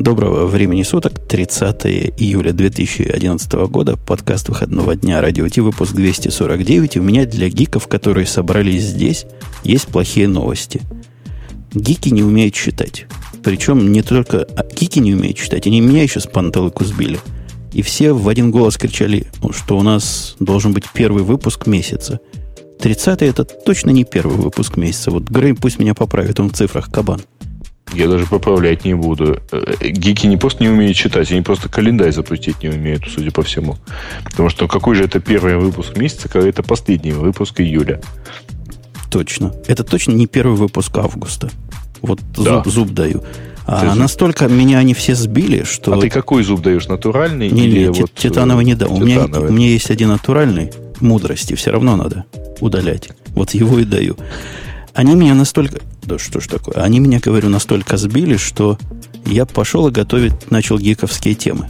Доброго времени суток, 30 июля 2011 года, подкаст выходного дня Радио Ти, выпуск 249. И у меня для гиков, которые собрались здесь, есть плохие новости. Гики не умеют читать. Причем не только а гики не умеют читать, они меня еще с пантелыку сбили. И все в один голос кричали, что у нас должен быть первый выпуск месяца. 30 это точно не первый выпуск месяца. Вот Грей пусть меня поправит, он в цифрах кабан. Я даже поправлять не буду. Э, гики не просто не умеют читать, они просто календарь запустить не умеют, судя по всему. Потому что какой же это первый выпуск месяца, когда это последний выпуск июля? Точно. Это точно не первый выпуск августа. Вот да. зуб, зуб даю. А ты настолько зуб... меня они все сбили, что... А ты какой зуб даешь? Натуральный? Не, или не, вот титановый не дам. У меня, у меня есть один натуральный, мудрости, все равно надо удалять. Вот его и даю. Они меня настолько... Да что ж такое? Они меня, говорю, настолько сбили, что я пошел и готовить начал гиковские темы.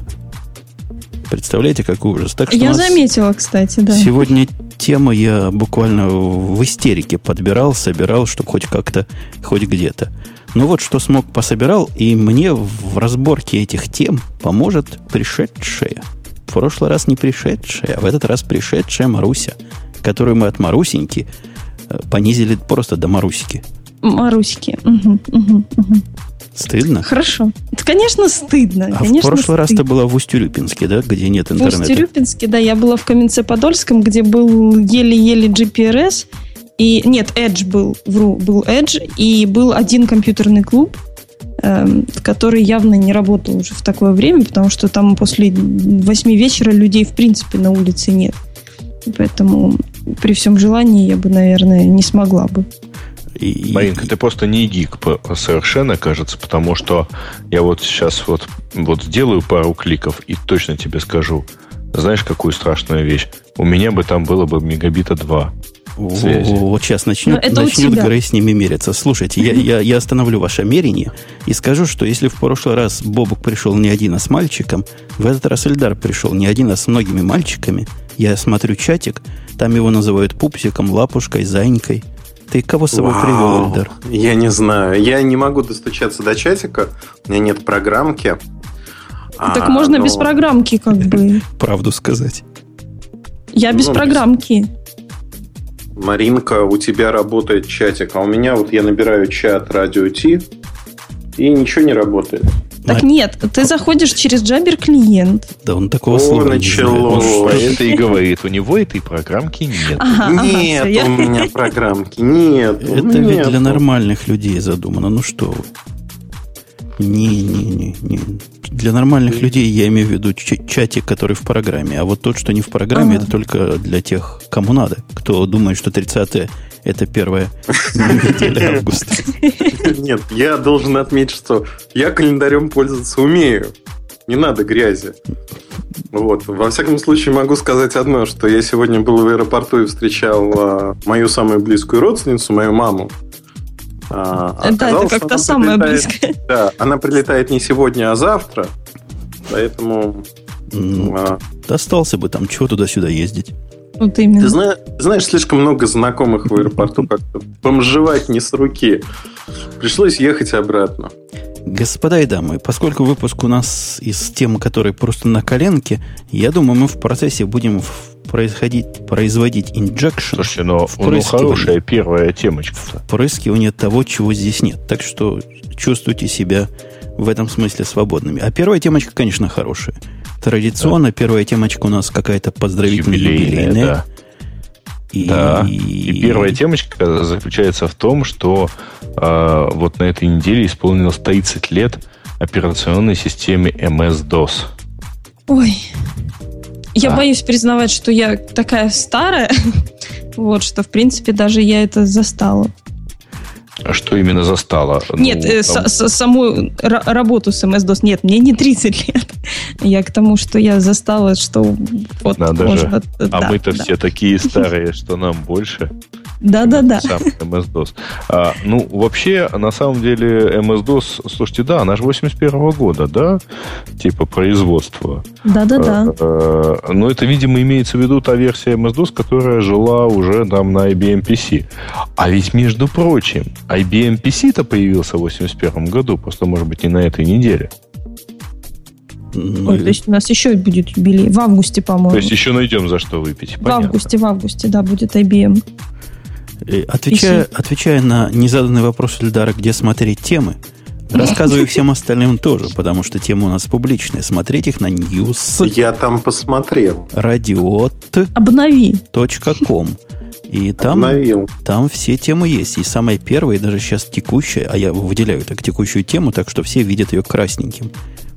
Представляете, какой ужас. Так что я заметила, кстати, да. Сегодня тема я буквально в истерике подбирал, собирал, чтобы хоть как-то, хоть где-то. Ну вот, что смог, пособирал, и мне в разборке этих тем поможет пришедшая. В прошлый раз не пришедшая, а в этот раз пришедшая Маруся, которую мы от Марусеньки понизили просто до Марусики. Марусики. Угу, угу, угу. Стыдно? Хорошо. Это, конечно, стыдно. А конечно, в прошлый раз ты была в Усть-Урюпинске, да, где нет интернета? В Усть-Урюпинске, да. Я была в Каменце-Подольском, где был еле-еле GPRS. И нет, Edge был, вру, был Edge, и был один компьютерный клуб, эм, который явно не работал уже в такое время, потому что там после восьми вечера людей в принципе на улице нет. Поэтому при всем желании я бы, наверное, не смогла бы. И, Маринка, ты просто не гик совершенно, кажется, потому что я вот сейчас вот, вот сделаю пару кликов и точно тебе скажу. Знаешь, какую страшную вещь? У меня бы там было бы мегабита 2 связи. Вот сейчас начнет, начнет Грей с ними мериться. Слушайте, я, я, я остановлю ваше мерение и скажу, что если в прошлый раз Бобук пришел не один, а с мальчиком, в этот раз Эльдар пришел не один, а с многими мальчиками. Я смотрю чатик, там его называют пупсиком, лапушкой, зайкой – ты кого с собой Вау, привел, Эльдар? Я не знаю. Я не могу достучаться до чатика. У меня нет программки. Так а, можно но... без программки, как бы. Правду сказать. Я без ну, программки. Маринка, у тебя работает чатик, а у меня вот я набираю чат радио Ти, и ничего не работает. Так нет, ты заходишь через Jabber клиент. Да он такого О, слова началось. Он это и говорит. У него этой программки нет. Ага, нет ага, у меня программки. Нет. Это нет. ведь для нормальных людей задумано. Ну что Не-не-не. не. Для нормальных людей я имею в виду чатик, который в программе. А вот тот, что не в программе, ага. это только для тех, кому надо. Кто думает, что 30 это первая неделя августа. Нет, я должен отметить, что я календарем пользоваться умею. Не надо грязи. Вот. Во всяком случае, могу сказать одно, что я сегодня был в аэропорту и встречал а, мою самую близкую родственницу, мою маму. А, да, это как-то самая близкая. Да, она прилетает не сегодня, а завтра. Поэтому... Ну, а... Достался бы там, чего туда-сюда ездить. Вот именно. Ты зна- знаешь, слишком много знакомых в аэропорту, как-то бомжевать не с руки. Пришлось ехать обратно. Господа и дамы, поскольку выпуск у нас из темы, которые просто на коленке, я думаю, мы в процессе будем происходить, производить инжекшн. Слушайте, но ну, хорошая первая темочка. Впрыскивание того, чего здесь нет. Так что чувствуйте себя в этом смысле свободными. А первая темочка, конечно, хорошая. Традиционно да. первая темочка у нас какая-то поздравительная юбилейная. юбилейная. Да. И... Да. И первая темочка заключается в том, что э, вот на этой неделе исполнилось 30 лет операционной системе MS-DOS. Ой. Я а? боюсь признавать, что я такая старая, вот, что, в принципе, даже я это застала. А что именно застало? Нет, ну, э, там... с, саму работу с MS-DOS нет, мне не 30 лет. Я к тому, что я застала, что вот Надо можно... Же. А да, мы-то да. все такие старые, что нам больше. Да-да-да. Сам MS-DOS. А, ну, вообще, на самом деле, MS-DOS, слушайте, да, она же 81 года, да? Типа производства. Да-да-да. А, а, но это, видимо, имеется в виду та версия MS-DOS, которая жила уже там на IBM PC. А ведь, между прочим, IBM PC-то появился в 81 году, просто, может быть, не на этой неделе. Ой, то есть у нас еще будет юбилей. В августе, по-моему. То есть еще найдем за что выпить. В августе, в августе, да, будет IBM. Отвечая, отвечая на незаданный вопрос Эльдара, где смотреть темы, рассказываю всем остальным тоже, потому что темы у нас публичные. Смотреть их на news. Я там посмотрел. Радиот. Обнови. .com. И там, там все темы есть. И самая первая, и даже сейчас текущая, а я выделяю так текущую тему, так что все видят ее красненьким.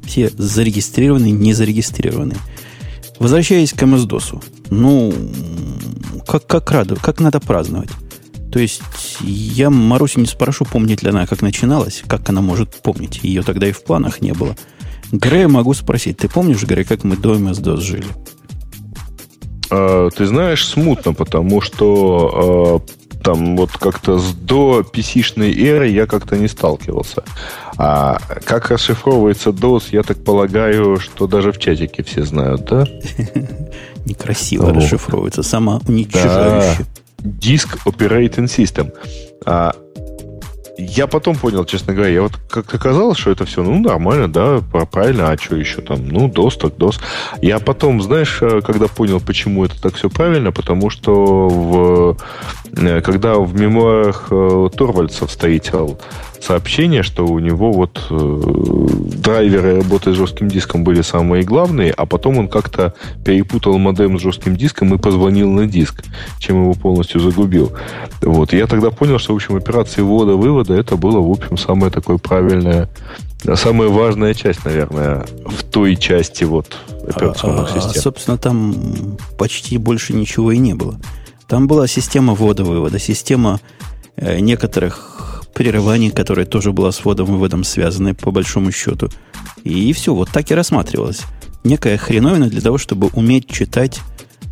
Все зарегистрированные, не зарегистрированные. Возвращаясь к MS-DOS. Ну, как, как, рада, как надо праздновать. То есть я Марусю не спрошу, помнит ли она, как начиналась, как она может помнить. Ее тогда и в планах не было. Грея могу спросить. Ты помнишь, Грей, как мы до MS-DOS жили? А, ты знаешь, смутно, потому что а, там вот как-то с до PC-шной эры я как-то не сталкивался. А как расшифровывается DOS, я так полагаю, что даже в чатике все знают, да? Некрасиво расшифровывается, самоуничтожающе. Диск Operating System. А, я потом понял, честно говоря, я вот как оказалось, что это все, ну, нормально, да, правильно, а что еще там, ну, DOS так DOS. Я потом, знаешь, э, когда понял, почему это так все правильно, потому что в, э, когда в мемуарах э, Торвальдса встретил сообщение, что у него вот э, драйверы работы с жестким диском были самые главные, а потом он как-то перепутал модем с жестким диском и позвонил на диск, чем его полностью загубил. Вот. И я тогда понял, что, в общем, операции ввода-вывода это было, в общем, самое такое правильное самая важная часть, наверное, в той части вот операционных а, систем. А, собственно, там почти больше ничего и не было. Там была система ввода-вывода, система э, некоторых прерываний, которое тоже было с вводом и выводом связаны, по большому счету. И все, вот так и рассматривалось. Некая хреновина для того, чтобы уметь читать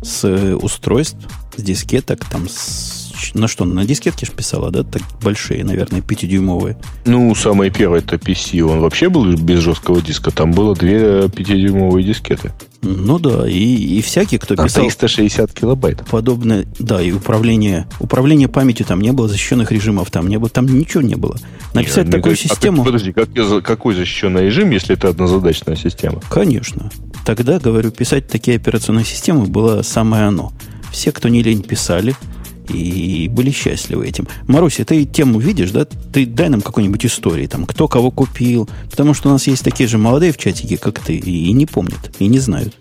с устройств, с дискеток, там, с на что? На дискетке же писала, да? Так большие, наверное, 5-дюймовые. Ну, самое первое это PC. Он вообще был без жесткого диска. Там было две 5-дюймовые дискеты. Ну да, и, и всякий, кто писал... 360 килобайт. Подобное, да, и управление, управление памятью там не было, защищенных режимов там не было, там ничего не было. Написать Нет, такую систему... А, подожди, как, какой защищенный режим, если это однозадачная система? Конечно. Тогда, говорю, писать такие операционные системы было самое оно. Все, кто не лень, писали – и были счастливы этим. Маруся, ты тему видишь, да? Ты дай нам какой-нибудь истории, там, кто кого купил, потому что у нас есть такие же молодые в чатике, как ты, и, не помнят, и не знают.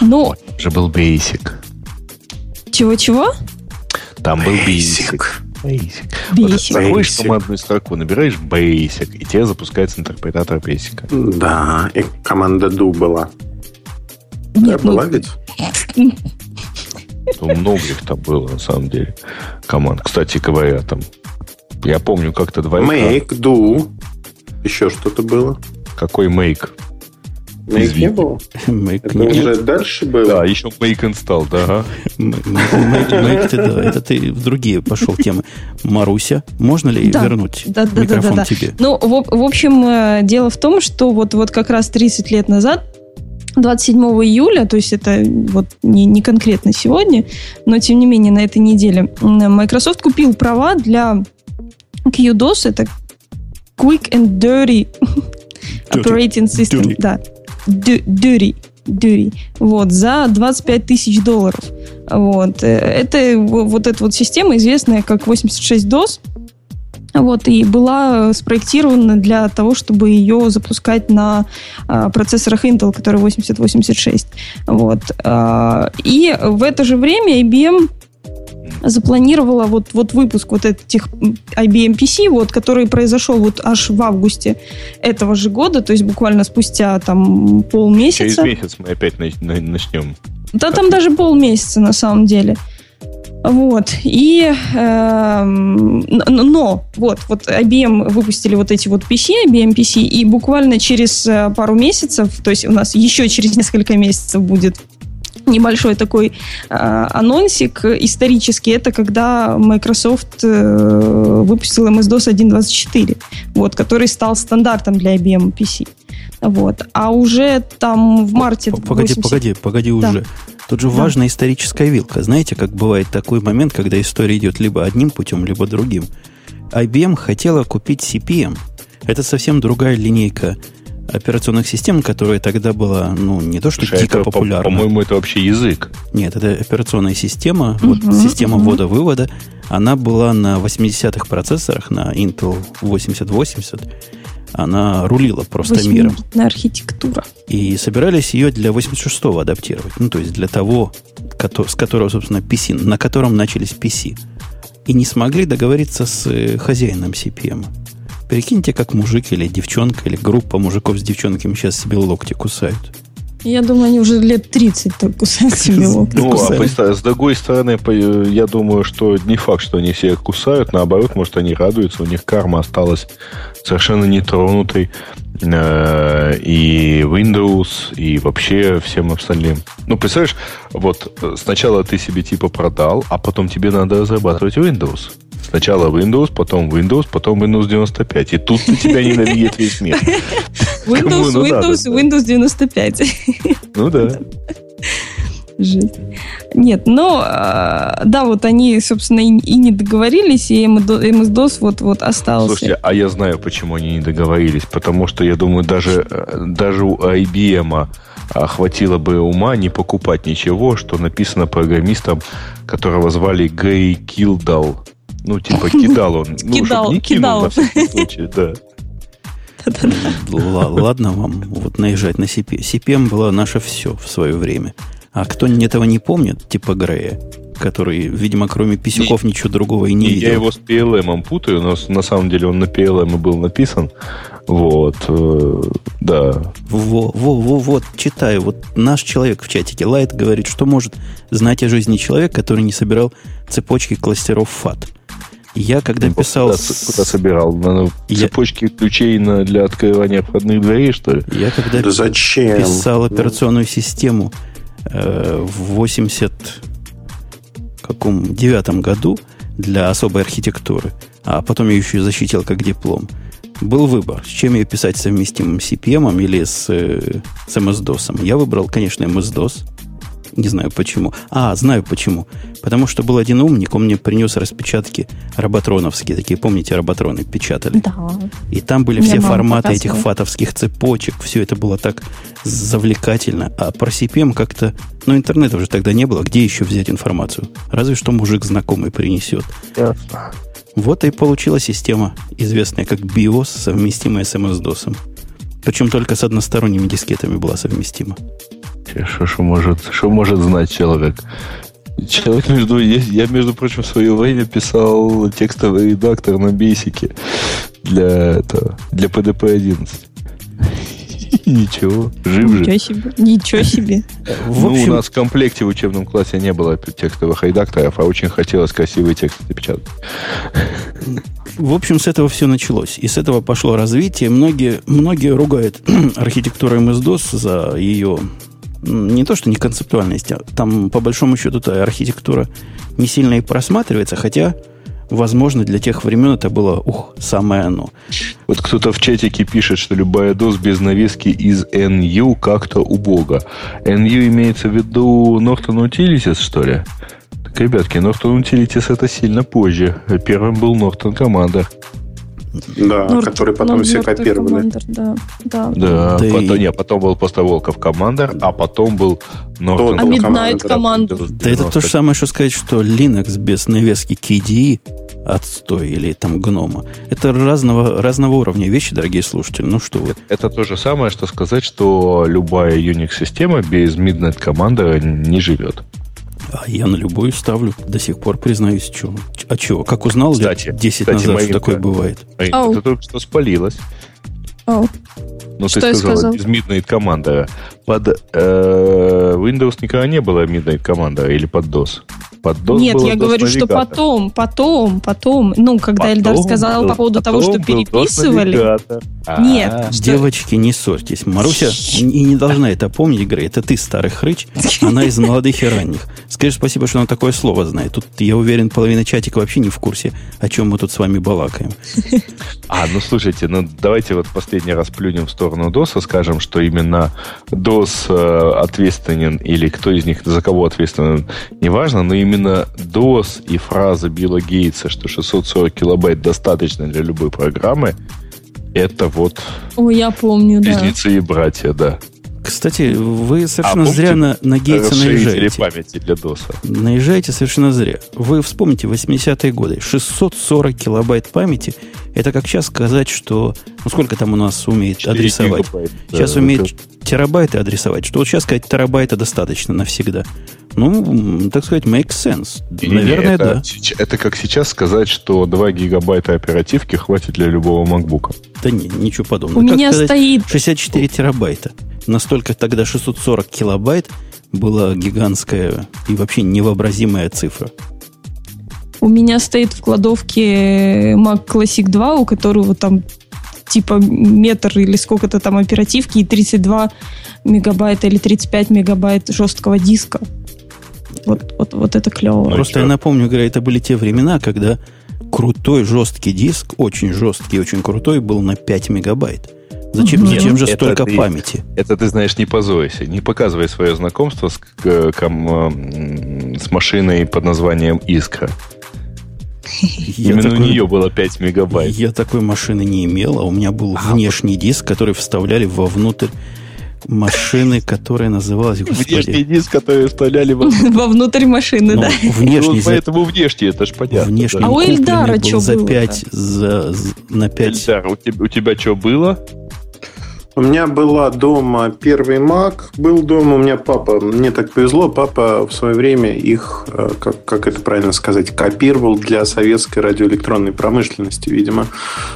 Ну, же был Basic. Чего-чего? Там был Basic. Basic. Basic. Вот заходишь в командную строку, набираешь Basic, и тебе запускается интерпретатор Basic. Да, и команда Do была. Нет, да, была ну... ведь? Ну, много их там было, на самом деле, команд. Кстати говоря, там, я помню, как-то два. Make, do. Еще что-то было. Какой make? Make не было? Make это нет. уже дальше было? Да, еще make install, да. Make, да, это ты в другие пошел темы. Маруся, можно ли да, вернуть да, да, микрофон да, да, да. тебе? Ну, в, в общем, э, дело в том, что вот, вот как раз 30 лет назад 27 июля, то есть это вот не, не конкретно сегодня, но тем не менее на этой неделе, Microsoft купил права для QDOS, это Quick and Dirty, Operating System, dirty. да, dirty, dirty, вот, за 25 тысяч долларов. Вот. Э, это вот эта вот система, известная как 86 DOS, вот, и была спроектирована для того, чтобы ее запускать на а, процессорах Intel, который 8086. Вот. А, и в это же время IBM запланировала вот, вот выпуск вот этих IBM PC, вот, который произошел вот аж в августе этого же года, то есть буквально спустя там полмесяца. Через месяц мы опять начнем. Да, там даже полмесяца на самом деле. Вот. И, э, но, вот, вот IBM выпустили вот эти вот PC, IBM PC, и буквально через э, пару месяцев, то есть у нас еще через несколько месяцев будет небольшой такой э, анонсик исторический. Это когда Microsoft э, выпустил MS-DOS 1.24, вот, который стал стандартом для IBM PC. Вот. А уже там в марте... Погоди, 80... погоди, погоди да. уже. Тут же да. важная историческая вилка. Знаете, как бывает такой момент, когда история идет либо одним путем, либо другим. IBM хотела купить CPM. Это совсем другая линейка операционных систем, которая тогда была, ну, не то что Слушай, дико это, популярна. По-моему, это вообще язык. Нет, это операционная система, угу, вот система угу. ввода-вывода. Она была на 80-х процессорах, на Intel 8080. Она рулила просто миром. Архитектура. И собирались ее для 86-го адаптировать. Ну, то есть для того, с которого, собственно, PC, на котором начались PC. И не смогли договориться с э, хозяином CPM. Прикиньте, как мужик или девчонка, или группа мужиков с девчонками сейчас себе локти кусают. Я думаю, они уже лет 30 так кусают себе локти. Ну, а с другой стороны, я думаю, что не факт, что они все кусают. Наоборот, может, они радуются, у них карма осталась совершенно нетронутой. Э, и Windows, и вообще всем остальным. Ну, представляешь, вот э, сначала ты себе типа продал, а потом тебе надо разрабатывать Windows. Сначала Windows, потом Windows, потом Windows 95. И тут тебя ненавидит весь мир. Windows, Windows, Windows 95. Ну да. Жить. Нет, но а, да, вот они, собственно, и, не договорились, и MS-DOS вот, вот остался. Слушайте, а я знаю, почему они не договорились. Потому что, я думаю, даже, э, даже у IBM хватило бы ума не покупать ничего, что написано программистом, которого звали Гэй Килдал. Ну, типа, кидал он. Ну, кидал, не кинул, кидал. на всякий случай, да. Ладно вам вот наезжать на CPM. CPM была наше все в свое время. А кто этого не помнит, типа Грея, который, видимо, кроме писюков не, ничего другого и не, не видел. Я его с PLM путаю, но на самом деле он на PLM был написан. Вот, э, да. Во, во, во, вот, читаю. Вот наш человек в чатике, Лайт, говорит, что может знать о жизни человек, который не собирал цепочки кластеров FAT. Я когда ну, писал... Куда, куда собирал? На цепочки я... ключей на, для открывания входных дверей, что ли? Я когда да зачем? писал операционную систему в 80 каком девятом году для особой архитектуры, а потом я еще и защитил как диплом, был выбор, с чем ее писать совместимым CPM или с, э, с MS-DOS. Я выбрал, конечно, MS-DOS, не знаю почему. А, знаю почему. Потому что был один умник, он мне принес распечатки роботроновские. Такие, помните, роботроны печатали? Да. И там были все форматы этих фатовских цепочек. Все это было так завлекательно. А про CPM как-то... Ну, интернета уже тогда не было. Где еще взять информацию? Разве что мужик знакомый принесет. Ясно. Вот и получила система, известная как BIOS, совместимая с MS-DOS. Причем только с односторонними дискетами была совместима. Что, что, может, что может знать человек? Человек между... Я, между прочим, в свое время писал текстовый редактор на бейсике для, это, для PDP-11. Ничего, жив же. Ничего себе. Ничего себе. Ну, у нас в комплекте в учебном классе не было текстовых редакторов, а очень хотелось красивые тексты напечатать. В общем, с этого все началось. И с этого пошло развитие. Многие, многие ругают архитектуру MS-DOS за ее не то, что не концептуальность, а там, по большому счету, та архитектура не сильно и просматривается, хотя, возможно, для тех времен это было, ух, самое оно. Вот кто-то в чатике пишет, что любая DOS без навески из NU как-то убого. NU имеется в виду Norton Utilities, что ли? Так, ребятки, Norton Utilities это сильно позже. Первым был Norton Commander. Да, Норд, который потом все копировали. Командер, да, да. Да, да потом, и... не, потом был просто Волков Командер, а потом был Norton А Midnight Commander. Да это то же самое, что сказать, что Linux без навески KDE отстой или там гнома. Это разного, разного уровня вещи, дорогие слушатели. Ну что вы. Это то же самое, что сказать, что любая Unix-система без Midnight Commander не живет. А я на любую ставлю. До сих пор признаюсь, что. А чего? Как узнал кстати, лет 10 кстати, назад, Маринка, что такое бывает? Маринка, ты только что спалилась. Оу. Ну, что ты сказала, сказал? без Midnight команда. Под э, Windows никогда не было Midnight команда или под DOS. Под DOS Нет, я говорю, что потом, потом, потом. Ну, когда потом Эльдар сказал по поводу того, что переписывали. Нет. А, девочки, не ссорьтесь. Маруся и не должна это помнить, Грей. Это ты, старый хрыч. Она из молодых и ранних. Скажи спасибо, что она такое слово знает. Тут, я уверен, половина чатика вообще не в курсе, о чем мы тут с вами балакаем. А, ну слушайте, ну давайте вот последний раз плюнем в сторону DOS, скажем, что именно DOS э, ответственен, или кто из них за кого ответственен, неважно, но именно DOS и фраза Билла Гейтса, что 640 килобайт достаточно для любой программы, Это вот... О, я помню, да. Близнецы и братья, да. Кстати, вы совершенно а, зря на, на Гейтса наезжаете. памяти для DOS. Наезжаете совершенно зря. Вы вспомните 80-е годы. 640 килобайт памяти. Это как сейчас сказать, что... Ну, сколько там у нас умеет адресовать? Гигабайт, сейчас да, умеет это... терабайты адресовать. Что вот сейчас сказать, терабайта достаточно навсегда. Ну, так сказать, makes sense. И Наверное, это, да. Это как сейчас сказать, что 2 гигабайта оперативки хватит для любого MacBook. Да не, ничего подобного. У как меня сказать, стоит... 64 терабайта настолько тогда 640 килобайт была гигантская и вообще невообразимая цифра. У меня стоит в кладовке Mac Classic 2, у которого там типа метр или сколько-то там оперативки и 32 мегабайта или 35 мегабайт жесткого диска. Вот, вот, вот это клево. Просто я напомню, говоря, это были те времена, когда крутой жесткий диск, очень жесткий, очень крутой, был на 5 мегабайт. Зачем, Нет, зачем же это столько ты, памяти? Это ты знаешь, не позорься, не показывай свое знакомство с, к, к, с машиной под названием Искра. Я Именно такой, у нее было 5 мегабайт. Я такой машины не имел, а у меня был а, внешний диск, который вставляли вовнутрь машины, которая называлась... Господи. Внешний диск, который вставляли во... вовнутрь машины, ну, да. Внешний, ну, поэтому внешний, это ж понятно. Внешний. А у Эльдара что за было? 5, за, за, на 5... Эльдар, у тебя что было? У меня была дома первый Mac, был дома у меня папа, мне так повезло, папа в свое время их, э, как, как это правильно сказать, копировал для советской радиоэлектронной промышленности, видимо.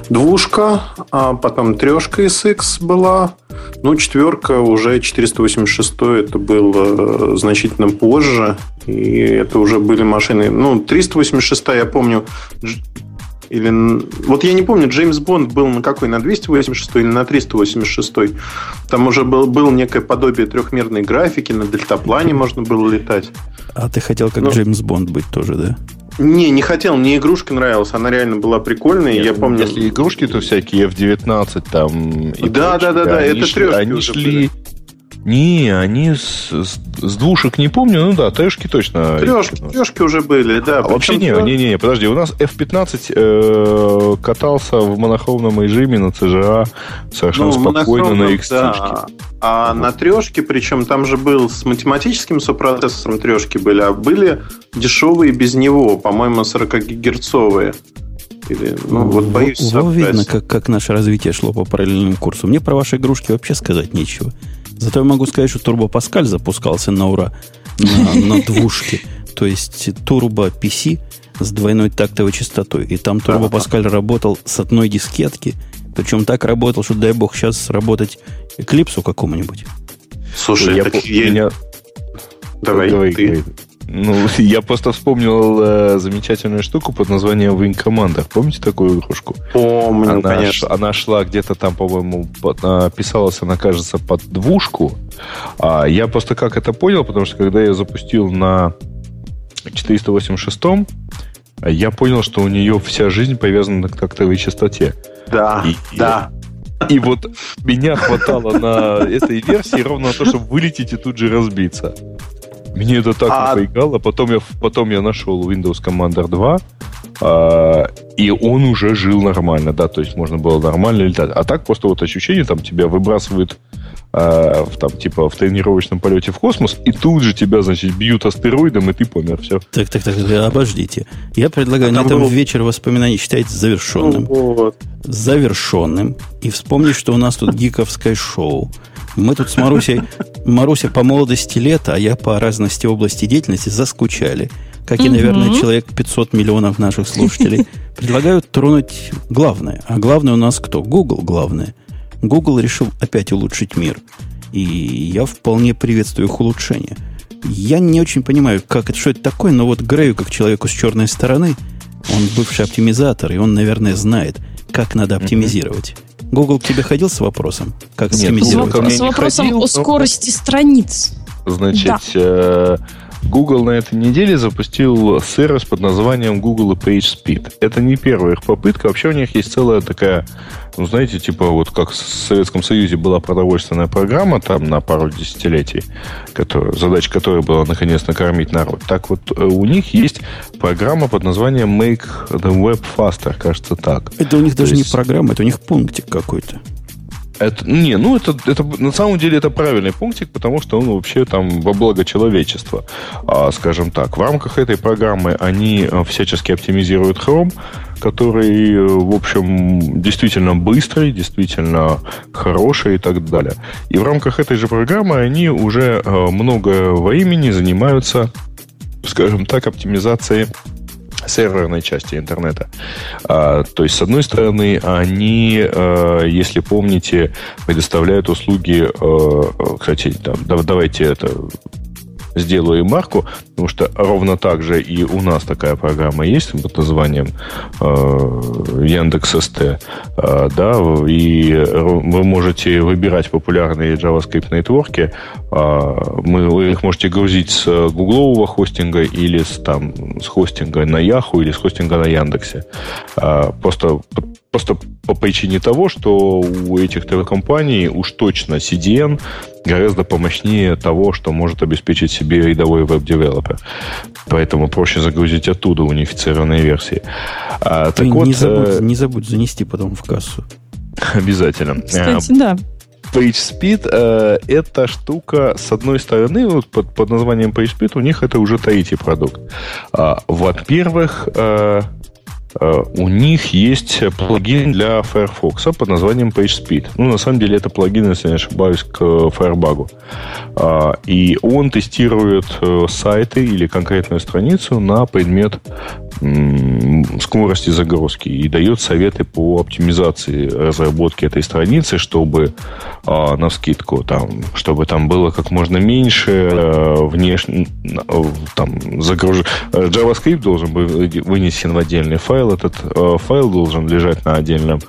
Двушка, а потом трешка SX была, ну, четверка уже 486, это было значительно позже, и это уже были машины, ну, 386 я помню, или... Вот я не помню, Джеймс Бонд был на какой? На 286 или на 386? Там уже был, был некое подобие трехмерной графики, на дельтаплане можно было летать. А ты хотел как ну, Джеймс Бонд быть тоже, да? Не, не хотел, мне игрушка нравилась, она реально была прикольная. Нет, я помню. Если игрушки, то всякие F-19 там. И да, да, да, да, это трешки. Они шли, не, они с, с, с двушек не помню, ну да, трешки точно. Трешки, трешки уже были, да. А вообще не, не, не, не, подожди, у нас F-15 э, катался в монохромном режиме на CGA совершенно ну, спокойно на X. Да. А на трешке, причем там же был с математическим сопроцессором трешки были, а были дешевые без него, по-моему, 40-гигерцовые. Или, ну, вот боюсь. Во, видно, как, как наше развитие шло по параллельному курсу. Мне про ваши игрушки вообще сказать нечего. Зато я могу сказать, что Turbo Pascal запускался на ура на, на двушке. То есть Turbo PC с двойной тактовой частотой. И там Turbo Pascal работал с одной дискетки. Причем так работал, что дай бог сейчас работать Эклипсу какому-нибудь. Слушай, я, я... Меня... Давай, Давай ты. Ну, я просто вспомнил э, замечательную штуку под названием Wing Commander. Помните такую игрушку? Помню, она, конечно. Она шла где-то там, по-моему, под, писалась она, кажется, под двушку. А я просто как это понял, потому что когда я запустил на 486 я понял, что у нее вся жизнь повязана к тактовой частоте. Да, и, да. И, и вот меня хватало на этой версии ровно на то, чтобы вылететь и тут же разбиться. Мне это так а... напрягало. Потом я, потом я нашел Windows Commander 2, а, и он уже жил нормально, да, то есть можно было нормально летать. А так просто вот ощущение, там тебя выбрасывают а, в, там, типа, в тренировочном полете в космос, и тут же тебя, значит, бьют астероидом, и ты помер. Все. Так, так, так, обождите. Я предлагаю а на этом был... вечер воспоминаний считать завершенным. Вот. Завершенным. И вспомнить, что у нас тут гиковское шоу. Мы тут с Марусей, Маруся по молодости лета, а я по разности области деятельности заскучали. Как и, наверное, человек 500 миллионов наших слушателей. Предлагаю тронуть главное. А главное у нас кто? Google главное. Google решил опять улучшить мир. И я вполне приветствую их улучшение. Я не очень понимаю, как это, что это такое, но вот Грею, как человеку с черной стороны, он бывший оптимизатор, и он, наверное, знает, как надо оптимизировать. Google к тебе ходил с вопросом? Как Нет, оптимизировать? С, с вопросом ходил, о скорости но... страниц. Значит, да. э, Google на этой неделе запустил сервис под названием Google PageSpeed. Это не первая их попытка. Вообще у них есть целая такая, ну, знаете, типа вот как в Советском Союзе была продовольственная программа там на пару десятилетий, которая, задача которой была наконец накормить народ. Так вот э, у них есть программа под названием Make the Web Faster, кажется так. Это у них даже есть... не программа, это у них пунктик какой-то. Это, не, ну это, это на самом деле это правильный пунктик, потому что он вообще там во благо человечества, а, скажем так. В рамках этой программы они э, всячески оптимизируют Chrome, который, э, в общем, действительно быстрый, действительно хороший и так далее. И в рамках этой же программы они уже э, много времени занимаются, скажем так, оптимизацией серверной части интернета. А, то есть, с одной стороны, они, а, если помните, предоставляют услуги, а, кстати, да, давайте это сделаю марку, потому что ровно так же и у нас такая программа есть под названием э, Яндекс СТ, э, да, и вы можете выбирать популярные JavaScript нетворки, э, мы, вы их можете грузить с гуглового хостинга или с, там, с хостинга на Yahoo или с хостинга на Яндексе. Э, просто Просто по причине того, что у этих телекомпаний уж точно CDN гораздо помощнее того, что может обеспечить себе рядовой веб-девелопер. Поэтому проще загрузить оттуда унифицированные версии. А, так не, вот, забудь, э... не забудь занести потом в кассу. Обязательно. Кстати, да. PageSpeed э, это штука, с одной стороны, вот под, под названием PageSpeed у них это уже третий продукт. А, во-первых, Э, у них есть плагин для Firefox под названием PageSpeed. Ну, на самом деле, это плагин, если не ошибаюсь, к Firebug. А, и он тестирует э, сайты или конкретную страницу на предмет скорости загрузки и дает советы по оптимизации разработки этой страницы, чтобы а, на скидку там, чтобы там было как можно меньше э, внешне там загруж... JavaScript должен быть вынесен в отдельный файл, этот э, файл должен лежать на отдельном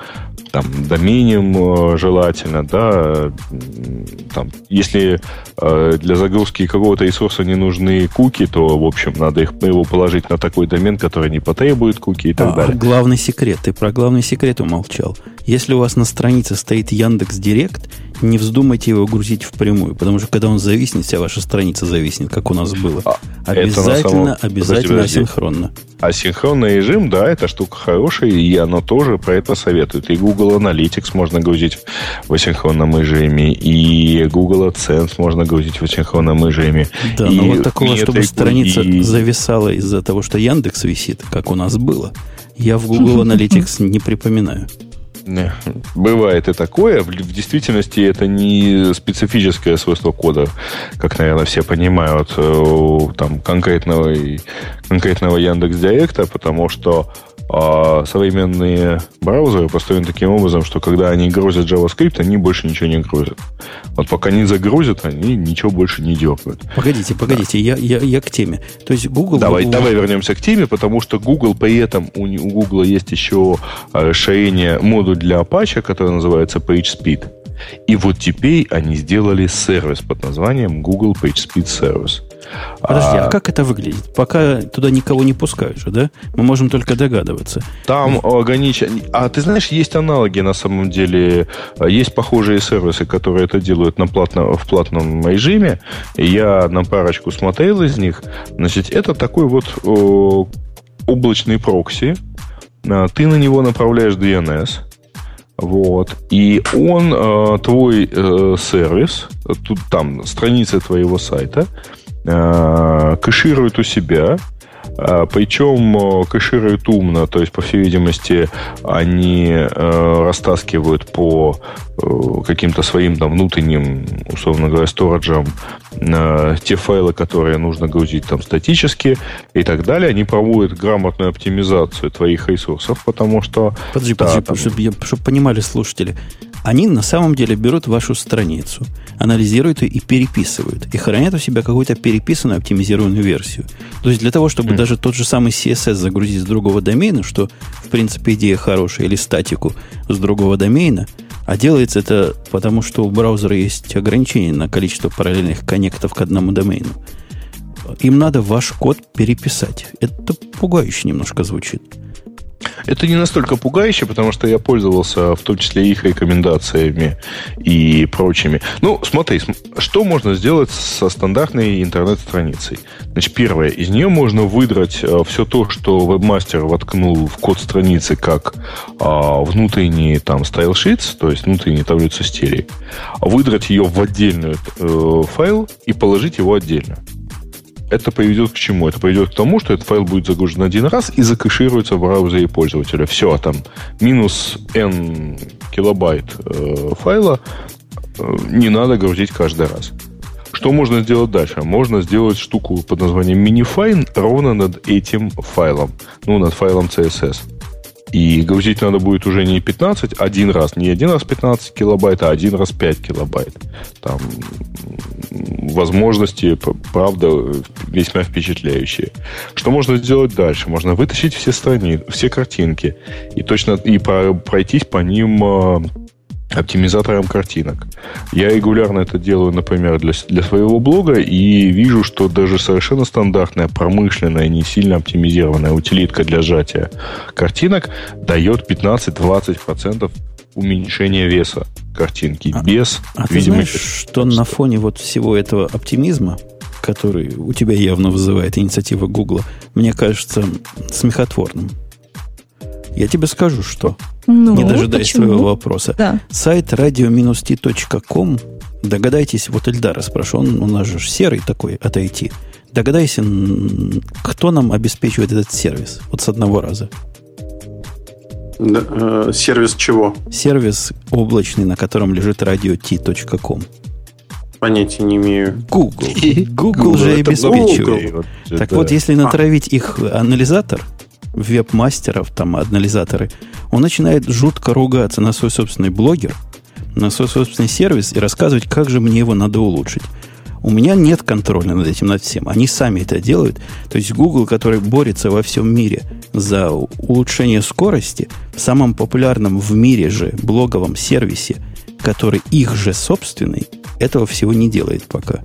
там, доменем э, желательно, да, там, если э, для загрузки какого-то ресурса не нужны куки, то, в общем, надо их, его положить на такой домен, который не потребует куки и так а, далее. Главный секрет, ты про главный секрет умолчал. Если у вас на странице стоит Яндекс Директ, не вздумайте его грузить впрямую, потому что когда он зависнет, вся ваша страница зависнет, как у нас было. А, обязательно, самом... обязательно подожди, асинхронно. Асинхронный режим, да, эта штука хорошая, и оно тоже про это советует. И Google Analytics можно грузить в асинхронном режиме, и Google AdSense можно грузить в асинхронном режиме. Да, и но вот такого, чтобы страница и... зависала из-за того, что Яндекс висит, как у нас было, я в Google Analytics не припоминаю. Бывает и такое. В, в действительности это не специфическое свойство кода, как, наверное, все понимают, э, там, конкретного, конкретного Яндекс Директа, потому что а современные браузеры построены таким образом, что когда они грузят JavaScript, они больше ничего не грузят. Вот пока не загрузят, они ничего больше не дергают. Погодите, погодите, да. я, я, я к теме. То есть Google... Давай, Google... давай вернемся к теме, потому что Google при этом, у, у Google есть еще а, расширение модуль для Apache, который называется PageSpeed. И вот теперь они сделали сервис под названием Google PageSpeed Service. Подожди, а, а как это выглядит? Пока туда никого не пускают же, да? Мы можем только догадываться. Там ограничено... А ты знаешь, есть аналоги на самом деле. Есть похожие сервисы, которые это делают на платно, в платном режиме. Я на парочку смотрел из них. Значит, это такой вот о, облачный прокси. А, ты на него направляешь DNS. Вот. И он, э, твой э, сервис, тут там страница твоего сайта, э, кэширует у себя, э, причем э, кэширует умно, то есть, по всей видимости, они э, растаскивают по э, каким-то своим там внутренним, условно говоря, сториджам э, те файлы, которые нужно грузить там статически и так далее. Они проводят грамотную оптимизацию твоих ресурсов, потому что... Подожди, да, подожди, там... чтобы, чтобы понимали слушатели. Они на самом деле берут вашу страницу, анализируют ее и переписывают. И хранят у себя какую-то переписанную, оптимизированную версию. То есть для того, чтобы mm. даже тот же самый CSS загрузить с другого домена, что, в принципе, идея хорошая, или статику с другого домена, а делается это потому, что у браузера есть ограничение на количество параллельных коннектов к одному домену. им надо ваш код переписать. Это пугающе немножко звучит. Это не настолько пугающе, потому что я пользовался в том числе их рекомендациями и прочими. Ну, смотри, что можно сделать со стандартной интернет-страницей? Значит, первое, из нее можно выдрать э, все то, что вебмастер воткнул в код страницы как а, внутренний там style то есть внутреннюю таблицу стилей, выдрать ее в отдельный э, файл и положить его отдельно это приведет к чему? Это приведет к тому, что этот файл будет загружен один раз и закэшируется в браузере пользователя. Все, там минус n килобайт э, файла э, не надо грузить каждый раз. Что можно сделать дальше? Можно сделать штуку под названием minifine ровно над этим файлом. Ну, над файлом CSS. И грузить надо будет уже не 15 один раз, не один раз 15 килобайт, а один раз 5 килобайт. Там возможности, правда, весьма впечатляющие. Что можно сделать дальше? Можно вытащить все страницы, все картинки и точно и пройтись по ним а, оптимизатором картинок. Я регулярно это делаю, например, для, для своего блога, и вижу, что даже совершенно стандартная, промышленная, не сильно оптимизированная утилитка для сжатия картинок дает 15-20% уменьшения веса картинки а, без а ты знаешь, что на фоне вот всего этого оптимизма, который у тебя явно вызывает инициатива Гугла, мне кажется смехотворным. Я тебе скажу, что, ну, не дожидаясь почему? своего вопроса. Да. Сайт radio-t.com, догадайтесь, вот Эльдара спрашивал, он у нас же серый такой от IT. Догадайся, кто нам обеспечивает этот сервис? Вот с одного раза. Да, э, сервис чего? Сервис облачный, на котором лежит radio-t.com. Понятия не имею. Google. Google же обеспечивает. Так вот, если натравить их анализатор, веб-мастеров, там, анализаторы, он начинает жутко ругаться на свой собственный блогер, на свой собственный сервис и рассказывать, как же мне его надо улучшить. У меня нет контроля над этим, над всем. Они сами это делают. То есть Google, который борется во всем мире за улучшение скорости, в самом популярном в мире же блоговом сервисе, который их же собственный, этого всего не делает пока.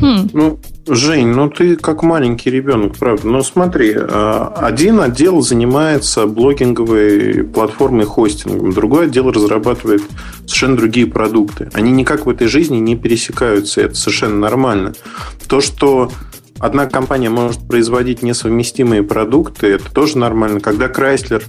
Хм. Ну, Жень, ну ты как маленький ребенок, правда. Но смотри, а, один отдел занимается блогинговой платформой хостингом, другой отдел разрабатывает совершенно другие продукты. Они никак в этой жизни не пересекаются, это совершенно нормально. То, что одна компания может производить несовместимые продукты, это тоже нормально. Когда Chrysler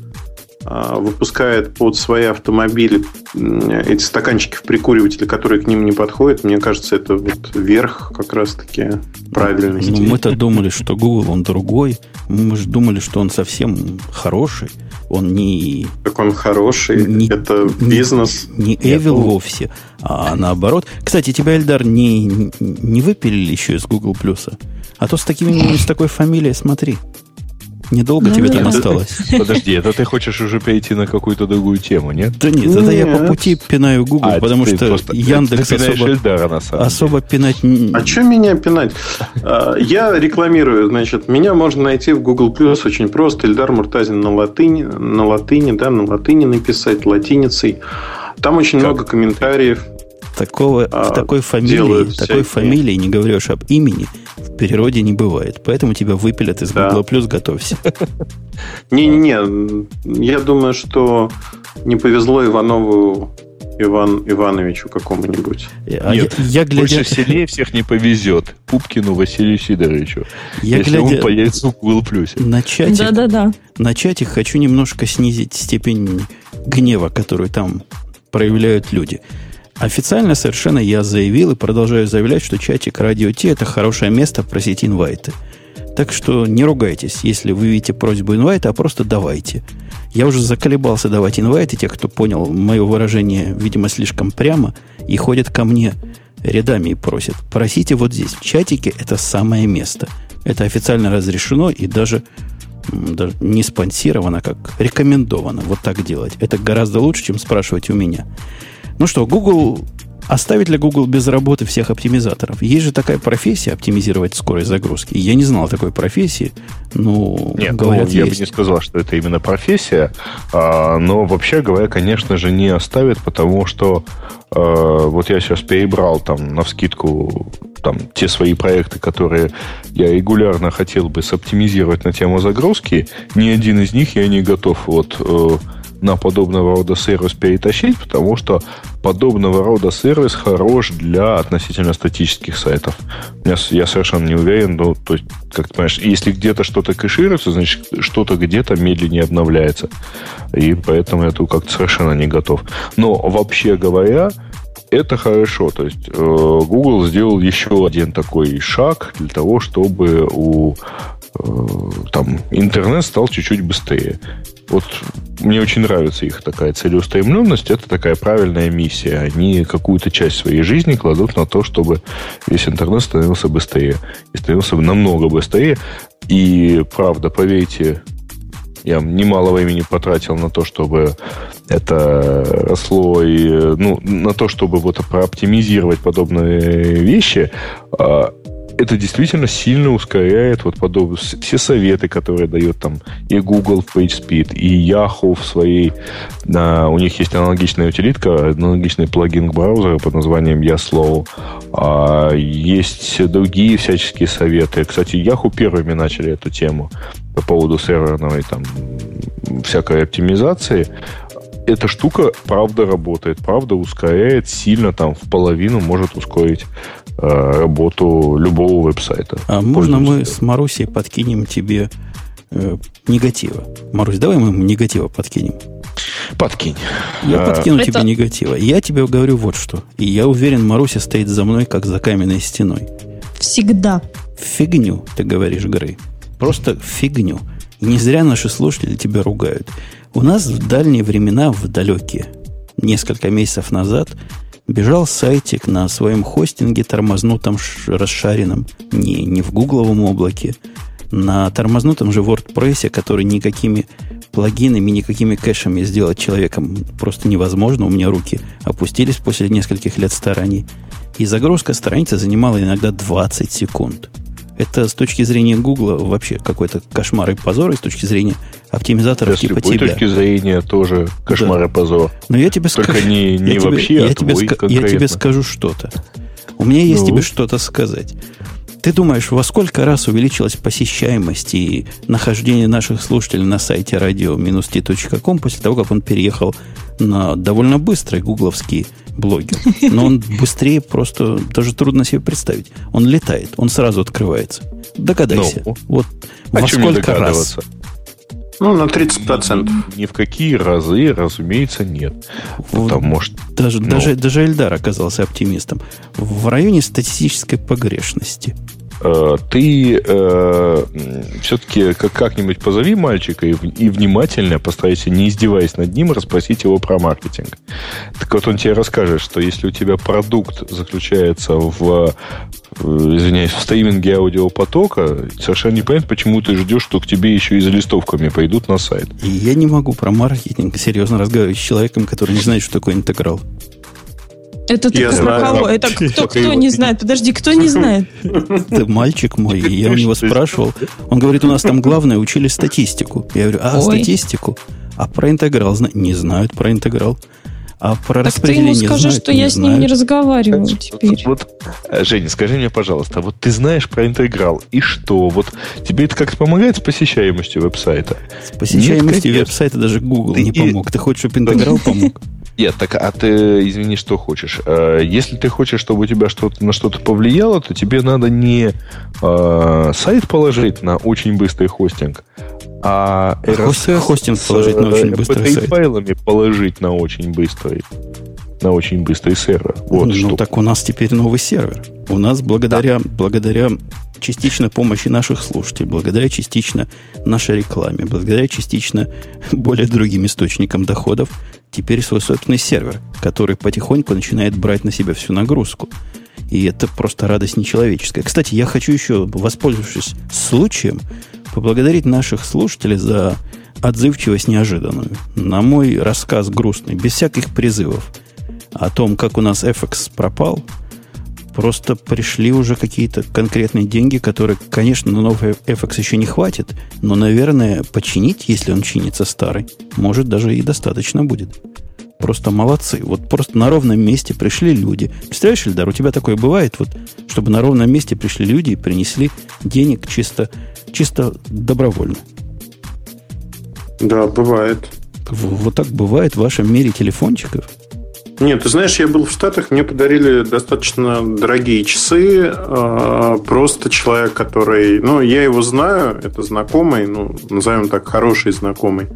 выпускает под свои автомобили эти стаканчики в прикуривателе, которые к ним не подходят, мне кажется, это вот верх как раз-таки правильности. Ну, мы-то думали, что Google, он другой. Мы же думали, что он совсем хороший. Он не... Так он хороший. Не, это бизнес. Не, не Evil вовсе, а наоборот. Кстати, тебя, Эльдар, не, не выпилили еще из Google? А то с такими, с такой фамилией, смотри. Недолго ну, тебе нет. там осталось. Подожди, это ты хочешь уже перейти на какую-то другую тему, нет? Да нет, это я по пути пинаю Google, а, потому что Яндекс особо, Эльдара, особо пинать... А что меня пинать? А, я рекламирую, значит, меня можно найти в Google Plus очень просто. Эльдар Муртазин на латыни, на латыни, да, на латыни написать, латиницей. Там очень как? много комментариев. Такого, а, такой фамилии, такой фамилии, не говоришь об имени, в природе не бывает. Поэтому тебя выпилят из Google Plus, готовься. Не-не-не, я думаю, что не повезло Иванову Иван Ивановичу какому-нибудь. А Нет, я, я глядя... больше сильнее всех не повезет Пупкину Василию Сидоровичу, я если глядя... он появится в Google Plus. На чате, да, да, да. на чате хочу немножко снизить степень гнева, которую там проявляют люди. Официально совершенно я заявил и продолжаю заявлять, что чатик Радио Ти это хорошее место просить инвайты. Так что не ругайтесь, если вы видите просьбу инвайта, а просто давайте. Я уже заколебался давать инвайты, те, кто понял мое выражение, видимо, слишком прямо, и ходят ко мне рядами и просят. Просите вот здесь, в чатике, это самое место. Это официально разрешено и даже, даже не спонсировано, а как рекомендовано вот так делать. Это гораздо лучше, чем спрашивать у меня. Ну что, Google Оставить ли Google без работы всех оптимизаторов? Есть же такая профессия оптимизировать скорость загрузки. Я не знал такой профессии. Ну, Нет, говорят, ну, я есть. бы не сказал, что это именно профессия. А, но вообще говоря, конечно же, не оставит, потому что а, вот я сейчас перебрал там на вскидку там те свои проекты, которые я регулярно хотел бы соптимизировать на тему загрузки. Ни один из них я не готов вот э, на подобного рода сервис перетащить, потому что подобного рода сервис хорош для относительно статических сайтов. Я, я совершенно не уверен, ну, то есть, как ты понимаешь, если где-то что-то кэшируется, значит, что-то где-то медленнее обновляется. И поэтому я тут как-то совершенно не готов. Но вообще говоря, это хорошо. То есть э, Google сделал еще один такой шаг для того, чтобы у э, там интернет стал чуть-чуть быстрее. Вот мне очень нравится их такая целеустремленность. Это такая правильная миссия. Они какую-то часть своей жизни кладут на то, чтобы весь интернет становился быстрее. И становился намного быстрее. И, правда, поверьте, я немало времени потратил на то, чтобы это росло и ну, на то, чтобы вот прооптимизировать подобные вещи. Это действительно сильно ускоряет вот подобные все советы, которые дает там и Google PageSpeed, и Yahoo в своей... А, у них есть аналогичная утилитка, аналогичный плагин к браузеру под названием YaSlow. А, есть другие всяческие советы. Кстати, Yahoo первыми начали эту тему по поводу серверной там всякой оптимизации эта штука правда работает, правда ускоряет сильно, там в половину может ускорить э, работу любого веб-сайта. А можно мы с Марусей подкинем тебе э, негатива? Марусь, давай мы ему негатива подкинем. Подкинь. Я а, подкину это... тебе негатива. Я тебе говорю вот что. И я уверен, Маруся стоит за мной, как за каменной стеной. Всегда. Фигню, ты говоришь, Грей. Просто фигню. И не зря наши слушатели тебя ругают. У нас в дальние времена, в далекие, несколько месяцев назад, бежал сайтик на своем хостинге, тормознутом, расшаренном, не, не в гугловом облаке, на тормознутом же WordPress, который никакими плагинами, никакими кэшами сделать человеком просто невозможно. У меня руки опустились после нескольких лет стараний. И загрузка страницы занимала иногда 20 секунд. Это с точки зрения Гугла вообще какой-то кошмар и позор, и с точки зрения оптимизаторов с типа любой тебя. с точки зрения тоже кошмар да. и позор. Но я тебе Только скажу... не, не я вообще, тебе, а я тебе, ска- я тебе скажу что-то. У меня есть ну? тебе что-то сказать. Ты думаешь, во сколько раз увеличилась посещаемость и нахождение наших слушателей на сайте radio-t.com после того, как он переехал на довольно быстрый гугловский блогер. Но он быстрее просто даже трудно себе представить. Он летает, он сразу открывается. Догадайся. Ну, вот а во сколько раз? Ну, на 30%. Ни в какие разы, разумеется, нет. Потому что... Даже, ну... даже, даже Эльдар оказался оптимистом. В районе статистической погрешности. Э, ты э, все-таки как- как-нибудь позови мальчика и, и внимательно постарайся, не издеваясь над ним, расспросить его про маркетинг. Так вот он тебе расскажет, что если у тебя продукт заключается в, э, извиняюсь, в стриминге аудиопотока, совершенно непонятно, почему ты ждешь, что к тебе еще и за листовками пойдут на сайт. И я не могу про маркетинг серьезно разговаривать с человеком, который не знает, что такое интеграл. Это ты я знаю, кого? Это кто, кто не знает? Подожди, кто не знает? Это мальчик мой, я у него спрашивал. Он говорит, у нас там главное, учили статистику. Я говорю, а, Ой. статистику? А про интеграл не знают про интеграл. А про так ты ему скажи, знают, что я с ним не разговариваю вот, теперь. Вот, э, Женя, скажи мне, пожалуйста, вот ты знаешь про интеграл, и что? Вот тебе это как-то помогает с посещаемостью веб-сайта? С посещаемостью Нет, веб-сайта даже Google ты не помог. Ты хочешь, чтобы интеграл помог? Нет, так а ты, извини, что хочешь? Э, если ты хочешь, чтобы у тебя что-то на что-то повлияло, то тебе надо не э, сайт положить на очень быстрый хостинг, а RSS хостинг положить на очень быстрый сайт. файлами положить на очень быстрый на очень быстрый сервер. Вот ну, что. так у нас теперь новый сервер. У нас благодаря, да. благодаря частично помощи наших слушателей, благодаря частично нашей рекламе, благодаря частично более другим источникам доходов, теперь свой собственный сервер, который потихоньку начинает брать на себя всю нагрузку. И это просто радость нечеловеческая. Кстати, я хочу еще, воспользовавшись случаем, поблагодарить наших слушателей за отзывчивость неожиданную. На мой рассказ грустный, без всяких призывов. О том, как у нас FX пропал, просто пришли уже какие-то конкретные деньги, которые, конечно, на новый FX еще не хватит, но, наверное, починить, если он чинится старый, может даже и достаточно будет. Просто молодцы. Вот просто на ровном месте пришли люди. Представляешь, Ильдар, у тебя такое бывает, вот, чтобы на ровном месте пришли люди и принесли денег чисто, чисто добровольно. Да, бывает. Вот так бывает в вашем мире телефончиков. Нет, ты знаешь, я был в Штатах, мне подарили достаточно дорогие часы. А, просто человек, который... Ну, я его знаю, это знакомый, ну, назовем так, хороший знакомый,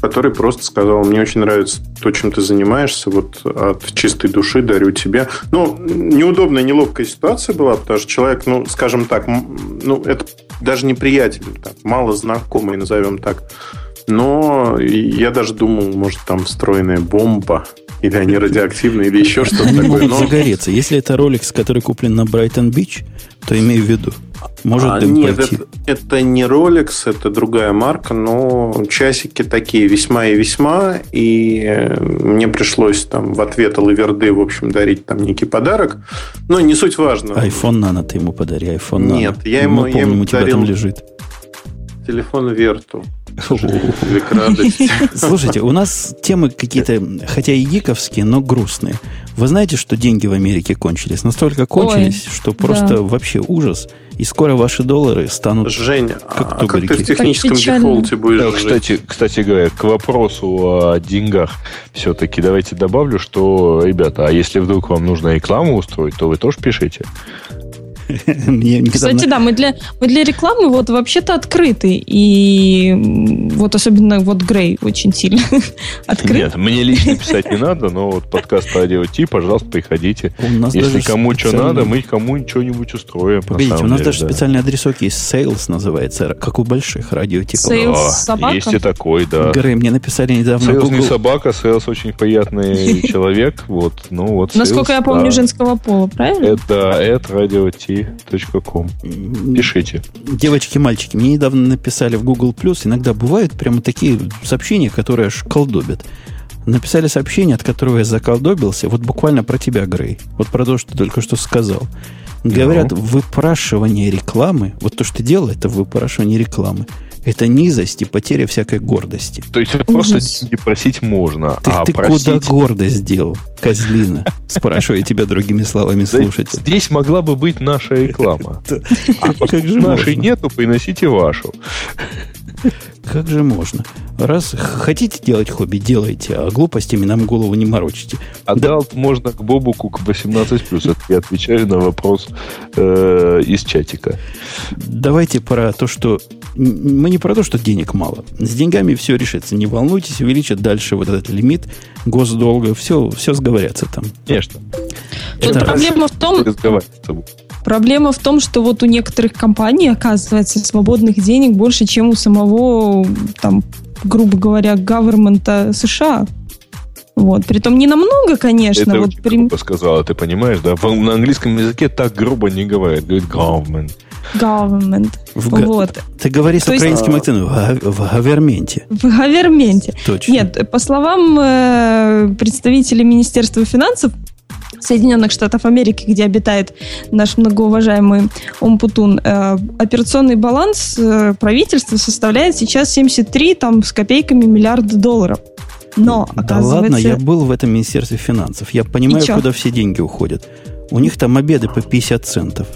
который просто сказал, мне очень нравится то, чем ты занимаешься, вот от чистой души дарю тебе. Ну, неудобная, неловкая ситуация была, потому что человек, ну, скажем так, ну, это даже не приятель, так, мало знакомый, назовем так. Но я даже думал, может, там встроенная бомба, или они радиоактивные, или еще что-то такое. Могут загореться. Если это ролик, который куплен на Брайтон Бич, то имею в виду. Может а, нет, пойти. Это, это не Rolex, это другая марка, но часики такие весьма и весьма. И э, мне пришлось там в ответ Лаверды, в общем, дарить там некий подарок. Но не суть важно. iPhone Nano ты ему подари, iPhone Nano. Нет, я ему, Мы помним, я ему у тебя дарил... там лежит телефон Верту. Слушайте, у нас темы какие-то, хотя и гиковские, но грустные. Вы знаете, что деньги в Америке кончились? Настолько кончились, Ой, что просто да. вообще ужас. И скоро ваши доллары станут Женя, как а как ты в техническом дефолте будешь да, кстати, кстати говоря, к вопросу о деньгах все-таки давайте добавлю, что, ребята, а если вдруг вам нужно рекламу устроить, то вы тоже пишите. Мне Кстати, да, мы для, мы для рекламы вот вообще-то открыты. И вот особенно вот Грей очень сильно открыт. Нет, мне лично писать не надо, но вот подкаст Радио Ти, пожалуйста, приходите. Если кому что надо, мы кому что-нибудь устроим. Погодите, у нас даже специальный адресок есть, Sales называется, как у больших Радио Ти. Sales собака? Есть и такой, да. Грей, мне написали недавно Sales не собака, Sales очень приятный человек. Вот, ну вот. Насколько я помню, женского пола, правильно? Это, это Радио Ти Ком. Пишите. Девочки, мальчики, мне недавно написали в Google Plus, иногда бывают прямо такие сообщения, которые аж колдобят. Написали сообщение, от которого я заколдобился, вот буквально про тебя, Грей. Вот про то, что ты только что сказал. Говорят, ну. выпрашивание рекламы, вот то, что ты делал, это выпрашивание рекламы. Это низость и потеря всякой гордости. То есть просто деньги просить можно, ты, а ты просить... куда гордость сделал, козлина? Спрашиваю тебя другими словами слушать. Здесь могла бы быть наша реклама. А как же нашей нету, приносите вашу. Как же можно? Раз хотите делать хобби, делайте, а глупостями нам голову не морочите. А да. можно к Бобуку к 18+. Это я отвечаю на вопрос э, из чатика. Давайте про то, что... Мы не про то, что денег мало. С деньгами все решится. Не волнуйтесь, увеличат дальше вот этот лимит госдолга. Все, все сговорятся там. Конечно. Тут Это проблема в том... Проблема в том, что вот у некоторых компаний, оказывается, свободных денег больше, чем у самого, там, грубо говоря, government США. Вот. Притом не намного, конечно. Это вот очень прям... грубо сказала, ты понимаешь, да? На английском языке так грубо не говорят. Говорит government. Government. В, вот. Ты говоришь с украинским есть... акцентом в, гаверменте. В гаверменте. Точно. Нет, по словам э, представителей Министерства финансов, Соединенных Штатов Америки, где обитает наш многоуважаемый Умпутун, э, операционный баланс э, правительства составляет сейчас 73 там, с копейками миллиарда долларов. Но, да ладно, я был в этом Министерстве финансов. Я понимаю, куда все деньги уходят. У них там обеды по 50 центов.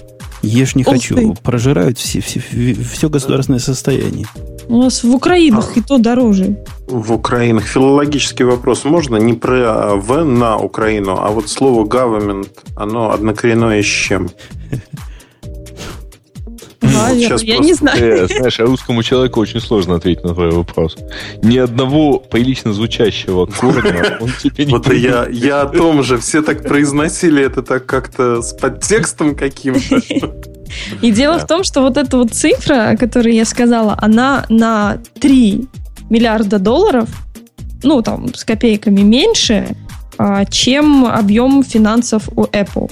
Ешь не Ух хочу. Ты. Прожирают все, все, все государственное состояние. У нас в Украинах а, и то дороже. В Украинах. Филологический вопрос можно не про В на Украину, а вот слово government, оно однокоренное с чем? я просто... не знаю. Э, знаешь, а русскому человеку очень сложно ответить на твой вопрос. Ни одного прилично звучащего корня он тебе не Вот я, я о том же. Все так произносили это так как-то с подтекстом каким-то. И дело в том, что вот эта вот цифра, о которой я сказала, она на 3 миллиарда долларов, ну, там, с копейками меньше, а, чем объем финансов у Apple.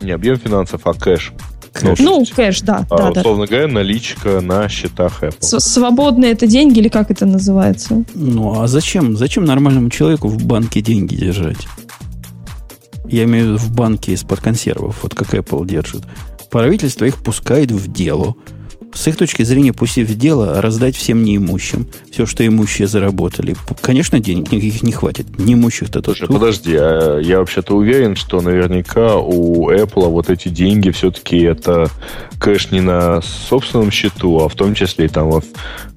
Не объем финансов, а кэш. Кэш. Ну, кэш, да. А, да условно да. говоря, наличка на счетах Apple. С Свободные это деньги или как это называется? Ну, а зачем? Зачем нормальному человеку в банке деньги держать? Я имею в виду в банке из-под консервов, вот как Apple держит. Правительство их пускает в дело – с их точки зрения, пустив в дело, раздать всем неимущим все, что имущие заработали. Конечно, денег никаких не хватит. Неимущих-то тоже. Подожди, а я вообще-то уверен, что наверняка у Apple вот эти деньги все-таки это кэш не на собственном счету, а в том числе и там в,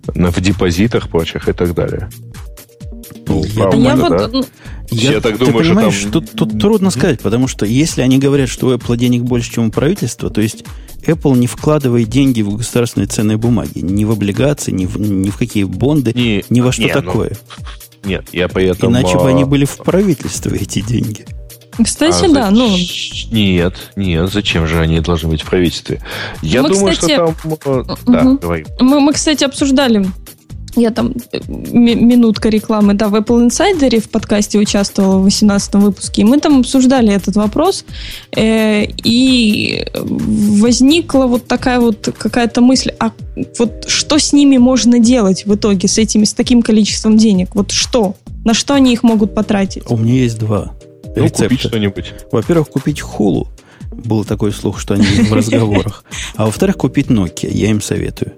в депозитах прочих и так далее. Ну, я, правда, я, да? вот, я, я так думаю, ты понимаешь, что там... тут, тут трудно сказать, потому что если они говорят, что у Apple денег больше, чем у правительства, то есть Apple не вкладывает деньги в государственные ценные бумаги, ни в облигации, ни в, ни в какие бонды, не, ни во что не, ну, такое. Ну, нет, я поэтому... Иначе бы они были в правительстве, эти деньги. Кстати, а, да, ну... Нет, нет, зачем же они должны быть в правительстве? Я мы, думаю, кстати... что там... Угу. Да, говори. Мы, мы, кстати, обсуждали я там э, минутка рекламы, да, в Apple Insider в подкасте участвовала в 18 выпуске, и мы там обсуждали этот вопрос, э, и возникла вот такая вот какая-то мысль, а вот что с ними можно делать в итоге, с этими, с таким количеством денег? Вот что? На что они их могут потратить? У меня есть два ну, рецепта. купить что-нибудь. Во-первых, купить хулу. Был такой слух, что они в разговорах. А во-вторых, купить Nokia. Я им советую.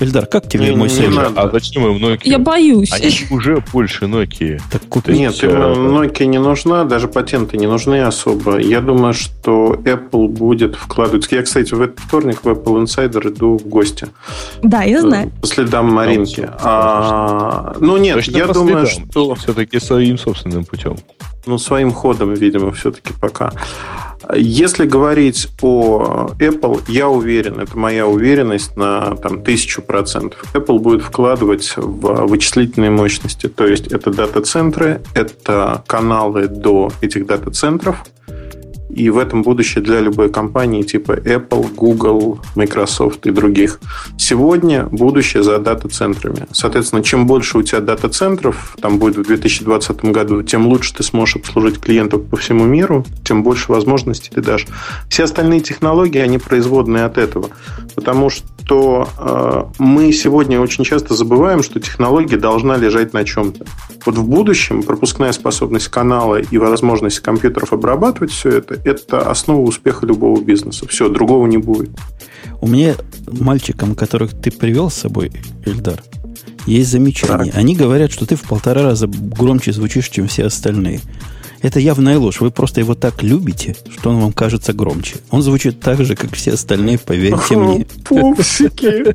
Эльдар, как тебе не, мой не совет? Надо. А зачем им Nokia? Я боюсь. Они уже больше Nokia. Так купи. Нет, им Nokia не нужна, даже патенты не нужны особо. Я думаю, что Apple будет вкладывать... Я, кстати, в этот вторник в Apple Insider иду в гости. Да, я знаю. По следам Маринки. А, ну нет, Точно я думаю, следам. что... Все-таки своим собственным путем. Ну, своим ходом, видимо, все-таки пока. Если говорить о Apple, я уверен, это моя уверенность на там, тысячу процентов. Apple будет вкладывать в вычислительные мощности. То есть это дата-центры, это каналы до этих дата-центров – и в этом будущее для любой компании типа Apple, Google, Microsoft и других. Сегодня будущее за дата-центрами. Соответственно, чем больше у тебя дата-центров, там будет в 2020 году, тем лучше ты сможешь обслужить клиентов по всему миру, тем больше возможностей ты дашь. Все остальные технологии, они производные от этого. Потому что э, мы сегодня очень часто забываем, что технология должна лежать на чем-то. Вот в будущем пропускная способность канала и возможность компьютеров обрабатывать все это это основа успеха любого бизнеса. Все, другого не будет. У меня мальчикам, которых ты привел с собой, Эльдар, есть замечание. Так. Они говорят, что ты в полтора раза громче звучишь, чем все остальные. Это явная ложь. Вы просто его так любите, что он вам кажется громче. Он звучит так же, как все остальные, поверьте мне. Пупсики.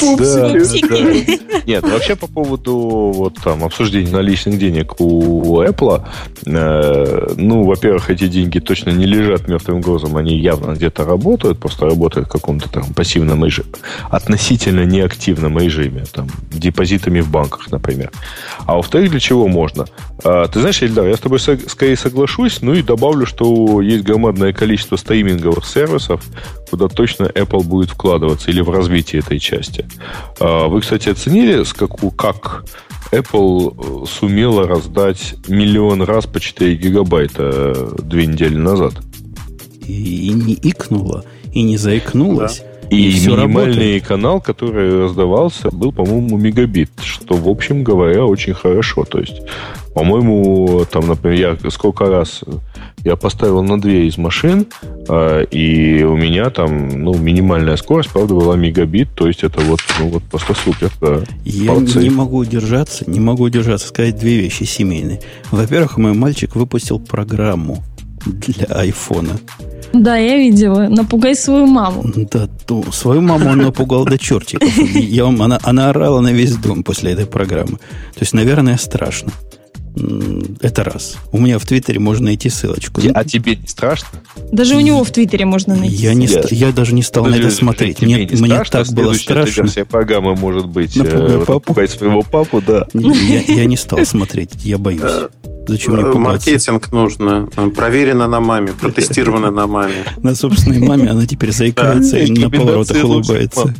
Пупсики. Нет, вообще по поводу вот там обсуждения наличных денег у Apple, э, ну, во-первых, эти деньги точно не лежат мертвым грузом, они явно где-то работают, просто работают в каком-то там пассивном режиме, относительно неактивном режиме, там, депозитами в банках, например. А во-вторых, для чего можно? А, ты знаешь, Эльдар, я с тобой скорее соглашусь, ну и добавлю, что есть громадное количество стриминговых сервисов, куда точно Apple будет вкладываться или в развитие этой части. А, вы, кстати, оценили, с каку, как Apple э, сумела раздать миллион раз по 4 гигабайта э, две недели назад? И, и не икнула, и не заикнулась. Да. И, и минимальный работает. канал, который раздавался, был, по-моему, мегабит, что, в общем говоря, очень хорошо. То есть, по-моему, там, например, я сколько раз я поставил на две из машин, э, и у меня там, ну, минимальная скорость, правда, была мегабит, то есть это вот, ну, вот просто супер, да. Я Молодцы. не могу удержаться, не могу удержаться, сказать две вещи семейные. Во-первых, мой мальчик выпустил программу для айфона. Да, я видела. Напугай свою маму. Да, ту, свою маму он напугал до чертиков. Я вам, она, она орала на весь дом после этой программы. То есть, наверное, страшно. Это раз. У меня в Твиттере можно найти ссылочку. А тебе не страшно? Даже у него в Твиттере можно найти. Я, не ст... я даже не стал на это смотреть. Мне, мне так было страшно. Версия программы может быть Напугай э, папу. своего папу, да. Я, я не стал смотреть, я боюсь. Зачем мне пугаться? Маркетинг нужно. Проверено на маме, протестировано на маме. На собственной маме она теперь заикается и на поворотах улыбается.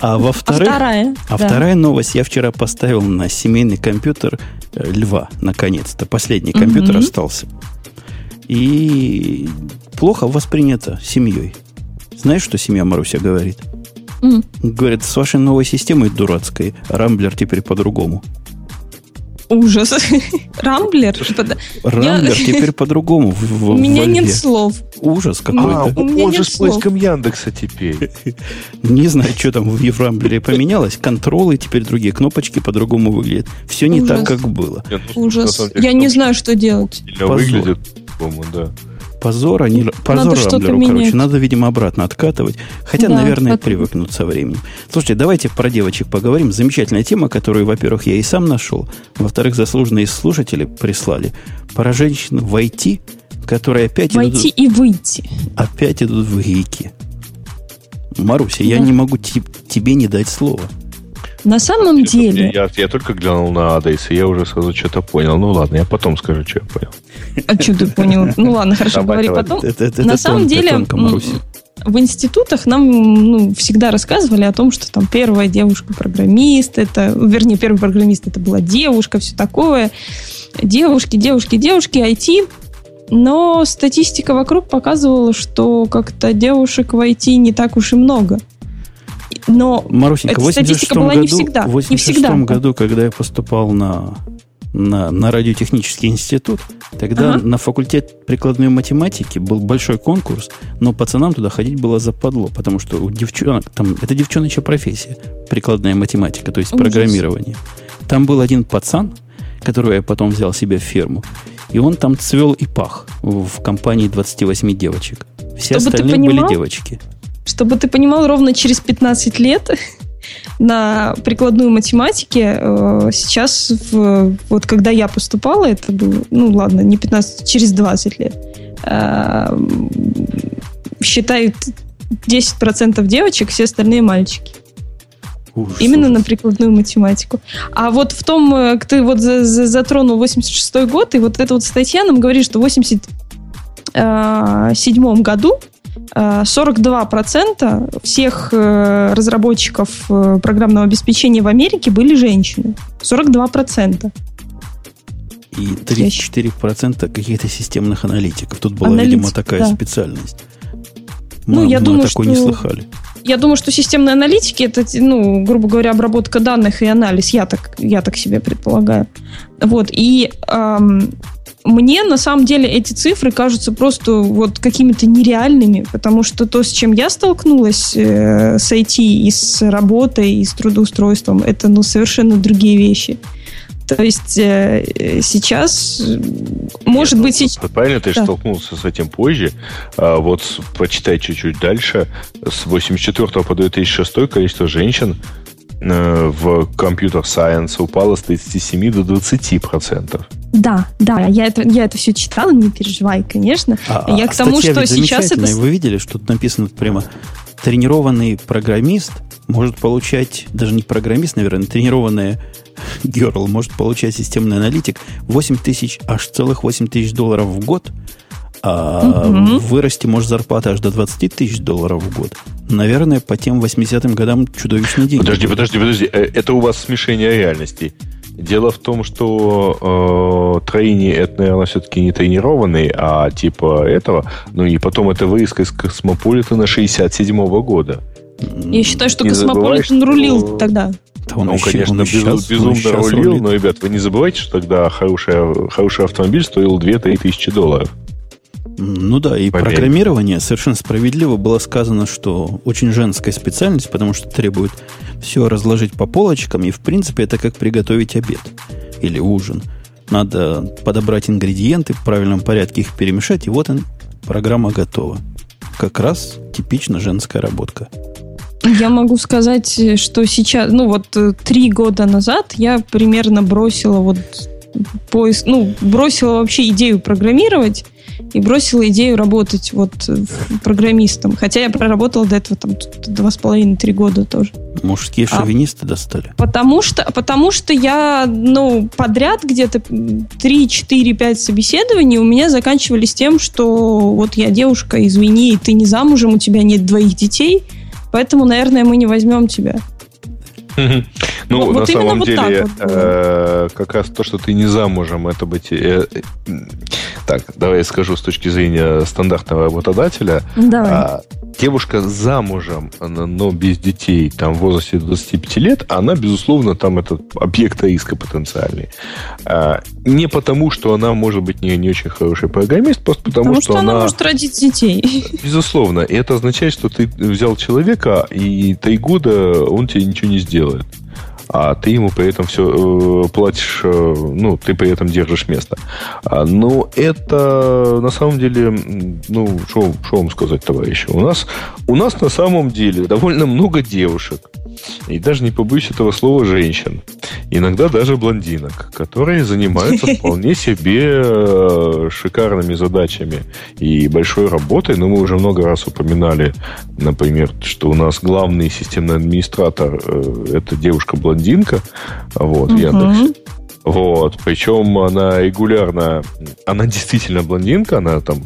А во вторых... А вторая? А вторая новость. Я вчера поставил на семейный компьютер э, Льва, наконец-то. Последний компьютер остался. И плохо воспринято семьей. Знаешь, что семья Маруся говорит? Говорит, с вашей новой системой дурацкой Рамблер теперь по-другому. Ужас. Рамблер? Рамблер теперь по-другому. У меня нет слов. Ужас какой-то. А, он же с поиском Яндекса теперь. Не знаю, что там в Рамблере поменялось. Контролы теперь другие, кнопочки по-другому выглядят. Все не так, как было. Ну, Ужас. Я не знаю, что делать. Выглядит, по-моему, да. Позор, они, позор надо Рамблеру, короче. Надо, видимо, обратно откатывать. Хотя, да, наверное, откат... привыкнут со временем. Слушайте, давайте про девочек поговорим. Замечательная тема, которую, во-первых, я и сам нашел. Во-вторых, заслуженные слушатели прислали. Про женщин в IT, которые опять Войти идут... и выйти. Опять идут в гики. Маруся, да. я не могу тебе не дать слова. На самом я деле... Я, я только глянул на адрес, и я уже сразу что-то понял. Ну ладно, я потом скажу, что я понял. А что ты понял? Ну ладно, хорошо, говори потом. На самом деле, в институтах нам ну, всегда рассказывали о том, что там первая девушка-программист, это, вернее, первый программист это была девушка, все такое. Девушки, девушки, девушки, IT. Но статистика вокруг показывала, что как-то девушек в IT не так уж и много. Но Марусенька, эта статистика была году, не всегда. В 86 году, когда я поступал на, на, на радиотехнический институт, тогда ага. на факультет прикладной математики был большой конкурс, но пацанам туда ходить было западло, потому что у девчонок, там, это девчоночья профессия, прикладная математика, то есть Ужас. программирование. Там был один пацан, которого я потом взял себе в фирму, и он там цвел и пах в компании 28 девочек. Все Чтобы остальные понимал, были девочки. Чтобы ты понимал, ровно через 15 лет на прикладную математике э, сейчас, в, вот когда я поступала, это было, ну ладно, не 15, через 20 лет, э, считают 10% девочек, все остальные мальчики. Ужас, Именно ужас. на прикладную математику. А вот в том, э, ты вот затронул 86 год, и вот эта вот статья нам говорит, что в 87 году 42% всех э, разработчиков э, программного обеспечения в Америке были женщины. 42%. И 34% каких-то системных аналитиков. Тут была, Аналитик, видимо, такая да. специальность. Мы, ну, я мы думаю, такой что... не слыхали. Я думаю, что системные аналитики это, ну, грубо говоря, обработка данных и анализ. Я так, я так себе предполагаю. Вот. И эм, мне на самом деле эти цифры кажутся просто вот какими-то нереальными, потому что то, с чем я столкнулась э, с IT и с работой, и с трудоустройством, это ну, совершенно другие вещи. То есть э, сейчас, может Нет, быть... Сейчас... Правильно, ты да. же столкнулся с этим позже. А, вот почитай чуть-чуть дальше. С 84 по 2006 количество женщин э, в компьютер-сайенс упало с 37 до 20 процентов. Да, да, я это, я это все читала, не переживай, конечно. А, я к тому, что сейчас это... Вы видели, что тут написано прямо тренированный программист может получать, даже не программист, наверное, тренированная girl может получать системный аналитик 8 тысяч, аж целых 8 тысяч долларов в год, а угу. вырасти может зарплата аж до 20 тысяч долларов в год. Наверное, по тем 80-м годам чудовищные деньги. Подожди, подожди, подожди. Э, это у вас смешение реальностей. Дело в том, что э, тройни это, наверное, все-таки не тренированный, а типа этого. Ну и потом это выиска из Космополитена 67 -го года. Я считаю, что Космополитен рулил что... тогда. Да он, ну, еще, конечно, он без, сейчас, безумно он рулил, рулит. но, ребят, вы не забывайте, что тогда хороший, хороший автомобиль стоил 2-3 тысячи долларов. Ну да, и Поверь. программирование совершенно справедливо было сказано, что очень женская специальность, потому что требует все разложить по полочкам, и в принципе это как приготовить обед или ужин. Надо подобрать ингредиенты, в правильном порядке их перемешать, и вот он, программа готова. Как раз типично женская работка. Я могу сказать, что сейчас, ну вот э, три года назад я примерно бросила вот поиск, ну, бросила вообще идею программировать и бросила идею работать вот программистом. Хотя я проработала до этого там два с половиной-три года тоже. Мужские а, шовинисты достали? Потому что, потому что я, ну, подряд где-то 3, 4, 5 собеседований у меня заканчивались тем, что вот я девушка, извини, ты не замужем, у тебя нет двоих детей, поэтому, наверное, мы не возьмем тебя. Ну, вот, на вот самом деле, вот э, как раз то, что ты не замужем, это быть... Э, так, давай я скажу с точки зрения стандартного работодателя. Давай. А, девушка замужем, но без детей, там в возрасте 25 лет, она, безусловно, там этот объект риска потенциальный. А, не потому, что она может быть не, не очень хороший программист, просто потому, потому что, что она... она может родить детей. Безусловно. И это означает, что ты взял человека, и три года он тебе ничего не сделает а ты ему при этом все э, платишь, э, ну, ты при этом держишь место. А, ну, это на самом деле, ну, что вам сказать, товарищи? У нас, у нас на самом деле довольно много девушек, и даже не побоюсь этого слова женщин, иногда даже блондинок, которые занимаются вполне себе э, шикарными задачами и большой работой. Но мы уже много раз упоминали, например, что у нас главный системный администратор это девушка-блондинка. Вот, угу. Яндекс. Вот. Причем она регулярно... Она действительно блондинка. Она там...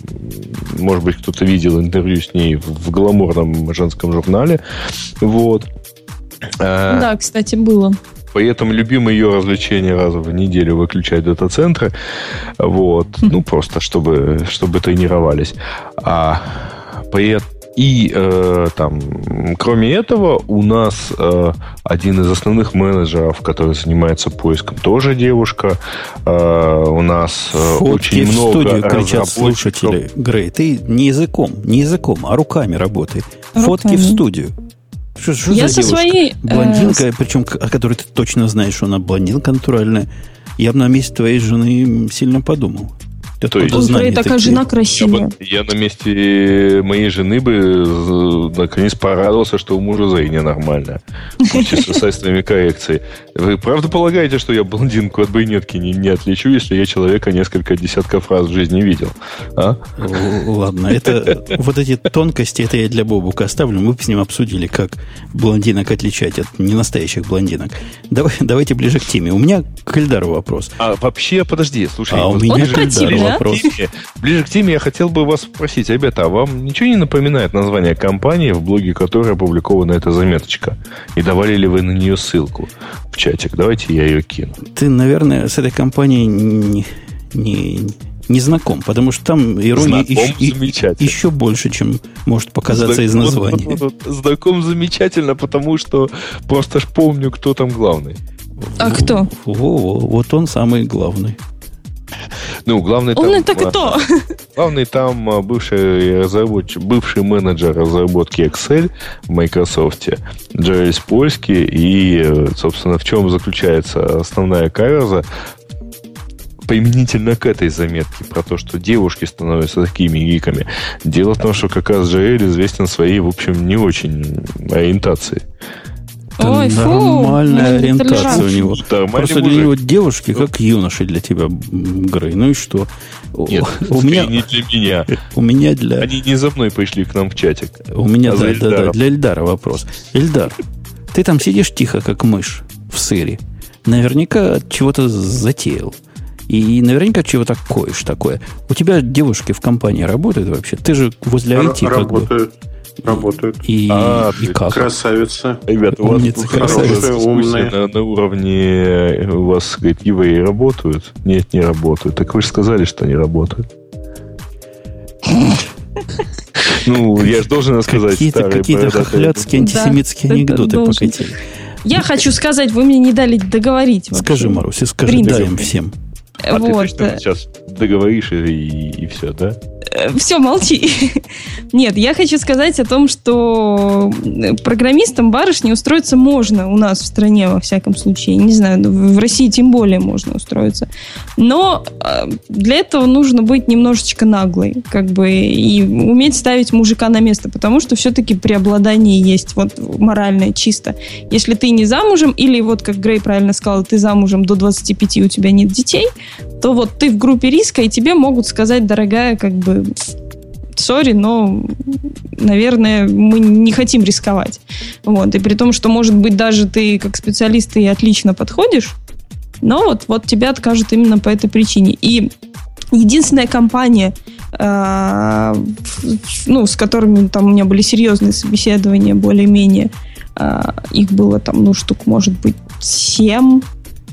Может быть, кто-то видел интервью с ней в, в гламурном женском журнале. Вот. А, да, кстати, было. Поэтому любимое ее развлечение раз в неделю выключать дата-центры. Вот. Ну, просто чтобы, чтобы тренировались. А при и э, там, кроме этого, у нас э, один из основных менеджеров, который занимается поиском, тоже девушка. Э, у нас э, Фотки очень много в студию кричат слушатели. Грей, ты не языком, не языком, а руками работай. Руками. Фотки в студию. Что, что я за со девушка? своей... Э, блондинка, э... причем о которой ты точно знаешь, что она блондинка натуральная. Я бы на месте твоей жены сильно подумал. Ты То есть, знания такая такие? жена красивая. Я, я на месте моей жены бы наконец порадовался, что у мужа зрение нормальное. С своими коррекцией. Вы правда полагаете, что я блондинку от брюнетки не, не отличу, если я человека несколько десятков раз в жизни видел? А? Ладно, это вот эти тонкости, это я для Бобука оставлю. Мы с ним обсудили, как блондинок отличать от ненастоящих блондинок. Давай, давайте ближе к теме. У меня к Эльдару вопрос. А вообще, подожди, слушай. А у меня к Эльдару вопрос. Теме, ближе к теме я хотел бы вас спросить, ребята, а вам ничего не напоминает название компании, в блоге которой опубликована эта заметочка? И давали ли вы на нее ссылку в чатик? Давайте я ее кину. Ты, наверное, с этой компанией не, не, не знаком, потому что там ирония еще, еще больше, чем может показаться знаком, из названия. Знаком замечательно, потому что просто ж помню, кто там главный. А кто? Во, во, вот он самый главный. Ну, главный там... Он это кто? Главный там а, бывший, разработчик, бывший менеджер разработки Excel в Microsoft, Джеррис Польский. И, собственно, в чем заключается основная каверза? применительно к этой заметке про то, что девушки становятся такими гиками. Дело в том, что как раз Джаэль известен своей, в общем, не очень ориентацией. Ой, нормальная фу, ориентация у него. Просто для него девушки как юноши для тебя, Грей. Ну и что? Нет, у меня не для меня. У меня для... Они не за мной пришли к нам в чатик. У меня, а да, да, да, для Эльдара вопрос. Эльдар, ты там сидишь тихо, как мышь в сыре. Наверняка чего-то затеял. И наверняка чего-то коешь такое. У тебя девушки в компании работают вообще? Ты же возле IT Работают. Как бы. Работают. И, а, и как? Красавица. Ребята, у Умница, вас красавица. умная. На, на уровне у вас, говорит, евреи работают? Нет, не работают. Так вы же сказали, что они работают. Ну, я же должен сказать. Какие-то какие хохлядские антисемитские анекдоты покатили. Я хочу сказать, вы мне не дали договорить. Скажи, Маруся, скажи, дай им всем. А вот. ты сейчас договоришь и, и все, да? Э, все, молчи. Нет, я хочу сказать о том, что программистам барышни устроиться можно у нас в стране, во всяком случае. Не знаю, в России тем более можно устроиться. Но э, для этого нужно быть немножечко наглой, как бы, и уметь ставить мужика на место, потому что все-таки преобладание есть, вот моральное чисто. Если ты не замужем, или вот, как Грей правильно сказал, ты замужем до 25, у тебя нет детей, то вот ты в группе риска, и тебе могут сказать, дорогая, как бы, сори, но, наверное, мы не хотим рисковать. Вот. И при том, что, может быть, даже ты как специалист и отлично подходишь, но вот, вот тебя откажут именно по этой причине. И единственная компания, э, ну, с которыми там у меня были серьезные собеседования, более-менее, э, их было там, ну, штук, может быть, семь,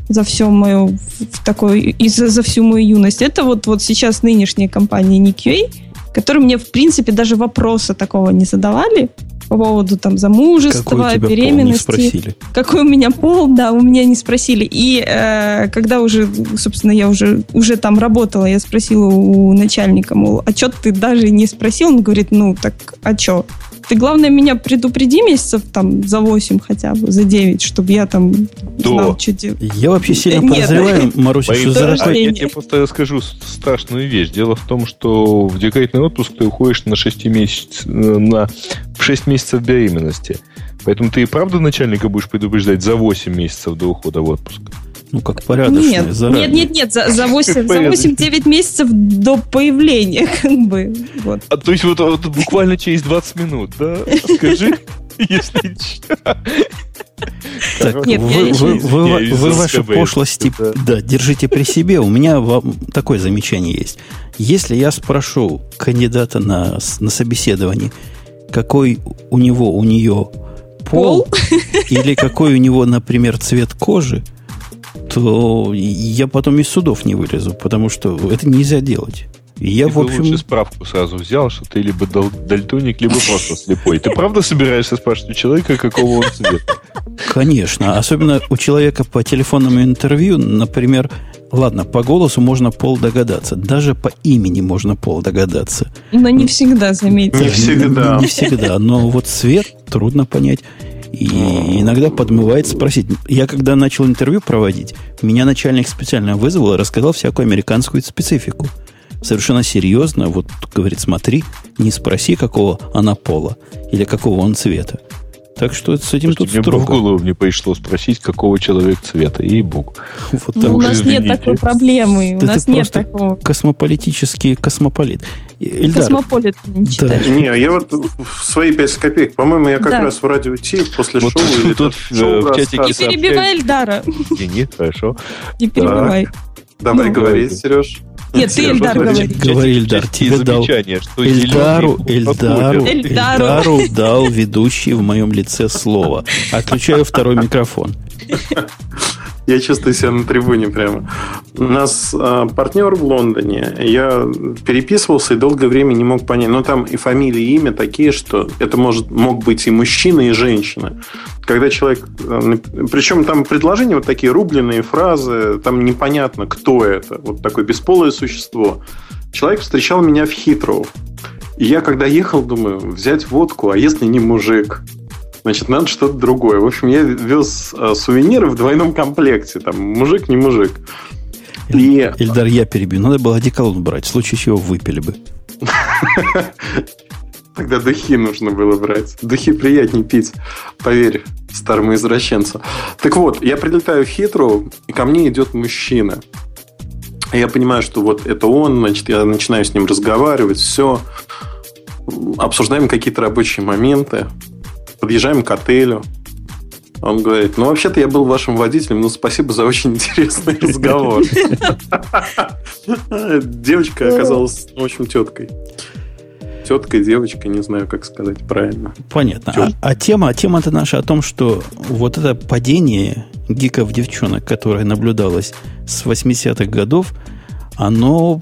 за всю мою такой и за, за всю мою юность. Это вот, вот сейчас нынешняя компания NQA, которые мне, в принципе, даже вопроса такого не задавали по поводу там замужества, беременности. Пол не спросили. Какой у меня пол, да, у меня не спросили. И э, когда уже, собственно, я уже, уже там работала, я спросила у начальника, мол, а что ты даже не спросил? Он говорит, ну, так, а что? Ты, главное, меня предупреди месяцев там за 8 хотя бы, за 9, чтобы я там да. знал, что делать. Я вообще сильно Нет. подозреваю, Маруся, что за а я тебе просто расскажу страшную вещь. Дело в том, что в декретный отпуск ты уходишь на 6 месяцев, на 6 месяцев беременности. Поэтому ты и правда начальника будешь предупреждать за 8 месяцев до ухода в отпуск. Ну, как порядочная, нет, заранее. Нет, нет, нет, за, за 8, за 8-9 месяцев до появления, как бы. Вот. А то есть вот, вот буквально через 20 минут, да? Скажи, если так, Нет, вы, вы, вы, вы ваши пошлости да. да, держите при себе. У меня вам такое замечание есть. Если я спрошу кандидата на, на собеседование, какой у него, у нее пол, пол? или какой у него, например, цвет кожи, то я потом из судов не вылезу, потому что это нельзя делать. я, ты в общем... лучше справку сразу взял, что ты либо дал, дальтоник, либо просто слепой. Ты правда собираешься спрашивать у человека, какого он цвета? Конечно. Особенно у человека по телефонному интервью, например, ладно, по голосу можно пол догадаться. Даже по имени можно пол догадаться. Но не всегда, заметьте. Не всегда. Не, не всегда. Но вот цвет трудно понять. И иногда подмывает спросить. Я когда начал интервью проводить, меня начальник специально вызвал и рассказал всякую американскую специфику. Совершенно серьезно, вот говорит, смотри, не спроси, какого она пола или какого он цвета. Так что с этим Слушайте, тут мне строго. в голову не пришло спросить, какого человек цвета, и бог. Вот ну, у нас извините. нет такой проблемы. У нас нет такого. Космополитический космополит. Ильдар. Космополит не читаешь. Да. Не, я вот в свои 5 копеек, по-моему, я как да. раз в радио Ти после вот шоу или тут шоу в чатике Не перебивай Эльдара. Не, хорошо. Не перебивай. Давай, ну, говори, Сереж. Нет, ты Эльдар говори. Говори, Эльдар, тебе дал. Эльдару, Эльдару, Эльдару дал ведущий в моем лице слово. Отключаю второй микрофон. Я чувствую себя на трибуне прямо. У нас э, партнер в Лондоне. Я переписывался и долгое время не мог понять. Но там и фамилия, и имя такие, что это может, мог быть и мужчина, и женщина. Когда человек... Э, причем там предложения вот такие рубленые фразы. Там непонятно, кто это. Вот такое бесполое существо. Человек встречал меня в Хитроу. И я, когда ехал, думаю, взять водку, а если не мужик? Значит, надо что-то другое. В общем, я вез э, сувениры в двойном комплекте. Там мужик, не мужик. И... Ильдар, я перебью. Надо было одеколон брать. В случае чего выпили бы. Тогда духи нужно было брать. Духи приятнее пить, поверь, старому извращенцу. Так вот, я прилетаю в Хитру, и ко мне идет мужчина. Я понимаю, что вот это он, значит, я начинаю с ним разговаривать, все. Обсуждаем какие-то рабочие моменты. Подъезжаем к отелю. Он говорит, ну, вообще-то я был вашим водителем, но спасибо за очень интересный разговор. Девочка оказалась, в общем, теткой. Теткой, девочкой, не знаю, как сказать правильно. Понятно. А, а тема, тема-то наша о том, что вот это падение гиков девчонок, которое наблюдалось с 80-х годов, оно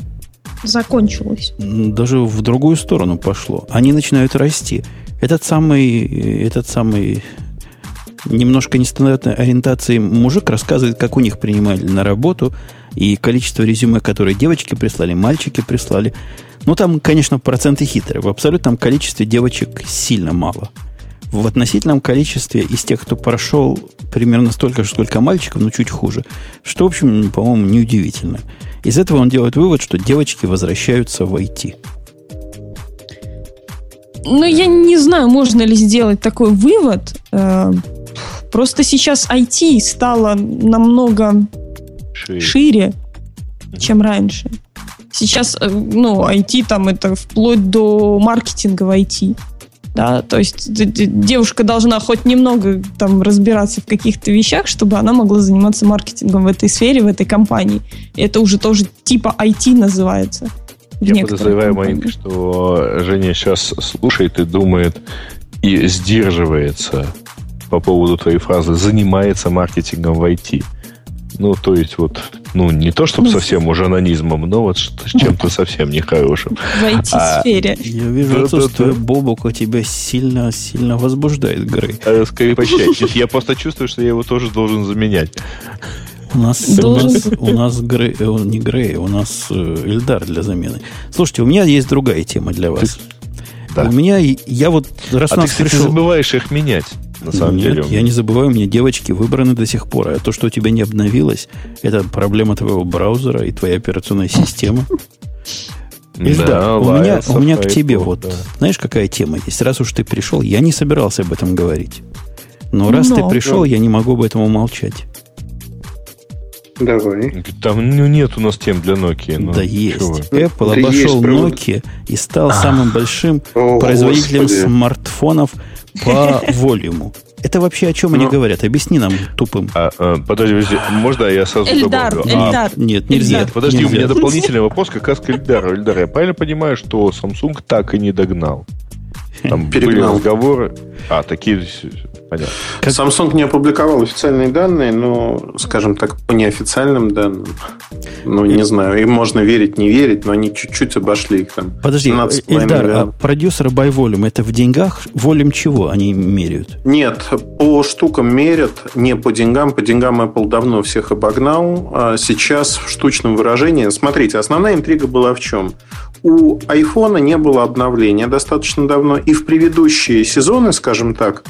закончилось. Даже в другую сторону пошло. Они начинают расти. Этот самый, этот самый немножко нестандартной ориентации мужик рассказывает, как у них принимали на работу, и количество резюме, которые девочки прислали, мальчики прислали. Ну, там, конечно, проценты хитрые. В абсолютном количестве девочек сильно мало. В относительном количестве из тех, кто прошел примерно столько же, сколько мальчиков, но чуть хуже. Что, в общем, по-моему, неудивительно. Из этого он делает вывод, что девочки возвращаются в IT. Ну, я не знаю, можно ли сделать такой вывод. Э, просто сейчас IT стало намного шире, шире чем раньше. Сейчас, э, ну, IT там это вплоть до маркетинга в IT. Да, то есть девушка должна хоть немного там разбираться в каких-то вещах, чтобы она могла заниматься маркетингом в этой сфере, в этой компании. И это уже тоже типа IT называется. Я подозреваю, Маринка, что Женя сейчас слушает и думает и сдерживается по поводу твоей фразы «занимается маркетингом в IT». Ну, то есть вот, ну, не то чтобы ну, совсем уже анонизмом, но вот с чем-то совсем нехорошим. В IT-сфере. А, я вижу, отсутствие Бобука тебя сильно, сильно возбуждает, Грей. А, скорее Я просто чувствую, что я его тоже должен заменять. У нас, Должен... у нас, у нас Грей, э, не Грей, у нас э, Эльдар для замены. Слушайте, у меня есть другая тема для вас. Да. У меня, я вот раз а у нас ты, кстати, пришел... забываешь их менять, на самом Нет, деле. я не забываю, у меня девочки выбраны до сих пор. А то, что у тебя не обновилось, это проблема твоего браузера и твоей операционной системы. Ильдар, да, у, меня, у меня к тебе вот, да. знаешь, какая тема есть? Раз уж ты пришел, я не собирался об этом говорить. Но раз Но. ты пришел, я не могу об этом умолчать. Давай. Там ну, нет у нас тем для Nokia. Ну, да есть. Чего? Apple да обошел Nokia и стал а. самым большим О, производителем Господи. смартфонов по волюму. Это вообще о чем они ну. говорят? Объясни нам тупым. А, а, подожди, подожди, можно я сразу Эльдар, добавлю? Эльдар. А, нет, нельзя. Нет, подожди, нельзя. у меня дополнительный вопрос как раз к Эльдару. Эльдар, я правильно понимаю, что Samsung так и не догнал? Там были разговоры. А, такие понятно. Как... Samsung не опубликовал официальные данные, но, скажем так, по неофициальным данным, ну, не знаю, им можно верить, не верить, но они чуть-чуть обошли их там. Подожди, Эльдар, а продюсеры by volume, это в деньгах? Волюм чего они меряют? Нет, по штукам мерят, не по деньгам. По деньгам Apple давно всех обогнал. А сейчас в штучном выражении... Смотрите, основная интрига была в чем? У iPhone не было обновления достаточно давно, и в предыдущие сезоны, скажем так,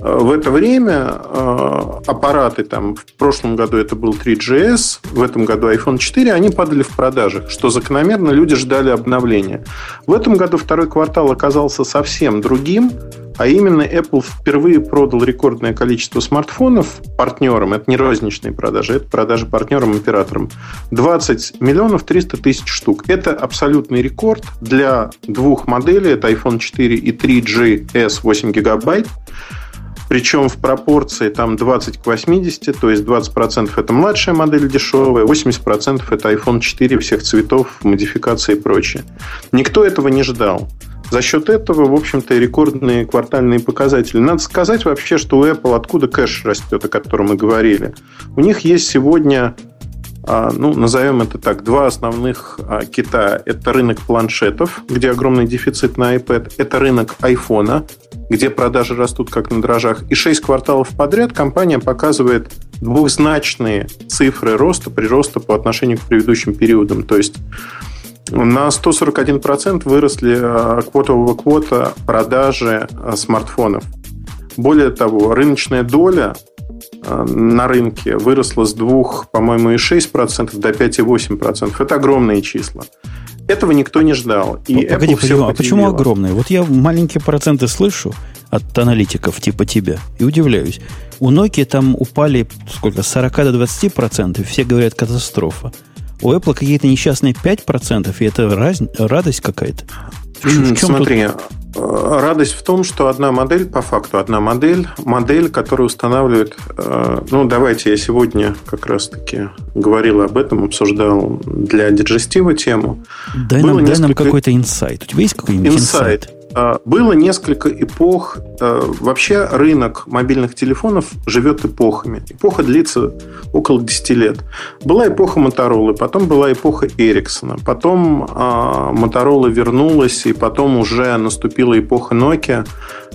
э, в это время э, аппараты, там, в прошлом году это был 3GS, в этом году iPhone 4, они падали в продажах, что закономерно люди ждали обновления. В этом году второй квартал оказался совсем другим, а именно Apple впервые продал рекордное количество смартфонов партнерам. Это не розничные продажи, это продажи партнерам, операторам. 20 миллионов 300 тысяч штук. Это абсолютный рекорд для двух моделей. Это iPhone 4 и 3GS 8 гигабайт. Причем в пропорции там 20 к 80, то есть 20% это младшая модель дешевая, 80% это iPhone 4 всех цветов, модификации и прочее. Никто этого не ждал. За счет этого, в общем-то, рекордные квартальные показатели. Надо сказать вообще, что у Apple откуда кэш растет, о котором мы говорили. У них есть сегодня а, ну, назовем это так, два основных а, кита. Это рынок планшетов, где огромный дефицит на iPad. Это рынок айфона, где продажи растут как на дрожжах. И шесть кварталов подряд компания показывает двухзначные цифры роста, прироста по отношению к предыдущим периодам. То есть на 141% выросли э, квотового-квота продажи э, смартфонов. Более того, рыночная доля э, на рынке выросла с 2, по-моему, и 6% до 5,8%. Это огромные числа. Этого никто не ждал. И Погоди, почему, а почему огромные? Вот я маленькие проценты слышу от аналитиков типа тебя и удивляюсь. У Nokia там упали сколько, с 40 до 20%, все говорят катастрофа. У Apple какие-то несчастные 5%, и это раз, радость какая-то. Смотри, тут? Э, радость в том, что одна модель, по факту одна модель, модель, которая устанавливает... Э, ну, давайте я сегодня как раз-таки говорил об этом, обсуждал для Диджестива тему. Дай нам, несколько... дай нам какой-то инсайт. У тебя есть какой-нибудь инсайт? инсайт? А, было несколько эпох. А, вообще рынок мобильных телефонов живет эпохами. Эпоха длится около 10 лет. Была эпоха Моторолы, потом была эпоха Эриксона, потом Моторола вернулась, и потом уже наступила эпоха Nokia,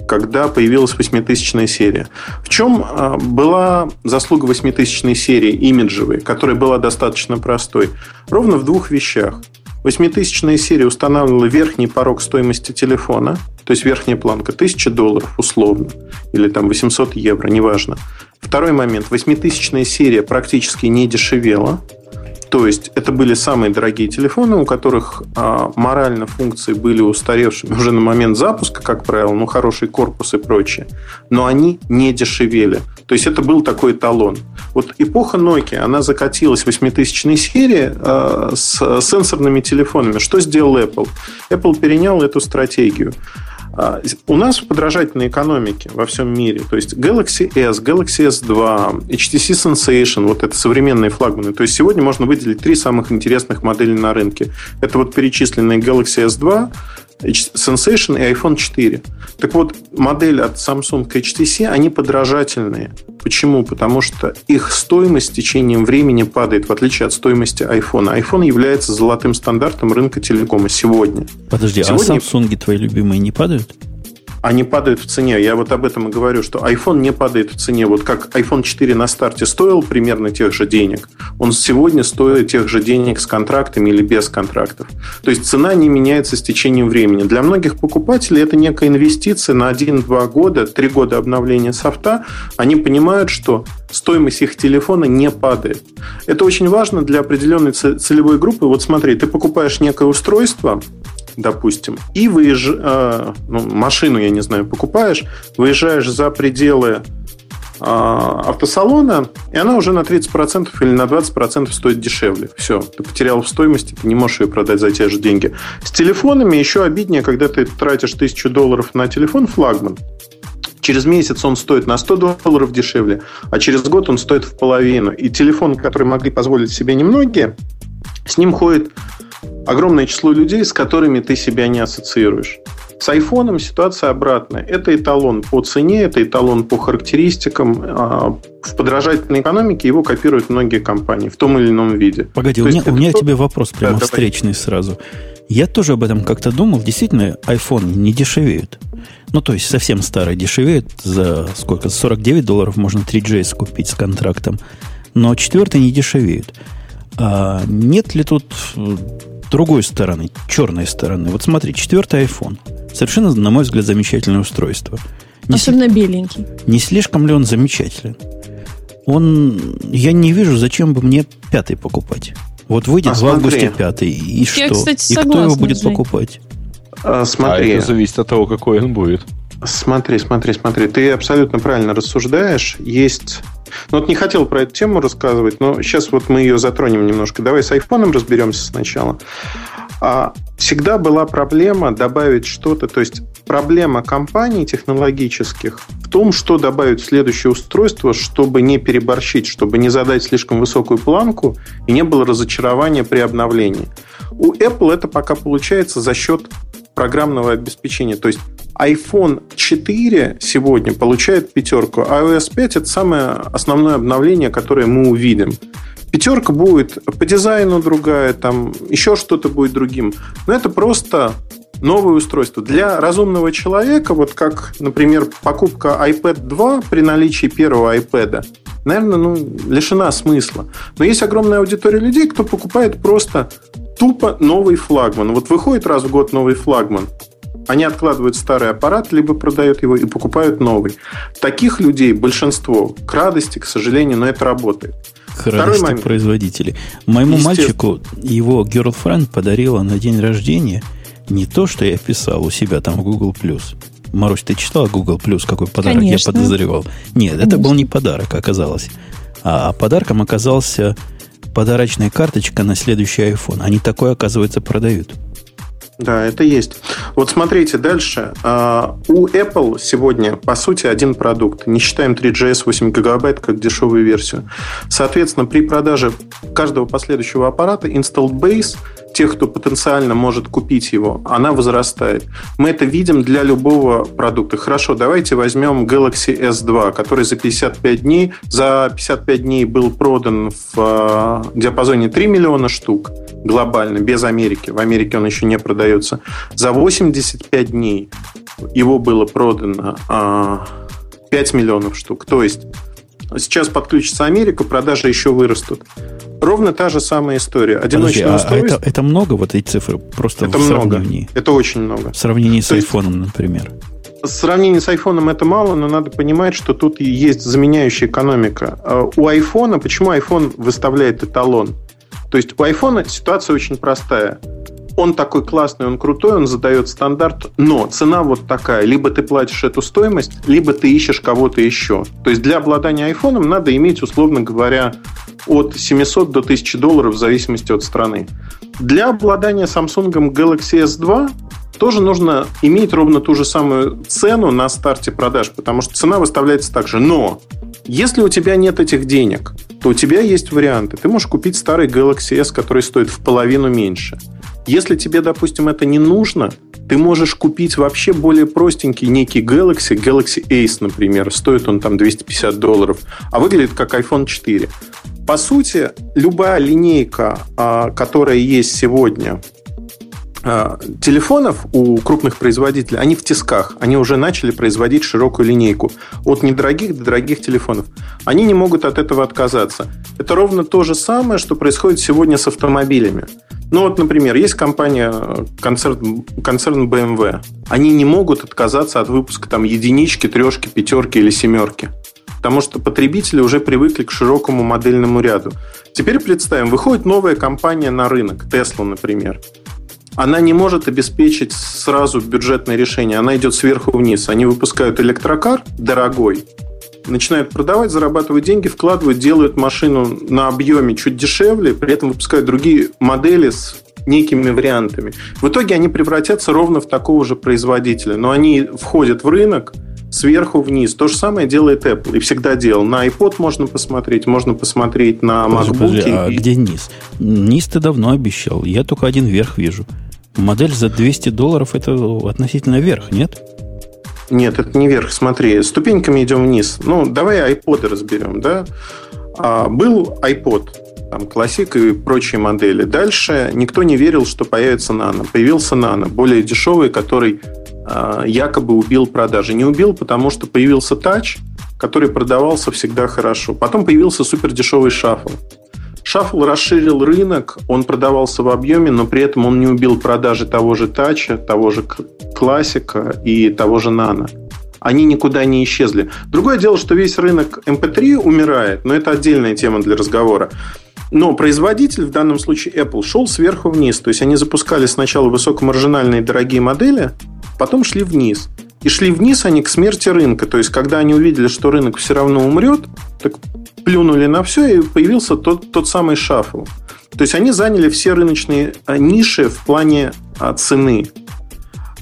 когда появилась 8000 серия. В чем была заслуга 8000 серии имиджевой, которая была достаточно простой? Ровно в двух вещах – Восьмитысячная серия устанавливала верхний порог стоимости телефона, то есть верхняя планка 1000 долларов условно, или там 800 евро, неважно. Второй момент. Восьмитысячная серия практически не дешевела, то есть это были самые дорогие телефоны, у которых а, морально функции были устаревшими уже на момент запуска, как правило, ну хороший корпус и прочее, но они не дешевели. То есть это был такой эталон. Вот эпоха Nokia, она закатилась в 8000 серии а, с сенсорными телефонами. Что сделал Apple? Apple перенял эту стратегию. А, у нас в подражательной экономике во всем мире, то есть Galaxy S, Galaxy S2, HTC Sensation, вот это современные флагманы. То есть сегодня можно выделить три самых интересных модели на рынке. Это вот перечисленные Galaxy S2, Sensation и iPhone 4. Так вот, модель от Samsung HTC, они подражательные. Почему? Потому что их стоимость с течением времени падает, в отличие от стоимости iPhone. iPhone является золотым стандартом рынка телекома сегодня. Подожди, а сегодня... а Samsung твои любимые не падают? Они падают в цене. Я вот об этом и говорю, что iPhone не падает в цене. Вот как iPhone 4 на старте стоил примерно тех же денег, он сегодня стоит тех же денег с контрактами или без контрактов. То есть цена не меняется с течением времени. Для многих покупателей это некая инвестиция на 1-2 года, 3 года обновления софта. Они понимают, что стоимость их телефона не падает. Это очень важно для определенной целевой группы. Вот смотри, ты покупаешь некое устройство, допустим, и выезж... э, ну, машину, я не знаю, покупаешь, выезжаешь за пределы э, автосалона, и она уже на 30% или на 20% стоит дешевле. Все, ты потерял в стоимости, ты не можешь ее продать за те же деньги. С телефонами еще обиднее, когда ты тратишь тысячу долларов на телефон флагман, Через месяц он стоит на 100 долларов дешевле, а через год он стоит в половину. И телефон, который могли позволить себе немногие, с ним ходит огромное число людей, с которыми ты себя не ассоциируешь. С айфоном ситуация обратная. Это эталон по цене, это эталон по характеристикам. А, в подражательной экономике его копируют многие компании в том или ином виде. Погоди, То у меня, у меня тебе вопрос прямо да, встречный давай. сразу. Я тоже об этом как-то думал. Действительно, iPhone не дешевеют. Ну, то есть, совсем старый дешевеет. За сколько? 49 долларов можно 3GS купить с контрактом. Но четвертый не дешевеют. А нет ли тут другой стороны, черной стороны. Вот смотри, четвертый iPhone. Совершенно, на мой взгляд, замечательное устройство. Не Особенно с... беленький. Не слишком ли он замечателен? Он... Я не вижу, зачем бы мне пятый покупать. Вот выйдет а в августе пятый, и Я, что? Кстати, и кто его будет Жень. покупать? А, смотри. А это зависит от того, какой он будет. Смотри, смотри, смотри. Ты абсолютно правильно рассуждаешь. Есть ну, вот не хотел про эту тему рассказывать, но сейчас вот мы ее затронем немножко. Давай с айфоном разберемся сначала. А, всегда была проблема добавить что-то, то есть проблема компаний технологических в том, что добавить в следующее устройство, чтобы не переборщить, чтобы не задать слишком высокую планку и не было разочарования при обновлении. У Apple это пока получается за счет программного обеспечения. То есть iPhone 4 сегодня получает пятерку, а iOS 5 это самое основное обновление, которое мы увидим. Пятерка будет по дизайну другая, там еще что-то будет другим. Но это просто новое устройство. Для разумного человека, вот как, например, покупка iPad 2 при наличии первого iPad, наверное, ну, лишена смысла. Но есть огромная аудитория людей, кто покупает просто тупо новый флагман. Вот выходит раз в год новый флагман, они откладывают старый аппарат, либо продают его и покупают новый. Таких людей большинство. К радости, к сожалению, но это работает. К радости момент. производителей. Моему мальчику его girlfriend подарила на день рождения не то, что я писал у себя там в Google+. Марусь, ты читала Google+, какой подарок Конечно. я подозревал? Нет, Конечно. это был не подарок, оказалось. А подарком оказался подарочная карточка на следующий iPhone. Они такое, оказывается, продают. Да, это есть. Вот смотрите дальше. А, у Apple сегодня, по сути, один продукт. Не считаем 3GS 8 гигабайт как дешевую версию. Соответственно, при продаже каждого последующего аппарата installed base тех, кто потенциально может купить его, она возрастает. Мы это видим для любого продукта. Хорошо, давайте возьмем Galaxy S2, который за 55 дней, за 55 дней был продан в а, диапазоне 3 миллиона штук глобально, без Америки. В Америке он еще не продается. За 85 дней его было продано 5 а, миллионов штук. То есть сейчас подключится Америка, продажи еще вырастут. Ровно та же самая история. Одиночное Подожди, устройство. А это, это много вот эти цифры? Просто это в много. сравнении? Это очень много. В сравнении с айфоном, например. В сравнении с айфоном это мало, но надо понимать, что тут есть заменяющая экономика. А у айфона, почему iPhone выставляет эталон? То есть у айфона ситуация очень простая. Он такой классный, он крутой, он задает стандарт, но цена вот такая. Либо ты платишь эту стоимость, либо ты ищешь кого-то еще. То есть для обладания айфоном надо иметь, условно говоря, от 700 до 1000 долларов в зависимости от страны. Для обладания Samsung Galaxy S2 тоже нужно иметь ровно ту же самую цену на старте продаж, потому что цена выставляется так же. Но если у тебя нет этих денег, то у тебя есть варианты. Ты можешь купить старый Galaxy S, который стоит в половину меньше. Если тебе, допустим, это не нужно, Ты можешь купить вообще более простенький некий Galaxy, Galaxy Ace, например. Стоит он там 250 долларов, а выглядит как iPhone 4. По сути, любая линейка, а, которая есть сегодня телефонов у крупных производителей, они в тисках. Они уже начали производить широкую линейку. От недорогих до дорогих телефонов. Они не могут от этого отказаться. Это ровно то же самое, что происходит сегодня с автомобилями. Ну вот, например, есть компания, концерн, концерн BMW. Они не могут отказаться от выпуска там единички, трешки, пятерки или семерки. Потому что потребители уже привыкли к широкому модельному ряду. Теперь представим, выходит новая компания на рынок, Tesla, например она не может обеспечить сразу бюджетное решение. Она идет сверху вниз. Они выпускают электрокар дорогой, начинают продавать, зарабатывают деньги, вкладывают, делают машину на объеме чуть дешевле, при этом выпускают другие модели с некими вариантами. В итоге они превратятся ровно в такого же производителя, но они входят в рынок сверху вниз. То же самое делает Apple и всегда делал. На iPod можно посмотреть, можно посмотреть на MacBook. Подожди, а и... где низ? Низ ты давно обещал. Я только один верх вижу. Модель за 200 долларов это относительно вверх, нет? Нет, это не вверх. Смотри, ступеньками идем вниз. Ну, давай iPod разберем, да? А, был iPod, там, классик и прочие модели. Дальше никто не верил, что появится нано. Появился нано, более дешевый, который а, якобы убил продажи. Не убил, потому что появился тач, который продавался всегда хорошо. Потом появился супер дешевый шафл. Шаффл расширил рынок, он продавался в объеме, но при этом он не убил продажи того же тача, того же классика и того же нано. Они никуда не исчезли. Другое дело, что весь рынок MP3 эм умирает, но это отдельная тема для разговора. Но производитель, в данном случае Apple, шел сверху вниз. То есть они запускали сначала высокомаржинальные дорогие модели, потом шли вниз. И шли вниз они к смерти рынка. То есть, когда они увидели, что рынок все равно умрет, так плюнули на все, и появился тот, тот самый шафл. То есть, они заняли все рыночные а, ниши в плане а, цены.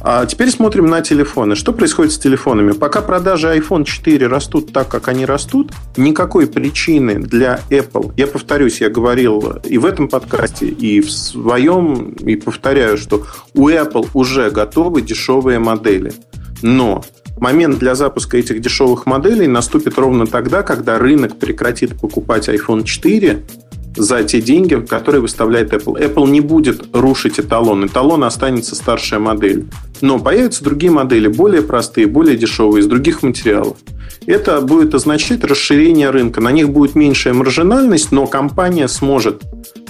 А теперь смотрим на телефоны. Что происходит с телефонами? Пока продажи iPhone 4 растут так, как они растут, никакой причины для Apple, я повторюсь, я говорил и в этом подкасте, и в своем, и повторяю, что у Apple уже готовы дешевые модели. Но момент для запуска этих дешевых моделей наступит ровно тогда, когда рынок прекратит покупать iPhone 4 за те деньги, которые выставляет Apple. Apple не будет рушить эталон. Эталон останется старшая модель. Но появятся другие модели, более простые, более дешевые, из других материалов. Это будет означать расширение рынка. На них будет меньшая маржинальность, но компания сможет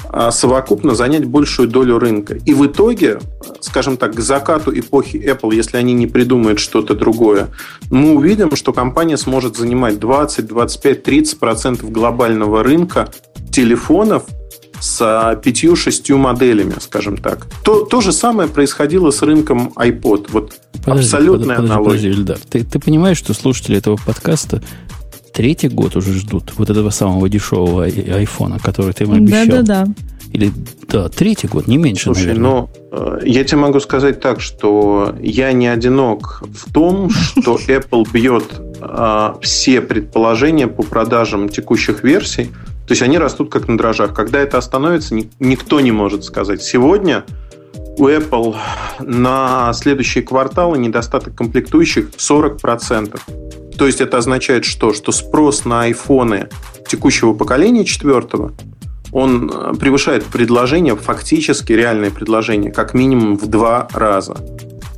а, совокупно занять большую долю рынка. И в итоге, скажем так, к закату эпохи Apple, если они не придумают что-то другое, мы увидим, что компания сможет занимать 20, 25, 30 процентов глобального рынка телефонов с пятью-шестью моделями, скажем так. То, то же самое происходило с рынком iPod. Вот подожди, абсолютная подожди, аналогия. Подожди, Ильдар, ты, ты понимаешь, что слушатели этого подкаста третий год уже ждут вот этого самого дешевого айфона, который ты им обещал. Да-да-да. Или, да, третий год, не меньше, Слушай, наверное. но э, я тебе могу сказать так, что я не одинок в том, что Apple бьет э, все предположения по продажам текущих версий. То есть они растут как на дрожжах. Когда это остановится, ни, никто не может сказать. Сегодня у Apple на следующие кварталы недостаток комплектующих 40%. То есть это означает что? Что спрос на айфоны текущего поколения четвертого он э, превышает предложение, фактически реальное предложение, как минимум в два раза.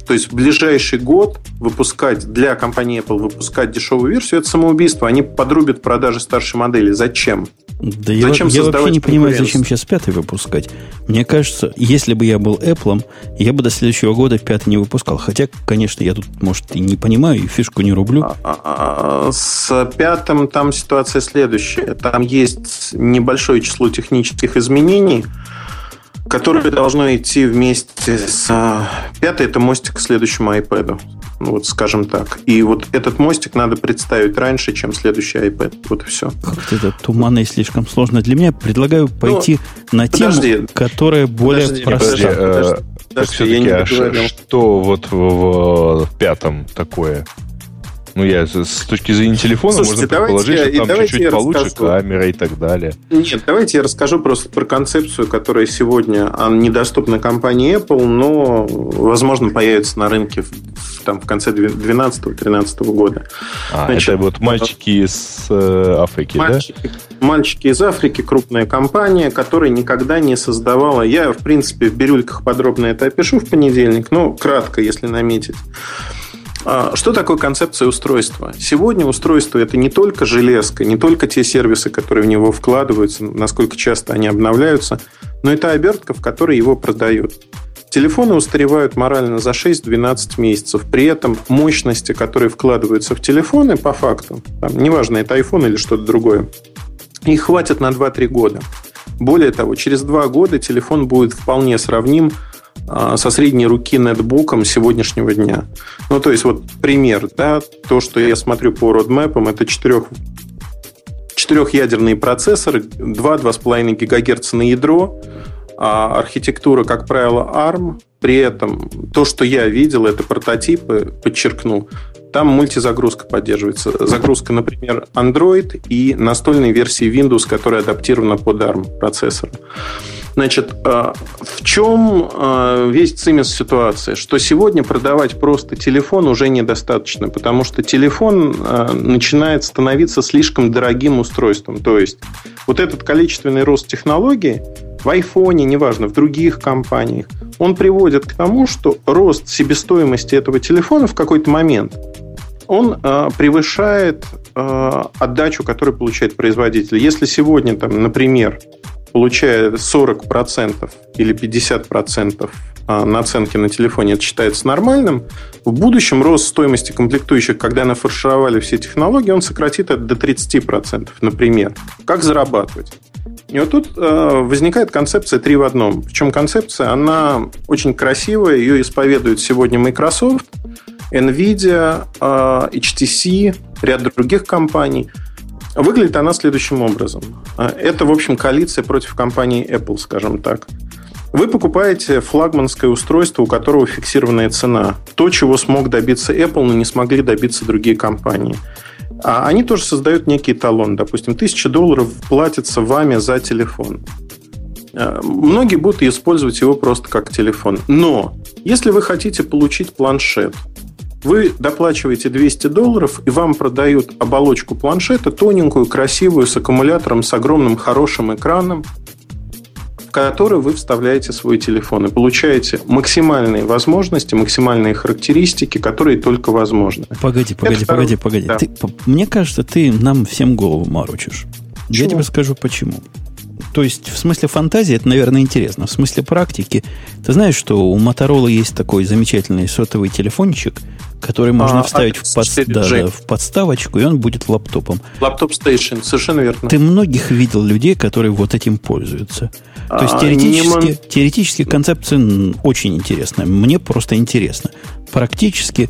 То есть в ближайший год выпускать для компании Apple выпускать дешевую версию это самоубийство. Они подрубят продажи старшей модели. Зачем? Да зачем я, я вообще не понимаю, зачем сейчас пятый выпускать. Мне кажется, если бы я был Apple, я бы до следующего года пятый не выпускал. Хотя, конечно, я тут, может, и не понимаю, и фишку не рублю. А, а, а, с пятым там ситуация следующая. Там есть небольшое число технических изменений, которое должно идти вместе с... Пятый – это мостик к следующему iPad. Ну, вот скажем так. И вот этот мостик надо представить раньше, чем следующий iPad. Вот и все. Как-то это туманно и слишком сложно для меня. Предлагаю ну, пойти ну, на подожди, тему, которая более подожди, проста. Подожди, подожди, подожди, я не а что вот в, в, в пятом такое? Ну, я с точки зрения телефона Слушайте, можно предположить, я, что там чуть-чуть получше расскажу. камера и так далее. Нет, давайте я расскажу просто про концепцию, которая сегодня недоступна компании Apple, но, возможно, появится на рынке в, там, в конце 2012-2013 года. А, Значит, это вот мальчики из э, Африки, мальчики, да? Мальчики из Африки, крупная компания, которая никогда не создавала... Я, в принципе, в бирюльках подробно это опишу в понедельник, но кратко, если наметить. А, что такое концепция устройства? Сегодня устройство это не только железка, не только те сервисы, которые в него вкладываются, насколько часто они обновляются, но это обертка, в которой его продают. Телефоны устаревают морально за 6-12 месяцев. При этом мощности, которые вкладываются в телефоны, по факту, там, неважно, это iPhone или что-то другое, их хватит на 2-3 года. Более того, через 2 года телефон будет вполне сравним со средней руки нетбуком сегодняшнего дня. Ну, то есть, вот пример, да, то, что я смотрю по родмэпам, это четырех четырехъядерные процессоры, 2-2,5 ГГц на ядро, а архитектура, как правило, ARM. При этом то, что я видел, это прототипы, подчеркну, там мультизагрузка поддерживается. Загрузка, например, Android и настольной версии Windows, которая адаптирована под ARM процессор. Значит, э, в чем э, весь цимис ситуации? Что сегодня продавать просто телефон уже недостаточно, потому что телефон э, начинает становиться слишком дорогим устройством. То есть вот этот количественный рост технологий в айфоне, неважно, в других компаниях, он приводит к тому, что рост себестоимости этого телефона в какой-то момент он превышает отдачу, которую получает производитель. Если сегодня, там, например, получая 40% или 50% а, наценки на телефоне, это считается нормальным, в будущем рост стоимости комплектующих, когда нафаршировали все технологии, он сократит это до 30%, например. Как зарабатывать? И вот тут э, возникает концепция три в одном. Причем концепция, она очень красивая, ее исповедует сегодня Microsoft, Nvidia, э, HTC, ряд других компаний – Выглядит она следующим образом. А, это, в общем, коалиция против компании Apple, скажем так. Вы покупаете флагманское устройство, у которого фиксированная цена. То, чего смог добиться Apple, но не смогли добиться другие компании. А они тоже создают некий талон. Допустим, 1000 долларов платится вами за телефон. А, многие будут использовать его просто как телефон. Но если вы хотите получить планшет, вы доплачиваете 200 долларов, и вам продают оболочку планшета, тоненькую, красивую, с аккумулятором, с огромным хорошим экраном, в который вы вставляете свой телефон и получаете максимальные возможности, максимальные характеристики, которые только возможны. Погоди, погоди, Это погоди, погоди. Да. Ты, мне кажется, ты нам всем голову морочишь. Почему? Я тебе скажу почему. То есть, в смысле фантазии это, наверное, интересно. В смысле практики, ты знаешь, что у Motorola есть такой замечательный сотовый телефончик, который можно а, вставить в, под, да, в подставочку, и он будет лаптопом. Лаптоп стейшн, совершенно верно. Ты многих видел людей, которые вот этим пользуются. То есть, теоретически, а, теоретически концепция очень интересная. Мне просто интересно. Практически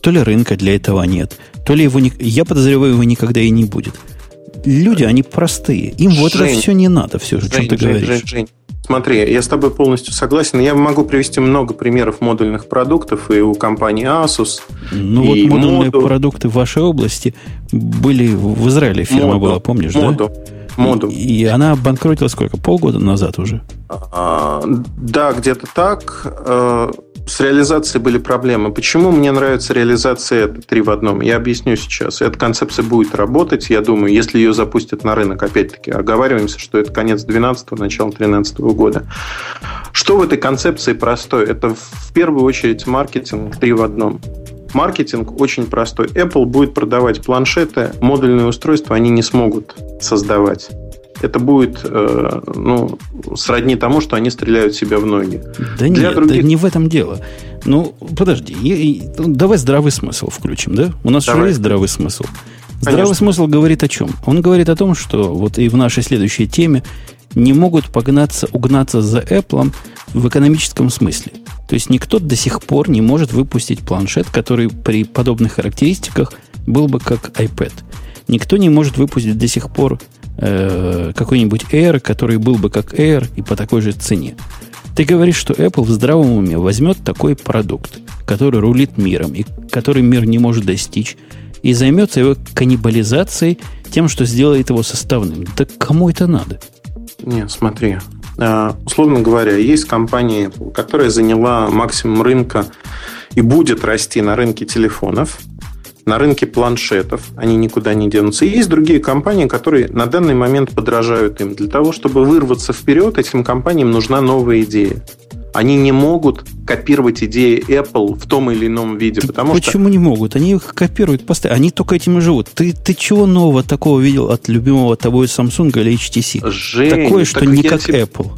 то ли рынка для этого нет, то ли его... Не, я подозреваю, его никогда и не будет люди, они простые. Им Жень, вот это все не надо, все, Жень, о чем ты Жень, говоришь. Жень, Жень. Смотри, я с тобой полностью согласен. Я могу привести много примеров модульных продуктов и у компании Asus. Ну вот модульные Modu. продукты в вашей области были в Израиле фирма Modu. была, помнишь, Modu. да? Моду. И, и она банкротила сколько? Полгода назад уже? А, да, где-то так. С реализацией были проблемы. Почему мне нравится реализация это три в одном? Я объясню сейчас. Эта концепция будет работать, я думаю, если ее запустят на рынок. Опять-таки, оговариваемся, что это конец 12 начало 13 года. Что в этой концепции простое? Это в первую очередь маркетинг три в одном. Маркетинг очень простой. Apple будет продавать планшеты, модульные устройства они не смогут создавать это будет э, ну, сродни тому, что они стреляют себя в ноги. Да Для нет, других... да не в этом дело. Ну, подожди, я, я, ну, давай здравый смысл включим, да? У нас давай. же есть здравый смысл. Здравый Конечно. смысл говорит о чем? Он говорит о том, что вот и в нашей следующей теме не могут погнаться, угнаться за Apple в экономическом смысле. То есть никто до сих пор не может выпустить планшет, который при подобных характеристиках был бы как iPad. Никто не может выпустить до сих пор э, какой-нибудь Air, который был бы как Air и по такой же цене. Ты говоришь, что Apple в здравом уме возьмет такой продукт, который рулит миром, и который мир не может достичь, и займется его каннибализацией тем, что сделает его составным. Да кому это надо? Не, смотри. А, условно говоря, есть компания, которая заняла максимум рынка и будет расти на рынке телефонов, на рынке планшетов, они никуда не денутся. И есть другие компании, которые на данный момент подражают им. Для того, чтобы вырваться вперед, этим компаниям нужна новая идея. Они не могут копировать идеи Apple в том или ином виде, Ты потому почему что... не могут? Они их копируют постоянно. Они только этим и живут. Ты, ты чего нового такого видел от любимого тобой Samsung или HTC? Жень, Такое, что не как тебе... Apple.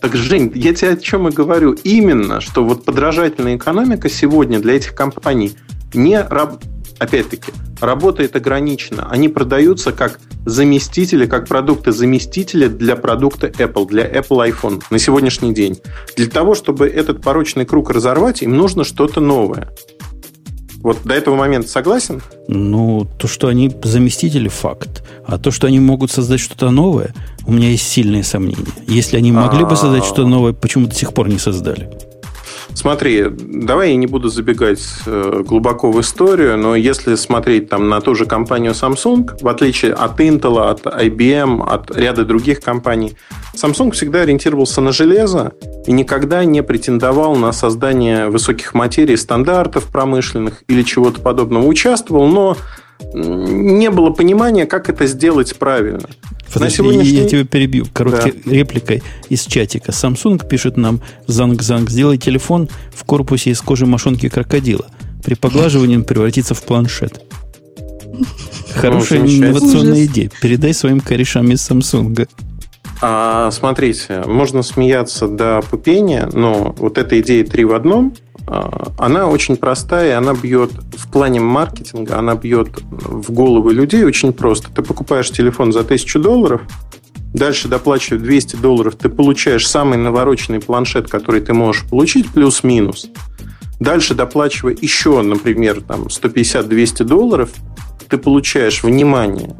Так, Жень, я тебе о чем и говорю. Именно, что вот подражательная экономика сегодня для этих компаний не, опять-таки, работает ограниченно. Они продаются как заместители, как продукты заместители для продукта Apple, для Apple iPhone на сегодняшний день. Для того, чтобы этот порочный круг разорвать, им нужно что-то новое. Вот до этого момента согласен? Ну, то, что они заместители, факт. А то, что они могут создать что-то новое, у меня есть сильные сомнения. Если они могли бы создать что-то новое, почему до сих пор не создали? Смотри, давай я не буду забегать э, глубоко в историю, но если смотреть там на ту же компанию Samsung, в отличие от Intel, от IBM, от ряда других компаний, Samsung всегда ориентировался на железо и никогда не претендовал на создание высоких материй, стандартов промышленных или чего-то подобного. Участвовал, но не было понимания, как это сделать правильно. Подожди, сегодняшний... я тебя перебью короткой да. репликой из чатика. Samsung пишет нам, Занг-Занг, сделай телефон в корпусе из кожи мошонки крокодила. При поглаживании он превратится в планшет. Хорошая ну, инновационная идея. Передай своим корешам из Samsung. А, смотрите, можно смеяться до пупения, но вот эта идея три в одном – она очень простая, она бьет в плане маркетинга, она бьет в головы людей очень просто. Ты покупаешь телефон за 1000 долларов, дальше доплачивая 200 долларов, ты получаешь самый навороченный планшет, который ты можешь получить, плюс-минус. Дальше доплачивая еще, например, там 150-200 долларов, ты получаешь, внимание,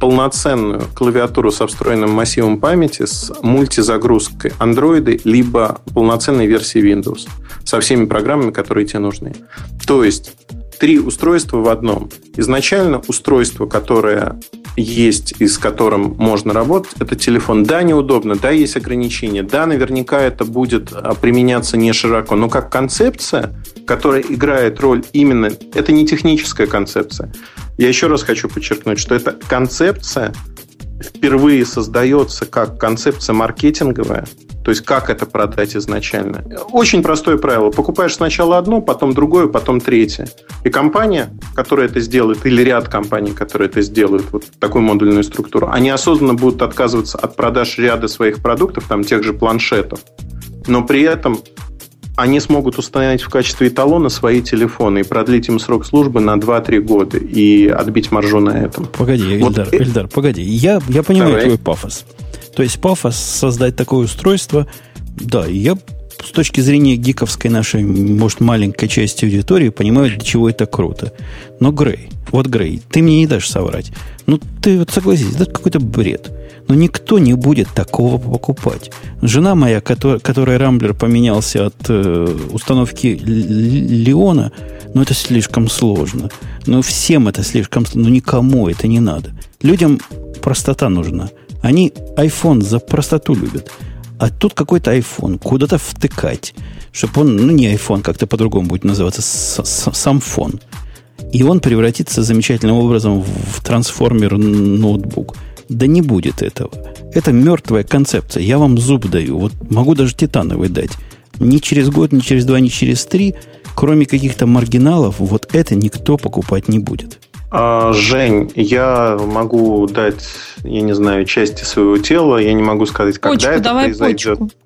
полноценную клавиатуру со встроенным массивом памяти с мультизагрузкой Android, либо полноценной версии Windows со всеми программами, которые тебе нужны. То есть три устройства в одном. Изначально устройство, которое есть и с которым можно работать, это телефон. Да, неудобно, да, есть ограничения, да, наверняка это будет а, применяться не широко, но как концепция, которая играет роль именно, это не техническая концепция. Я еще раз хочу подчеркнуть, что эта концепция впервые создается как концепция маркетинговая, то есть как это продать изначально. Очень простое правило. Покупаешь сначала одно, потом другое, потом третье. И компания, которая это сделает, или ряд компаний, которые это сделают, вот такую модульную структуру, они осознанно будут отказываться от продаж ряда своих продуктов, там тех же планшетов, но при этом они смогут установить в качестве эталона свои телефоны и продлить им срок службы на 2-3 года и отбить маржу на этом. Погоди, вот Эльдар, погоди. Я, я понимаю Давай. твой пафос. То есть пафос создать такое устройство, да, я с точки зрения гиковской нашей, может, маленькой части аудитории понимаю, для чего это круто. Но Грей, вот Грей, ты мне не дашь соврать. Ну, ты вот согласись, это какой-то бред. Но никто не будет такого покупать. Жена моя, которая, которая Рамблер поменялся от э, установки Леона, ну, это слишком сложно. Ну, всем это слишком сложно. Ну, никому это не надо. Людям простота нужна. Они iPhone за простоту любят. А тут какой-то iPhone, куда-то втыкать, чтобы он, ну не iPhone, как-то по-другому будет называться, сам фон. И он превратится замечательным образом в трансформер ноутбук. Да не будет этого. Это мертвая концепция. Я вам зуб даю. Вот могу даже титановый дать. Ни через год, ни через два, ни через три, кроме каких-то маргиналов, вот это никто покупать не будет. А, Жень, я могу дать, я не знаю, части своего тела, я не могу сказать, когда почку, это давай произойдет. Почку.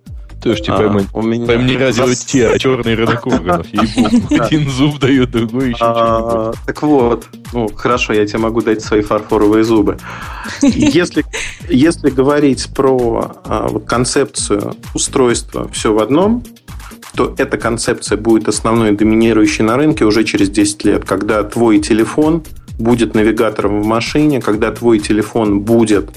Ты уж типа а, у меня пойми радио те, а черный рынок органов. Один зуб дает, другой еще а, Так вот, ну хорошо, я тебе могу дать свои фарфоровые зубы. Если, если говорить про а, вот, концепцию устройства все в одном, то эта концепция будет основной доминирующей на рынке уже через 10 лет, когда твой телефон будет навигатором в машине, когда твой телефон будет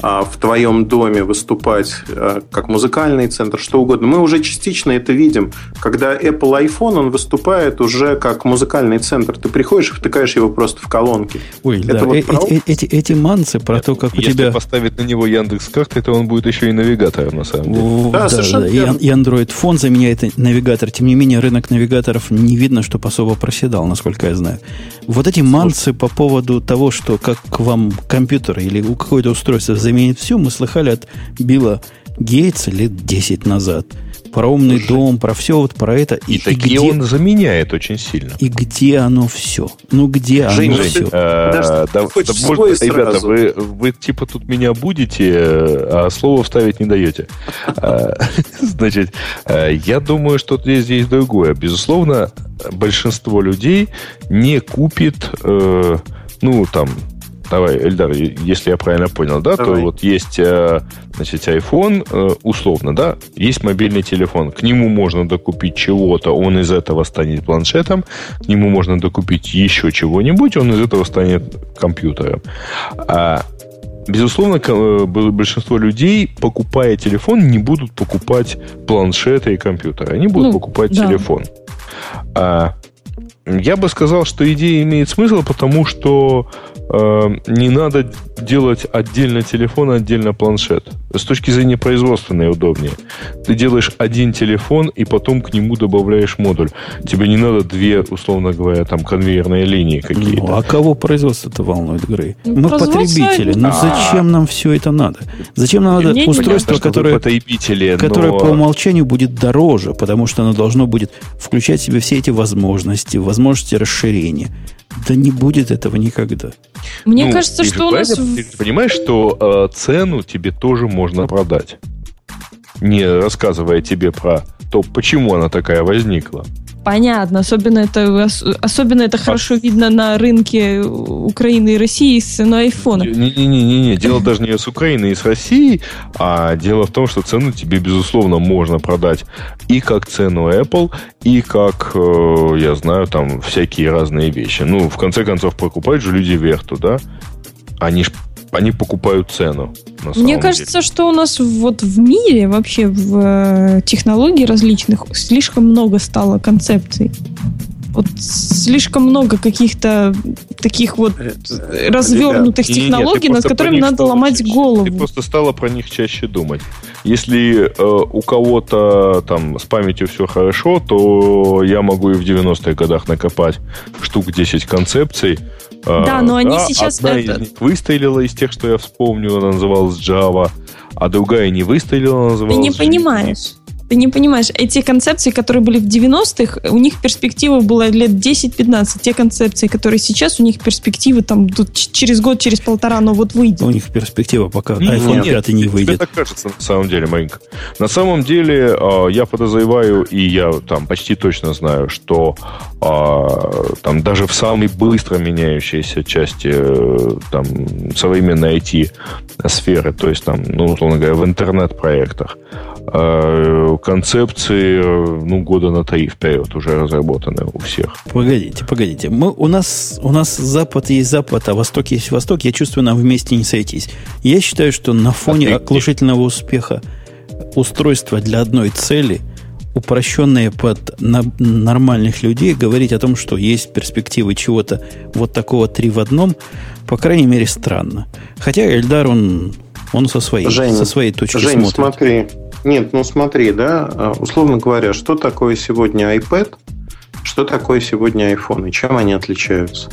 в твоем доме выступать а, как музыкальный центр, что угодно. Мы уже частично это видим, когда Apple iPhone, он выступает уже как музыкальный центр. Ты приходишь и втыкаешь его просто в колонки. Ой, это да, вот э эти, эти, эти манцы про то, как Если у тебя... поставить на него Яндекс карты, то он будет еще и навигатором, на самом деле. Да, да, да. И, и Android фон заменяет навигатор. Тем не менее, рынок навигаторов не видно, что особо проседал, насколько я знаю. Вот эти манцы по поводу того, что как к вам компьютер или какое-то устройство заменит все, мы слыхали от Билла Гейтса лет 10 назад. Про умный Слушай, дом, про все вот про это. И, и такие где, он заменяет очень сильно. И где оно все? Ну где Жень, оно Жень, все? А, да, да, может, ребята, вы, вы типа тут меня будете, а слово вставить не даете. А, значит, а, я думаю, что здесь здесь другое. Безусловно, большинство людей не купит, э, ну, там, Давай, Эльдар, если я правильно понял, да, Давай. то вот есть, э, значит, iPhone, э, условно, да, есть мобильный телефон, к нему можно докупить чего-то, он из этого станет планшетом, к нему можно докупить еще чего-нибудь, он из этого станет компьютером. А Безусловно, э, большинство людей, покупая телефон, не будут покупать планшеты и компьютеры. Они будут ну, покупать да. телефон. А, я бы сказал, что идея имеет смысл, потому что не надо делать отдельно телефон, отдельно планшет. С точки зрения производственной удобнее. Ты делаешь один телефон и потом к нему добавляешь модуль. Тебе не надо две, условно говоря, там конвейерные линии какие-то. Ну, а кого производство-то волнует, Грей? Ну, Мы потребители. Ну зачем нам все это надо? Зачем нам надо устройство, которое, которое по умолчанию будет дороже, потому что оно должно будет включать в себе все эти возможности, возможности расширения. Да не будет этого никогда. Мне ну, кажется, что у нас... Ты понимаешь, что э, цену тебе тоже можно продать. Не рассказывая тебе про то, почему она такая возникла. Понятно. Особенно это, особенно это хорошо видно на рынке Украины и России с ценой айфона. Не-не-не, дело даже не с Украиной и с Россией, а дело в том, что цену тебе, безусловно, можно продать и как цену Apple, и как, э, я знаю, там всякие разные вещи. Ну, в конце концов, покупают же люди Верту, да? Они ж они покупают цену. Мне кажется, деле. что у нас вот в мире вообще в э, технологии различных слишком много стало концепций. Вот слишком много каких-то таких вот Это, развернутых ребят, технологий, над которыми надо ломать чаще, голову. Ты просто стала про них чаще думать. Если э, у кого-то там с памятью все хорошо, то я могу и в 90-х годах накопать штук 10 концепций, да, но они да, сейчас... Одна это... из них выстрелила из тех, что я вспомнил, она называлась Java, а другая не выстрелила, называлась... Ты не понимаешь. Ты не понимаешь, эти концепции, которые были в 90-х, у них перспектива была лет 10-15. Те концепции, которые сейчас, у них перспективы там тут через год, через полтора, но вот выйдет. У них перспектива пока iPhone 5 не выйдет. Тебе так кажется на самом деле, Маринка. На самом деле, а, я подозреваю, и я там почти точно знаю, что а, там даже в самой быстро меняющейся части э, там, современной IT-сферы, то есть там, ну, условно говоря, в интернет-проектах, концепции, ну, года на три вперед уже разработаны у всех. Погодите, погодите. Мы, у, нас, у нас Запад есть Запад, а Восток есть Восток. Я чувствую, нам вместе не сойтись. Я считаю, что на фоне оглушительного успеха устройства для одной цели, упрощенные под на, нормальных людей, говорить о том, что есть перспективы чего-то вот такого три в одном, по крайней мере, странно. Хотя Эльдар, он, он со, своей, Жень, со своей точки Жень, смотрит. смотри, нет, ну смотри, да, а, условно говоря, что такое сегодня iPad, что такое сегодня iPhone и чем они отличаются?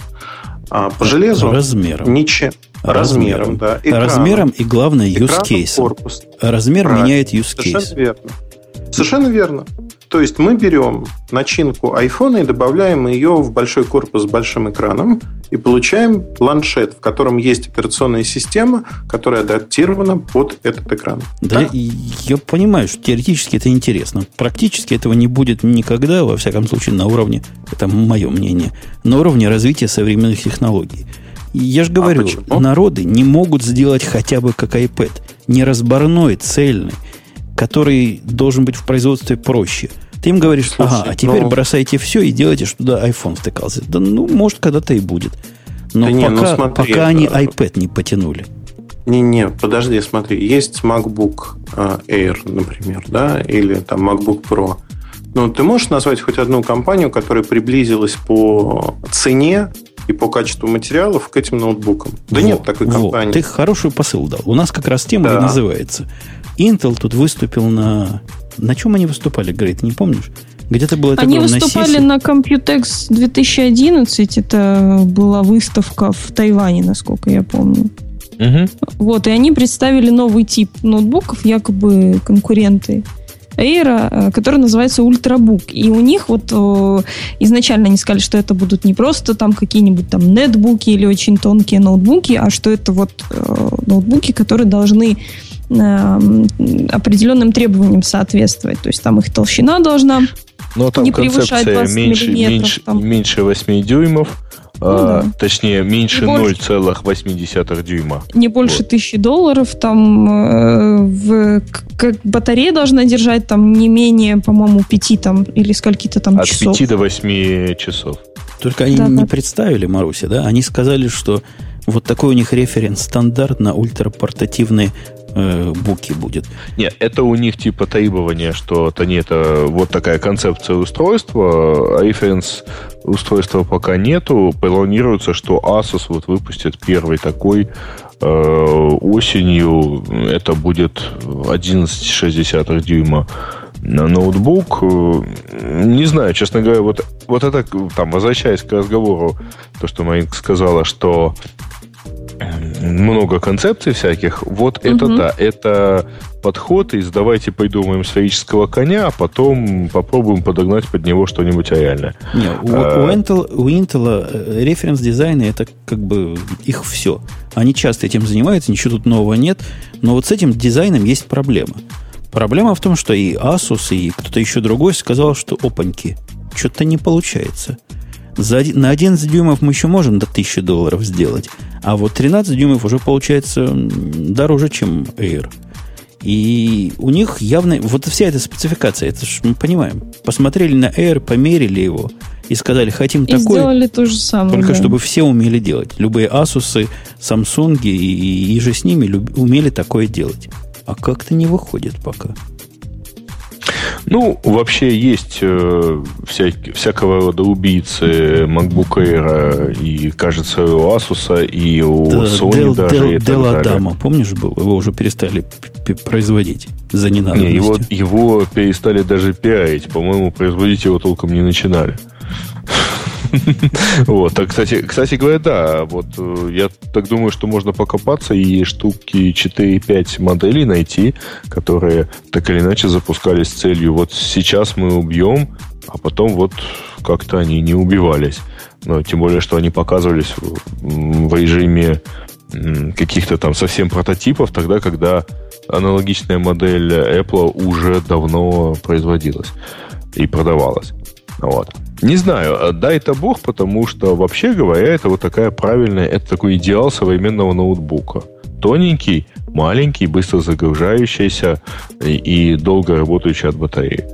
А, по железу? Размером. Ничем. Размером, да. Экраном. Размером и, главное, use case. Корпус. Размер Правильно. меняет use case. Совершенно верно. Совершенно верно. То есть мы берем начинку iPhone и добавляем ее в большой корпус с большим экраном и получаем планшет, в котором есть операционная система, которая адаптирована под этот экран. Да, так? я понимаю, что теоретически это интересно. Практически этого не будет никогда, во всяком случае, на уровне, это мое мнение, на уровне развития современных технологий. Я же говорю, а народы не могут сделать хотя бы как iPad. Не разборной, цельный, который должен быть в производстве проще – ты им говоришь, Слушай, ага, а теперь ну... бросайте все и делайте, что туда iPhone втыкался. Да ну, может, когда-то и будет. Но да пока, не, ну, смотри, пока они iPad не потянули. Не-не, подожди, смотри. Есть MacBook э, Air, например, да, или там MacBook Pro. Ну, ты можешь назвать хоть одну компанию, которая приблизилась по цене и по качеству материалов к этим ноутбукам? Да во, нет такой компании. Во, ты хороший посыл дал. У нас как раз тема да. и называется. Intel тут выступил на... На чем они выступали, говорит, не помнишь? Где-то было Они выступали на, на Computex 2011. Это была выставка в Тайване, насколько я помню. Угу. Вот, и они представили новый тип ноутбуков, якобы конкуренты Air, э, который называется Ultrabook. И у них вот э, изначально они сказали, что это будут не просто там какие-нибудь там нетбуки или очень тонкие ноутбуки, а что это вот э, ноутбуки, которые должны определенным требованиям соответствовать. То есть там их толщина должна но там не концепция меньше, меньше, там. меньше 8 дюймов, ну, а, да. точнее, меньше 0,8 дюйма. Не больше вот. тысячи долларов, там э, в, как батарея должна держать там не менее, по-моему, 5 там, или скольки-то там От часов. От 5 до 8 часов. Только они да, не да. представили, Маруся, да? Они сказали, что вот такой у них референс стандарт на ультрапортативные э, буки будет. Нет, это у них типа требование, что это не это вот такая концепция устройства, а референс устройства пока нету. Планируется, что Asus вот выпустит первый такой э, осенью. Это будет 11,6 дюйма на ноутбук. Не знаю, честно говоря, вот, вот это, там, возвращаясь к разговору, то, что Маринка сказала, что много концепций всяких. Вот угу. это да, это подход из давайте придумаем сферического коня, а потом попробуем подогнать под него что-нибудь реальное. Не, у, а, у, Intel, у Intel э, референс дизайны это как бы их все. Они часто этим занимаются, ничего тут нового нет. Но вот с этим дизайном есть проблема. Проблема в том, что и Asus, и кто-то еще другой сказал, что опаньки, что-то не получается. За, на 11 дюймов мы еще можем до 1000 долларов сделать. А вот 13 дюймов уже получается дороже, чем Air. И у них явно... Вот вся эта спецификация, это же мы понимаем. Посмотрели на Air, померили его и сказали, хотим и такой... сделали то же самое. Только да. чтобы все умели делать. Любые Asus, Samsung и, и же с ними люб, умели такое делать. А как-то не выходит пока. Ну, вообще есть э, вся, всякого рода убийцы MacBook Air и, кажется, у Asus, и у да, Sony Dell, даже. Dell, и Dell Adama, помнишь, был? Его уже перестали производить за ненадобностью. Не, его, его перестали даже пиарить. По-моему, производить его толком не начинали. Вот, а, кстати, кстати говоря, да, вот э, я так думаю, что можно покопаться и штуки 4-5 моделей найти, которые так или иначе запускались с целью, вот сейчас мы убьем, а потом вот как-то они не убивались. Но тем более, что они показывались в режиме каких-то там совсем прототипов, тогда, когда аналогичная модель Apple уже давно производилась и продавалась. Вот. Не знаю, э, дай-то бог, потому что, вообще говоря, это вот такая правильная, это такой идеал современного ноутбука. Тоненький, маленький, быстро загружающийся и, долго работающий от батареи.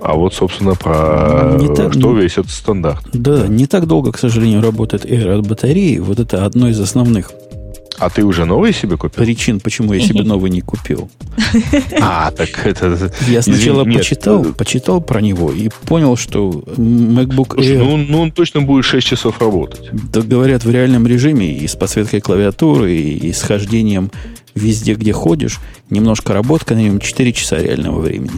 А вот, собственно, про не так, что весь этот стандарт. Да, не так долго, к сожалению, работает Air от батареи. Вот это одно из основных а ты уже новый себе купил? Причин, почему я себе новый не купил. А, так это... Я сначала почитал, почитал про него и понял, что MacBook Air... Ну, ну, он точно будет 6 часов работать. Да, говорят, в реальном режиме и с подсветкой клавиатуры, и с хождением везде, где ходишь, немножко работка на нем 4 часа реального времени.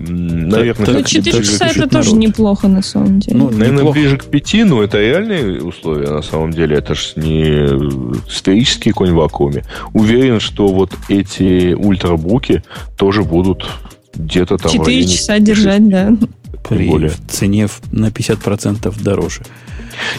Наверное, ну, 4 часа это народ. тоже неплохо, на самом деле. Ну, наверное, неплохо. ближе к 5, но это реальные условия, на самом деле. Это же не сферический конь в вакууме. Уверен, что вот эти ультрабуки тоже будут где-то там... 4 часа держать, да. При более. цене на 50% дороже.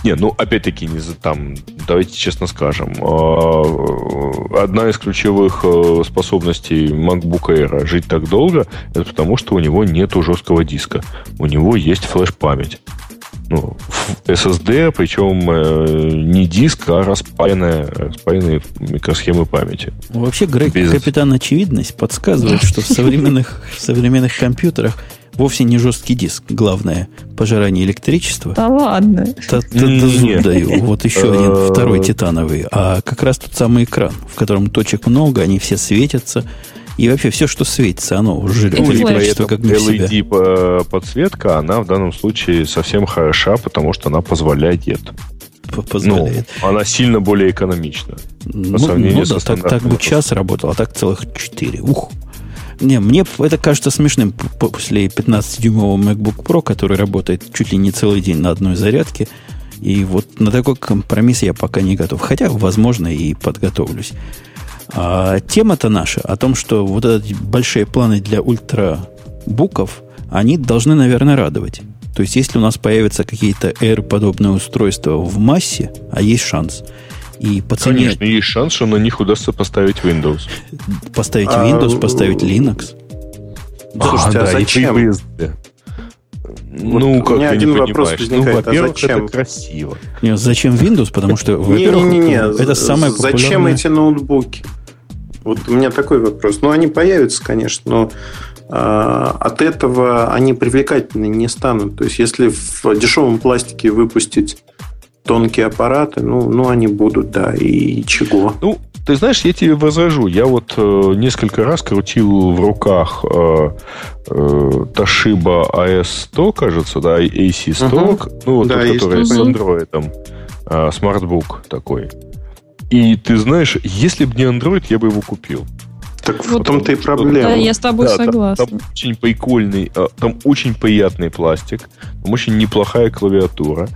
Не, ну, опять-таки, не за там, давайте честно скажем, а, одна из ключевых э, способностей MacBook Air жить так долго, это потому, что у него нет жесткого диска. У него есть флеш-память. Ну, SSD, причем э, не диск, а распаянная, распаянные микросхемы памяти. Вообще, Грег, Без... капитан очевидность подсказывает, что в современных, в современных компьютерах вовсе не жесткий диск. Главное, пожирание электричества. Да ладно. Да, да, да зуб даю. Вот еще один, э, второй титановый. А как раз тот самый экран, в котором точек много, они все светятся. И вообще все, что светится, оно жрет электричество как не LED подсветка, она в данном случае совсем хороша, потому что она позволяет позволяет. Ну, она сильно более экономична. Ну, по сравнению ну да, так, так бы час работал, а так целых четыре. Ух! Не, мне это кажется смешным после 15-дюймового MacBook Pro, который работает чуть ли не целый день на одной зарядке. И вот на такой компромисс я пока не готов. Хотя, возможно, и подготовлюсь. А тема-то наша о том, что вот эти большие планы для ультрабуков, они должны, наверное, радовать. То есть, если у нас появятся какие-то R-подобные устройства в массе, а есть шанс, и по цене... Конечно, есть шанс, что на них удастся поставить Windows. Поставить а, Windows, поставить Linux. Слушайте, а, а да, зачем? И ну, как у меня один вопрос возникает. Ну, а во-первых, а зачем? это красиво. Нет, зачем Windows? Потому что, во-первых, не, не, не, это самое популярное... Зачем эти ноутбуки? Вот у меня такой вопрос. Ну, они появятся, конечно, но а, от этого они привлекательны не станут. То есть, если в дешевом пластике выпустить тонкие аппараты, ну, ну они будут, да, и чего. Ну, ты знаешь, я тебе возражу. Я вот э, несколько раз крутил в руках э, э, Toshiba AS100, кажется, да, AC100, угу. ну, вот да, тот, который с Android, э, смартбук такой. И ты знаешь, если бы не Android, я бы его купил. Так вот в том-то и проблема. Да, я с тобой да, согласна. Там, там очень прикольный, а, там очень приятный пластик, там очень неплохая клавиатура,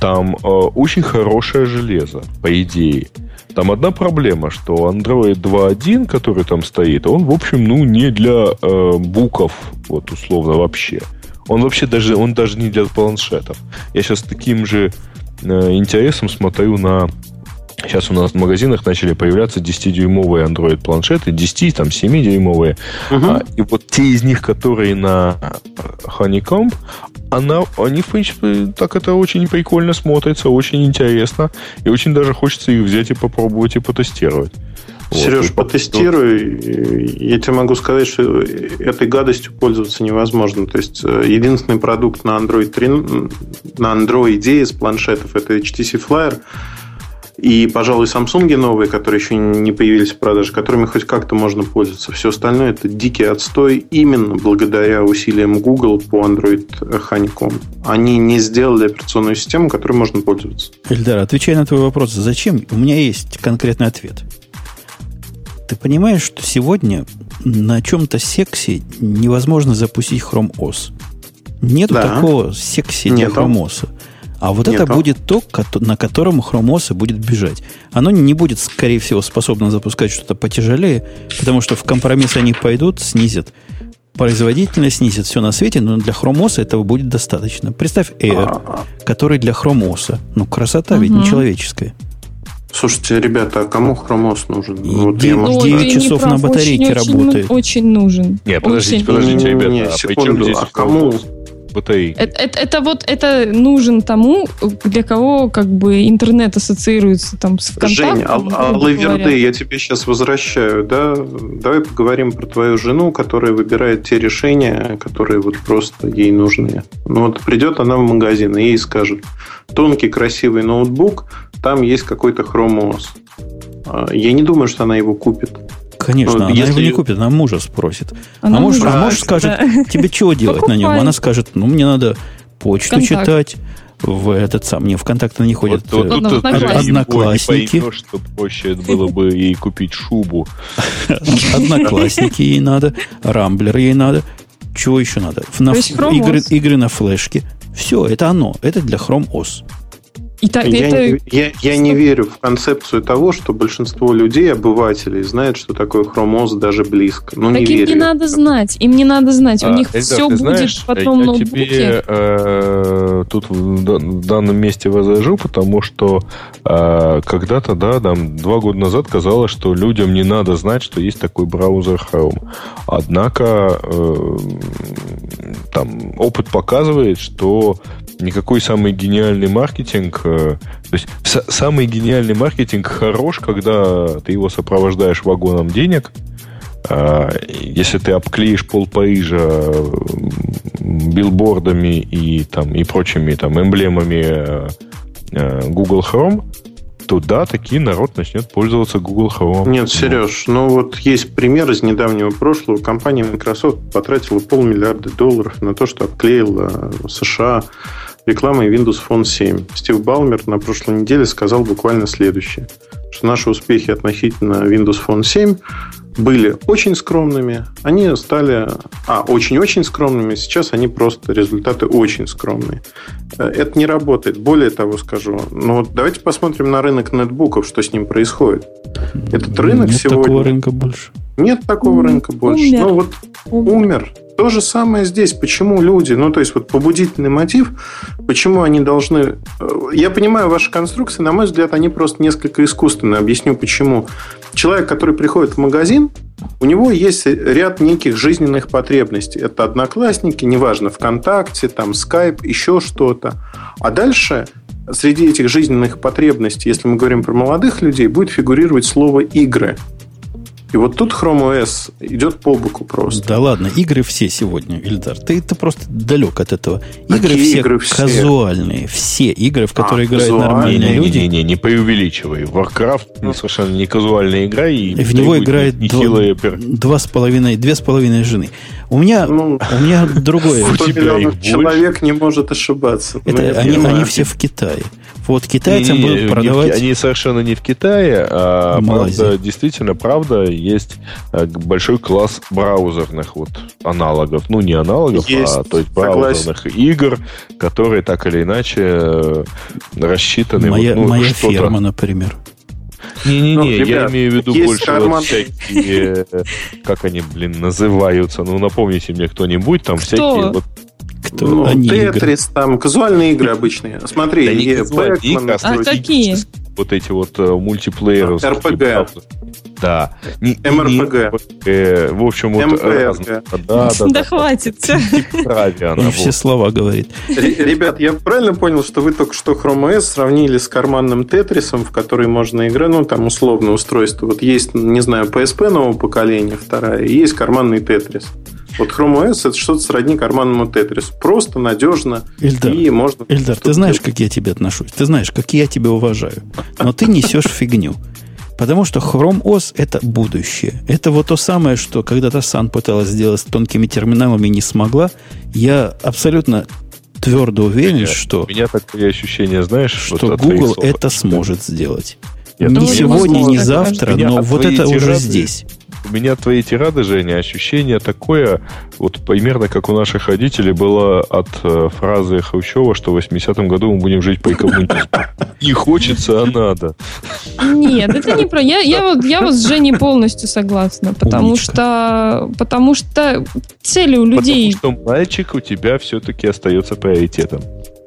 там э, очень хорошее железо, по идее. Там одна проблема, что Android 2.1, который там стоит, он, в общем, ну, не для э, буков, вот условно вообще. Он вообще даже, он даже не для планшетов. Я сейчас таким же э, интересом смотрю на Сейчас у нас в магазинах начали появляться 10-дюймовые Android планшеты, 10, там 7-дюймовые. Угу. А, и вот те из них, которые на Honeycomb, она, они, в принципе, так это очень прикольно смотрится, очень интересно. И очень даже хочется их взять и попробовать и потестировать. Сереж, вот, потестируй. Я тебе могу сказать, что этой гадостью пользоваться невозможно. То есть э, единственный продукт на Android 3, на Android из планшетов это HTC Flyer. И, пожалуй, Samsung новые, которые еще не появились в продаже, которыми хоть как-то можно пользоваться. Все остальное это дикий отстой именно благодаря усилиям Google по Android Honeycomb. Они не сделали операционную систему, которой можно пользоваться. Эльдар, отвечая на твой вопрос, зачем? У меня есть конкретный ответ. Ты понимаешь, что сегодня на чем-то сексе невозможно запустить Chrome OS? Нет да. такого секси для Chrome OS. А вот Нет, это будет то, на котором хромоса будет бежать. Оно не будет, скорее всего, способно запускать что-то потяжелее, потому что в компромисс они пойдут, снизят производительность, снизит все на свете, но для хромоса этого будет достаточно. Представь Air, который для хромоса. Ну, красота угу. ведь нечеловеческая. Слушайте, ребята, а кому хромос нужен? И вот 9, ну, 9 часов на батарейке очень, работает. Очень нужен. Нет, подождите, очень. подождите, ребята. Не, а секунду, а кому? БТИ. Это, это, это вот это нужен тому, для кого как бы интернет ассоциируется там с ВКонтактом. Жень, а, а Лаверды, я тебе сейчас возвращаю, да? Давай поговорим про твою жену, которая выбирает те решения, которые вот просто ей нужны. Ну вот придет она в магазин и ей скажут, тонкий красивый ноутбук, там есть какой-то OS. А, я не думаю, что она его купит. Конечно, она если... его не купит, она мужа спросит. Она а муж, а муж скажет, да. тебе чего делать на нем? Она скажет, ну, мне надо почту Контакт. читать, в этот сам, не, ВКонтакт не ходят вот, вот, вот, одноклассники. Не что проще было бы ей купить шубу. Одноклассники ей надо, Рамблер ей надо. Чего еще надо? На, игры, игры на флешке. Все, это оно. Это для Chrome OS. И так, я, это... я, я не верю в концепцию того, что большинство людей, обывателей, знают, что такое хромоз даже близко. Ну, так не им верю. не надо знать. Им не надо знать. У а, них Эльдар, все будет знаешь, потом я ноутбуке. тебе э, тут в данном месте возражу, потому что э, когда-то, да, там, два года назад казалось, что людям не надо знать, что есть такой браузер Chrome. Однако э, там опыт показывает, что никакой самый гениальный маркетинг... Э, то есть самый гениальный маркетинг хорош, когда ты его сопровождаешь вагоном денег, а, если ты обклеишь пол Парижа билбордами и, там, и прочими там, эмблемами э, э, Google Chrome, то да, таки народ начнет пользоваться Google Chrome. Нет, Сереж, ну вот есть пример из недавнего прошлого. Компания Microsoft потратила полмиллиарда долларов на то, что обклеила США рекламой Windows Phone 7. Стив Балмер на прошлой неделе сказал буквально следующее, что наши успехи относительно Windows Phone 7 были очень скромными, они стали, а, очень-очень скромными, сейчас они просто результаты очень скромные. Э, это не работает. Более того скажу, ну вот давайте посмотрим на рынок нетбуков, что с ним происходит. Этот рынок Нет сегодня... такого рынка больше. Нет такого рынка больше. Умер. Ну вот Умер. умер. То же самое здесь. Почему люди, ну то есть вот побудительный мотив, почему они должны... э, Я понимаю ваши конструкции, на мой взгляд, они просто несколько искусственные. Объясню почему. Человек, который приходит в магазин, у него есть ряд неких жизненных потребностей. Это одноклассники, неважно, ВКонтакте, там, Skype, еще что-то. А дальше среди этих жизненных потребностей, если мы говорим про молодых людей, будет фигурировать слово «игры». И вот тут Chrome OS идет по боку просто. Да ладно, игры все сегодня, Ильдар. Ты, ты просто далек от этого. Игры Какие все игры все? казуальные. Все игры, в которые А, играют казуальные. нормальные люди. Не-не-не, не преувеличивай. Warcraft ну, совершенно не казуальная игра, и, в него играет не два, два с половиной, две с половиной жены. У меня, Ну, у меня другое. У 100 тебя их человек не может ошибаться. Это Ну, я они, они все в Китае. Вот китайцам Не-не-не, будут в продавать. Они совершенно не в Китае, а Малайзии. правда, действительно, правда, есть э, большой класс браузерных вот аналогов. Ну, не аналогов, Есть, а то есть согласен. браузерных игр, которые так или иначе э, рассчитаны. Моя, вот, ну, моя ферма, например. Не-не-не, Ну, я ребят, имею в виду больше карман- вот всякие, э, как они, блин, называются. Ну, напомните мне кто-нибудь, там Кто? всякие вот Кто Ну, они игры. Тетрис, там, казуальные игры обычные. Смотри, Да не казуальные игры, а А какие? вот эти вот э, мультиплееры. РПГ. Да. Не- МРПГ. РПГ. В общем, вот разные. Да, да, Да да. хватит. Типа Он все слова говорит. Ре- Ребят, я правильно понял, что вы только что Chrome OS сравнили с карманным Тетрисом, в который можно играть, ну, там, условно, устройство. Вот есть, не знаю, PSP нового поколения, вторая, и есть карманный Тетрис. Вот Chrome OS это что-то сродни карманному Тетрису. Просто, надежно, Ильдар, и можно... Эльдар, ты знаешь, делать. как я тебе отношусь. Ты знаешь, как я тебя уважаю. Но ты несешь фигню. Потому что Chrome OS – это будущее. Это вот то самое, что когда-то Сан пыталась сделать с тонкими терминалами и не смогла. Я абсолютно твердо уверен, Нет, что, У меня такое ощущение, знаешь, что вот Google это сможет сделать. Нет, не сегодня, не завтра, но вот это уже тирады- здесь. У меня твои тирады, Женя, ощущение такое, вот примерно как у наших родителей было от э, фразы Хрущева, что в 80-м году мы будем жить по коммунизму. Не хочется, а надо. Нет, это не про... Я, я, вот, я вот с Женей полностью согласна, потому Умничка. что, потому что цели у людей... Потому что мальчик у тебя все-таки остается приоритетом.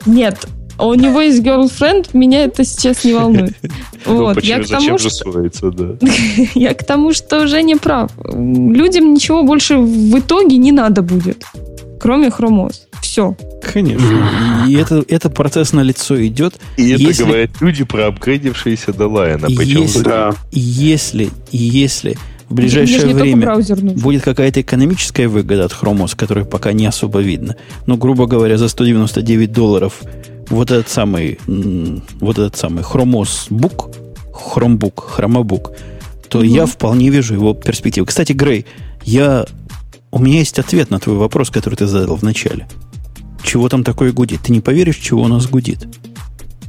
Нет, а у него есть girlfriend, меня это сейчас не волнует. Ну, Вот, почему, я к зачем тому, же что... ссориться, да? Я к тому, что Женя прав. Людям ничего больше в итоге не надо будет, кроме OS. Все. Конечно. И это, это процесс на лицо идет. И это Если- говорят люди, проапгрейдившиеся до Лайена. И Причем если- Да. И если, если в же ближайшее время будет какая-то экономическая выгода от Chrome OS, которая пока не особо видно. Ну, грубо говоря, за 199 долларов вот этот самый, вот этот самый Chrome OS Book, Chromebook, Chromebook, то Мгм. я вполне вижу его перспективы. Кстати, Грей, я, у меня есть ответ на твой вопрос, который ты задал в начале. Чего там такое гудит? Ты не поверишь, чего у нас гудит?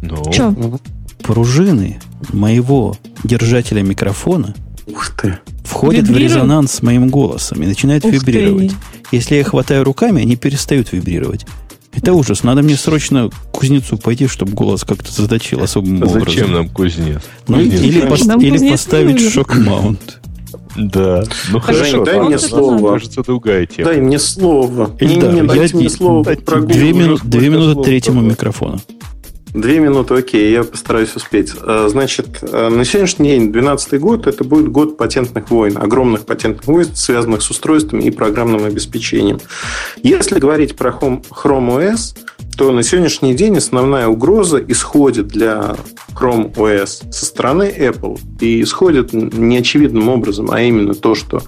Ну, Че? Пружины моего держателя микрофона Ух ты. входят в Вибрируют? резонанс с моим голосом и начинают Ух ты. вибрировать. Если я хватаю руками, они перестают вибрировать. Это ужас. Надо мне срочно к кузнецу пойти, чтобы голос как-то заточил особым образом. зачем нам кузнец? Ну, Кузнец, или, пос- Нам или кузнец не поставить шок-маунт. Да. Ну Хорошо, дай мне слово. Кажется, другая тема. Дай мне слово. Ильдар, Не-не-не, дайте я мне не- слово две минуты третьему было. Две минуты, окей, я постараюсь успеть. Э, Значит, э, на сегодняшний день, 2012 год, это будет год патентных войн, огромных патентных войн, связанных с устройствами и программным обеспечением. Если говорить про Chrome OS, то на сегодняшний день основная угроза исходит для Chrome OS со стороны Apple и исходит неочевидным образом, а именно то, что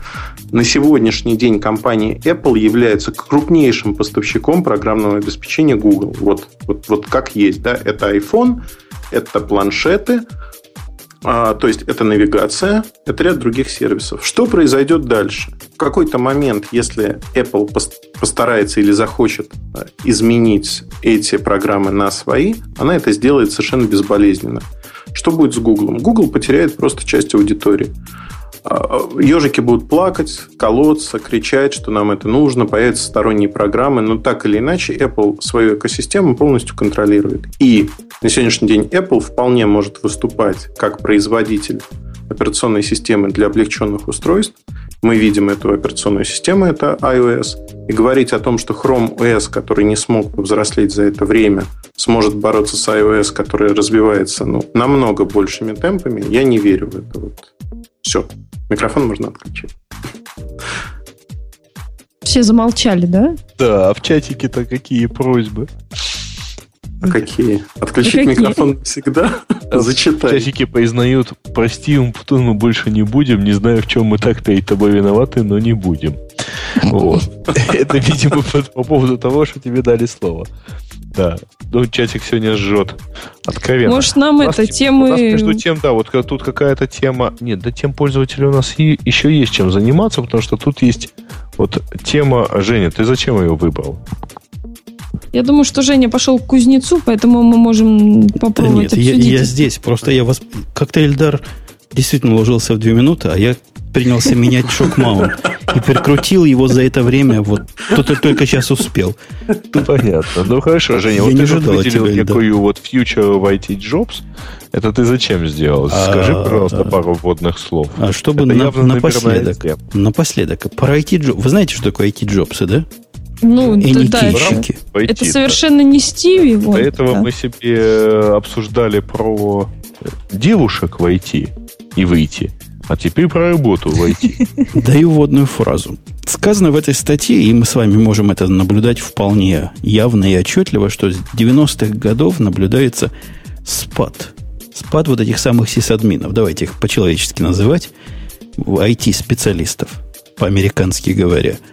на сегодняшний день компания Apple является крупнейшим поставщиком программного обеспечения Google. Вот, вот, вот как есть. Да? Это iPhone, это планшеты, а, то есть это навигация, это ряд других сервисов. Что произойдет дальше? В какой-то момент, если Apple постарается или захочет а, изменить эти программы на свои, она это сделает совершенно безболезненно. Что будет с Google? Google потеряет просто часть аудитории. Ежики будут плакать, колоться, кричать, что нам это нужно, появятся сторонние программы, но так или иначе Apple свою экосистему полностью контролирует. И на сегодняшний день Apple вполне может выступать как производитель операционной системы для облегченных устройств. Мы видим эту операционную систему, это iOS. И говорить о том, что Chrome OS, который не смог повзрослеть за это время, сможет бороться с iOS, который развивается ну, намного большими темпами, я не верю в это. Вот. Все. Микрофон можно отключить. Все замолчали, да? Да, а в чатике-то какие просьбы? А какие? Отключить а микрофон всегда? Зачитай. Часики признают, прости, Умпутун, мы больше не будем. Не знаю, в чем мы так перед тобой виноваты, но не будем. Вот. Это, видимо, по поводу того, что тебе дали слово. Да. Ну, чатик сегодня жжет. Откровенно. Может, нам. У нас между тем, да, вот тут какая-то тема... Нет, да тем пользователей у нас и еще есть чем заниматься, потому что тут есть вот тема... Женя, ты зачем ее выбрал? Я думаю, что Женя пошел к кузнецу, поэтому мы можем попробовать да нет, обсудить. Я, я здесь. Просто я вас... Как-то Эльдар действительно уложился в две минуты, а я принялся менять шок-маунт и прикрутил его за это время. Вот кто-то только сейчас успел. Понятно. Ну хорошо, Женя, я вот ты выделил какую вот future в IT Jobs. Это ты зачем сделал? А, Скажи, пожалуйста, а, пару вводных слов. А чтобы на, напоследок, напоследок, про IT Jobs. Вы знаете, что такое IT Jobs, да? Ну, и да, это, это совершенно не Стиви. Вот, До этого да. мы себе э, обсуждали про девушек войти и выйти. А теперь про работу войти. Даю вводную фразу. Сказано в этой статье, и мы с вами можем это наблюдать вполне явно и отчетливо, что с 90-х годов наблюдается спад. Спад вот этих самых сисадминов, давайте их по-человечески называть, IT-специалистов, по-американски говоря –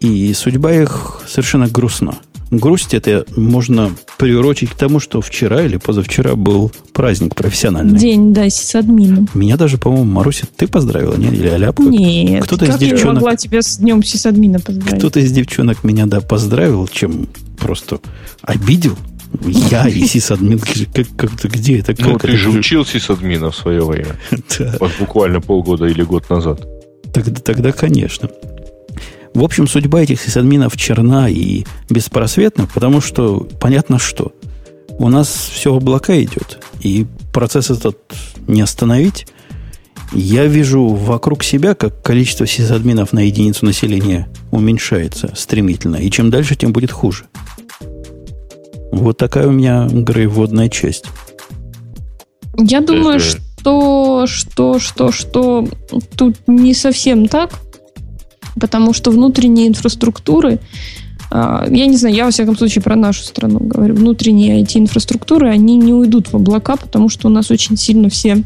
и судьба их совершенно грустна. Грусть это можно приурочить к тому, что вчера или позавчера был праздник профессиональный. День, да, сисадмина. Меня даже, по-моему, Маруся, ты поздравила, нет? Или Аляпка? Нет. Кто-то как из девчонок... я могла тебя с днем сисадмина поздравить? Кто-то из девчонок меня, да, поздравил, чем просто обидел. Я и сисадмин, как, как, где это? Как ну, это? ты же учил сисадмина в свое время. да. Вот буквально полгода или год назад. Тогда, тогда, конечно. В общем, судьба этих сисадминов черна и беспросветна, потому что понятно что. У нас все в облака идет, и процесс этот не остановить. Я вижу вокруг себя, как количество сисадминов на единицу населения уменьшается стремительно, и чем дальше, тем будет хуже. Вот такая у меня, Грей, вводная часть. Я думаю, что, что, что, что тут не совсем так потому что внутренние инфраструктуры, а, я не знаю, я во всяком случае про нашу страну говорю, внутренние IT-инфраструктуры, они не уйдут в облака, потому что у нас очень сильно все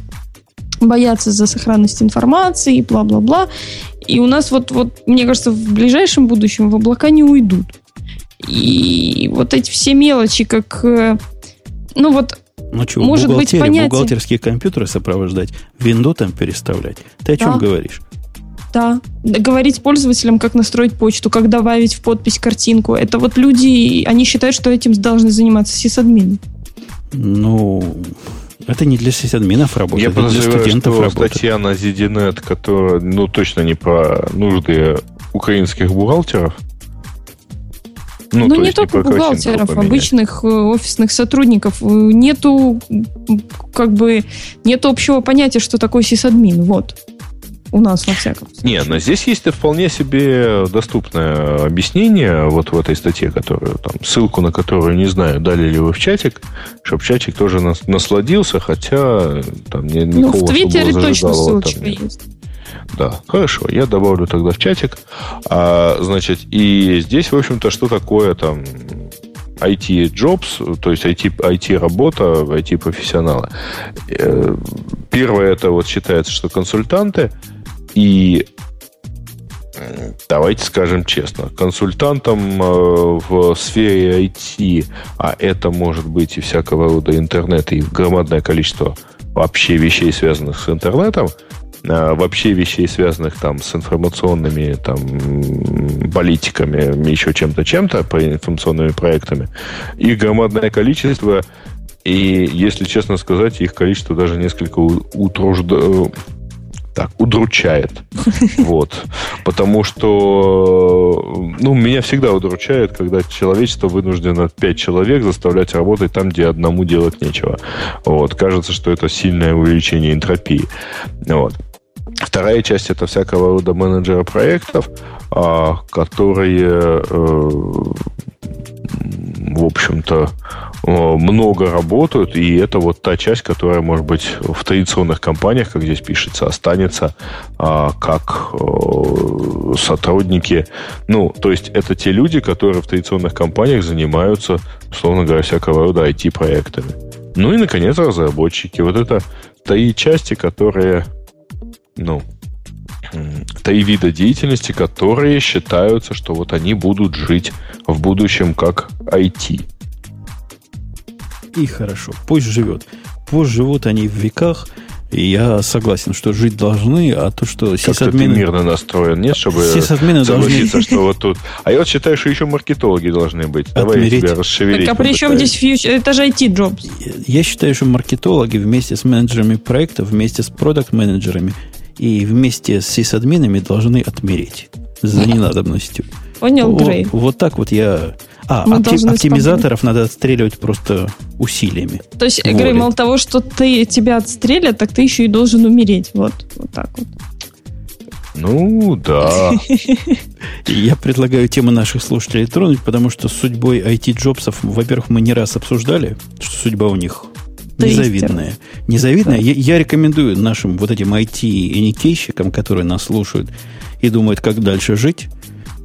боятся за сохранность информации и бла-бла-бла. И у нас вот, вот, мне кажется, в ближайшем будущем в облака не уйдут. И вот эти все мелочи, как... Э, ну вот ну что, может быть понятие... бухгалтерские компьютеры сопровождать, винду там переставлять. Ты о чем да. говоришь? Да. Говорить пользователям, как настроить почту, как добавить в подпись картинку. Это вот люди, они считают, что этим должны заниматься сисадмины. Ну, это не для сисадминов работает, Я это для студентов что работает. статья на ZDNet, которая, ну, точно не про нужды украинских бухгалтеров, ну, ну не только не бухгалтеров, обычных э, офисных сотрудников. Э, нету как бы нет общего понятия, что такое сисадмин. Вот. У нас, во всяком случае. Не, но здесь есть вполне себе доступное объяснение вот в этой статье, которую там, ссылку на которую, не знаю, дали ли вы в чатик, чтобы чатик тоже нас, насладился, хотя там не, никакого Ну, в Твиттере точно ссылочка есть. Да, хорошо, я добавлю тогда в чатик. А, значит, и здесь, в общем-то, что такое там IT-jobs, то есть IT, IT-работа, IT-профессионалы. Э, первое, это вот считается, что консультанты, и давайте скажем честно, консультантам э, в сфере IT, а это может быть и всякого рода интернет, и громадное количество вообще вещей, связанных с интернетом, э, вообще вещей, связанных там с информационными там, политиками, еще чем-то, чем-то, по информационными проектами, их громадное количество, и, если честно сказать, их количество даже несколько утруждает так, удручает. Вот. Потому что, ну, меня всегда удручает, когда человечество вынуждено пять человек заставлять работать там, где одному делать нечего. Вот. Кажется, что это сильное увеличение энтропии. Вот. Вторая часть это всякого рода менеджера проектов, а, которые, э, в общем-то, Э, много работают, и это вот та часть, которая, может быть, в традиционных компаниях, как здесь пишется, останется а, как а, сотрудники. Ну, то есть это те люди, которые в традиционных компаниях занимаются, условно говоря, всякого рода IT-проектами. Ну и, наконец, разработчики. Вот это три части, которые, ну, три вида деятельности, которые считаются, что вот они будут жить в будущем как IT и хорошо. Пусть живет. Пусть живут они в веках. И я согласен, что жить должны, а то, что сисадмины... ты мирно настроен, нет, чтобы сисадмины должны... что вот тут... А я вот считаю, что еще маркетологи должны быть. Давай Отмереть. я тебя расшевелить. Так, а при чем здесь фьюч... Это же IT-джобс. Я считаю, что маркетологи вместе с менеджерами проектов, вместе с продукт-менеджерами и вместе с сисадминами должны отмереть за ненадобностью. Понял, Грей? Вот, вот так вот я а, опти- оптимизаторов надо отстреливать просто усилиями. То есть, воли. Грей, мало того, что ты тебя отстрелят, так ты еще и должен умереть. Вот, вот так вот. Ну, да. Я предлагаю тему наших слушателей тронуть, потому что с судьбой IT-джобсов, во-первых, мы не раз обсуждали, что судьба у них незавидная. Незавидная. Да. Я, я рекомендую нашим вот этим IT-эникейщикам, которые нас слушают и думают, как дальше жить,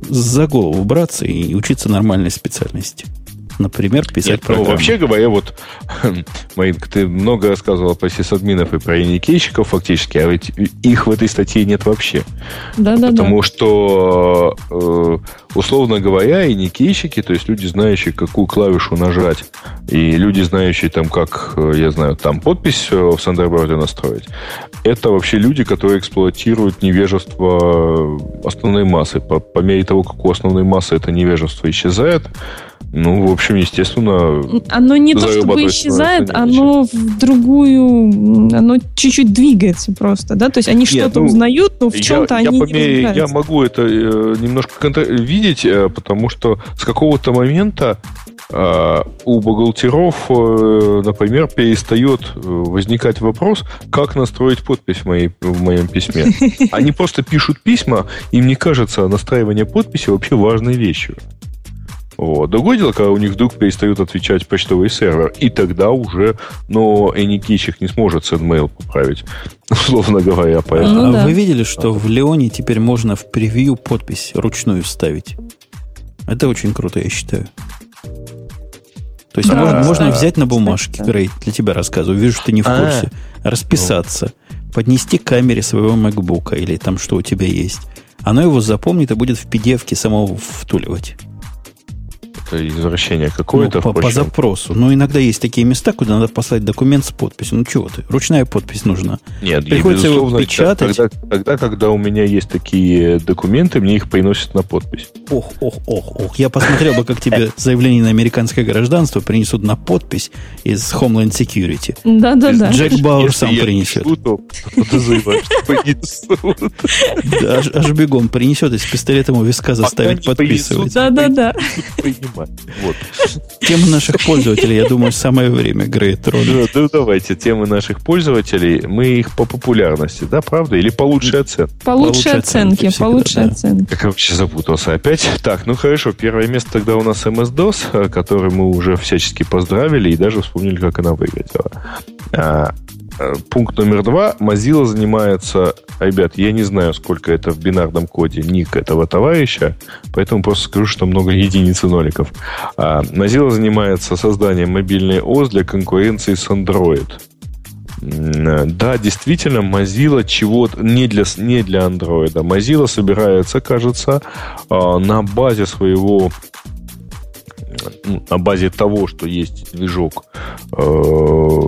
за голову браться и учиться нормальной специальности. Например, писать Нет, программы. Ну, вообще говоря, вот, Маринка, ты много рассказывала про сисадминов и про иникейщиков фактически, а ведь их в этой статье нет вообще. Да-да-да. Потому что, э, условно говоря, иникейщики, то есть люди, знающие, какую клавишу нажать, и люди, знающие, там, как, э, я знаю, там подпись э, в Thunderbird настроить, это вообще люди, которые эксплуатируют невежество основной массы. По, по мере того, как у основной массы это невежество исчезает, ну, в общем, естественно... Оно не то чтобы исчезает, оно в другую... Оно чуть-чуть двигается просто, да? То есть они что-то ну, узнают, но в чем-то они я, не Я могу это э, немножко контр... видеть, э, потому что с какого-то момента э, у бухгалтеров, э, например, перестает э, возникать вопрос, как настроить подпись в, моей, в моем письме. Они просто пишут письма, и мне кажется настраивание подписи вообще важной вещью. Вот. Другое дело, когда у них вдруг перестают отвечать почтовый сервер, и тогда уже, но Эникичик не сможет SendMail поправить, условно говоря. Поэтому. Ну, а да. вы видели, что в Леоне теперь можно в превью подпись ручную вставить? Это очень круто, я считаю. То есть да, можно, можно взять на бумажке, Грей, для тебя рассказываю, вижу, что ты не в а. курсе, а, расписаться, ну. поднести к камере своего MacBook или там что у тебя есть. Оно его запомнит и будет в PDF самого втуливать это извращение какое-то. Ну, по, по запросу. Но иногда есть такие места, куда надо послать документ с подписью. Ну чего ты? Ручная подпись нужна. Нет, приходится его печатать. Тогда, тогда, когда у меня есть такие документы, мне их приносят на подпись. Ох, ох, ох, ох. Я посмотрел бы, как тебе заявление на американское гражданство принесут на подпись из Homeland Security. Да, да, да. Джек Бауэр сам принесет. Да, аж бегом принесет и с пистолетом у виска заставить подписывать. Да, да, да понимать. Вот. Тема наших пользователей, я думаю, самое время, Грей, Ну, ну, давайте, темы наших пользователей, мы их по популярности, да, правда? Или по лучшей оценке? По лучшей оценке, по лучшей оценке. Как я вообще запутался опять. Так, ну хорошо, первое место тогда у нас MS-DOS, э, который мы уже всячески поздравили и даже вспомнили, как она выглядела. А, пункт номер два. Mozilla занимается... Ребят, я не знаю, сколько это в бинарном коде ник этого товарища, поэтому просто скажу, что много единиц и ноликов. А, Mozilla занимается созданием мобильной ОС для конкуренции с Android. Да, действительно, Mozilla чего-то не для, не для Android. Mozilla собирается, кажется, а, на базе своего на базе того, что есть движок, э,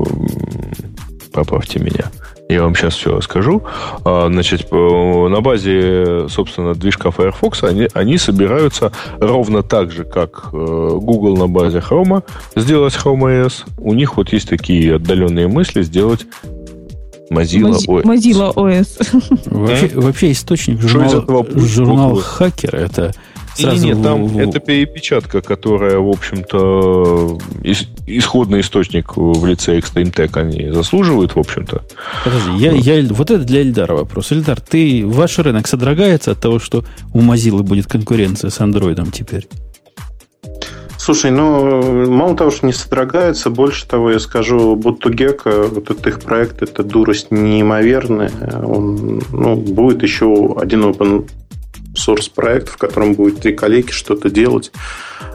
поправьте меня, я вам сейчас все расскажу. А, значит, на базе, собственно, движка Firefox они, они собираются ровно так же, как э, Google на базе Chrome сделать Chrome OS. У них вот есть такие отдаленные мысли сделать Mozilla OS. Mozilla OS. Вообще, вообще источник журнал, журнал Хакер это Сразу... Нет, нет, там это перепечатка, которая, в общем-то, исходный источник в лице Extreme Tech они заслуживают, в общем-то. Подожди, я, я, вот это для Эльдара вопрос. Эльдар, ты, ваш рынок содрогается от того, что у Mozilla будет конкуренция с Андроидом теперь? Слушай, ну, мало того, что не содрогается, больше того, я скажу, Буттугека, вот этот их проект, это дурость неимоверная. Он, ну, будет еще один open source проект, в котором будет три коллеги что-то делать.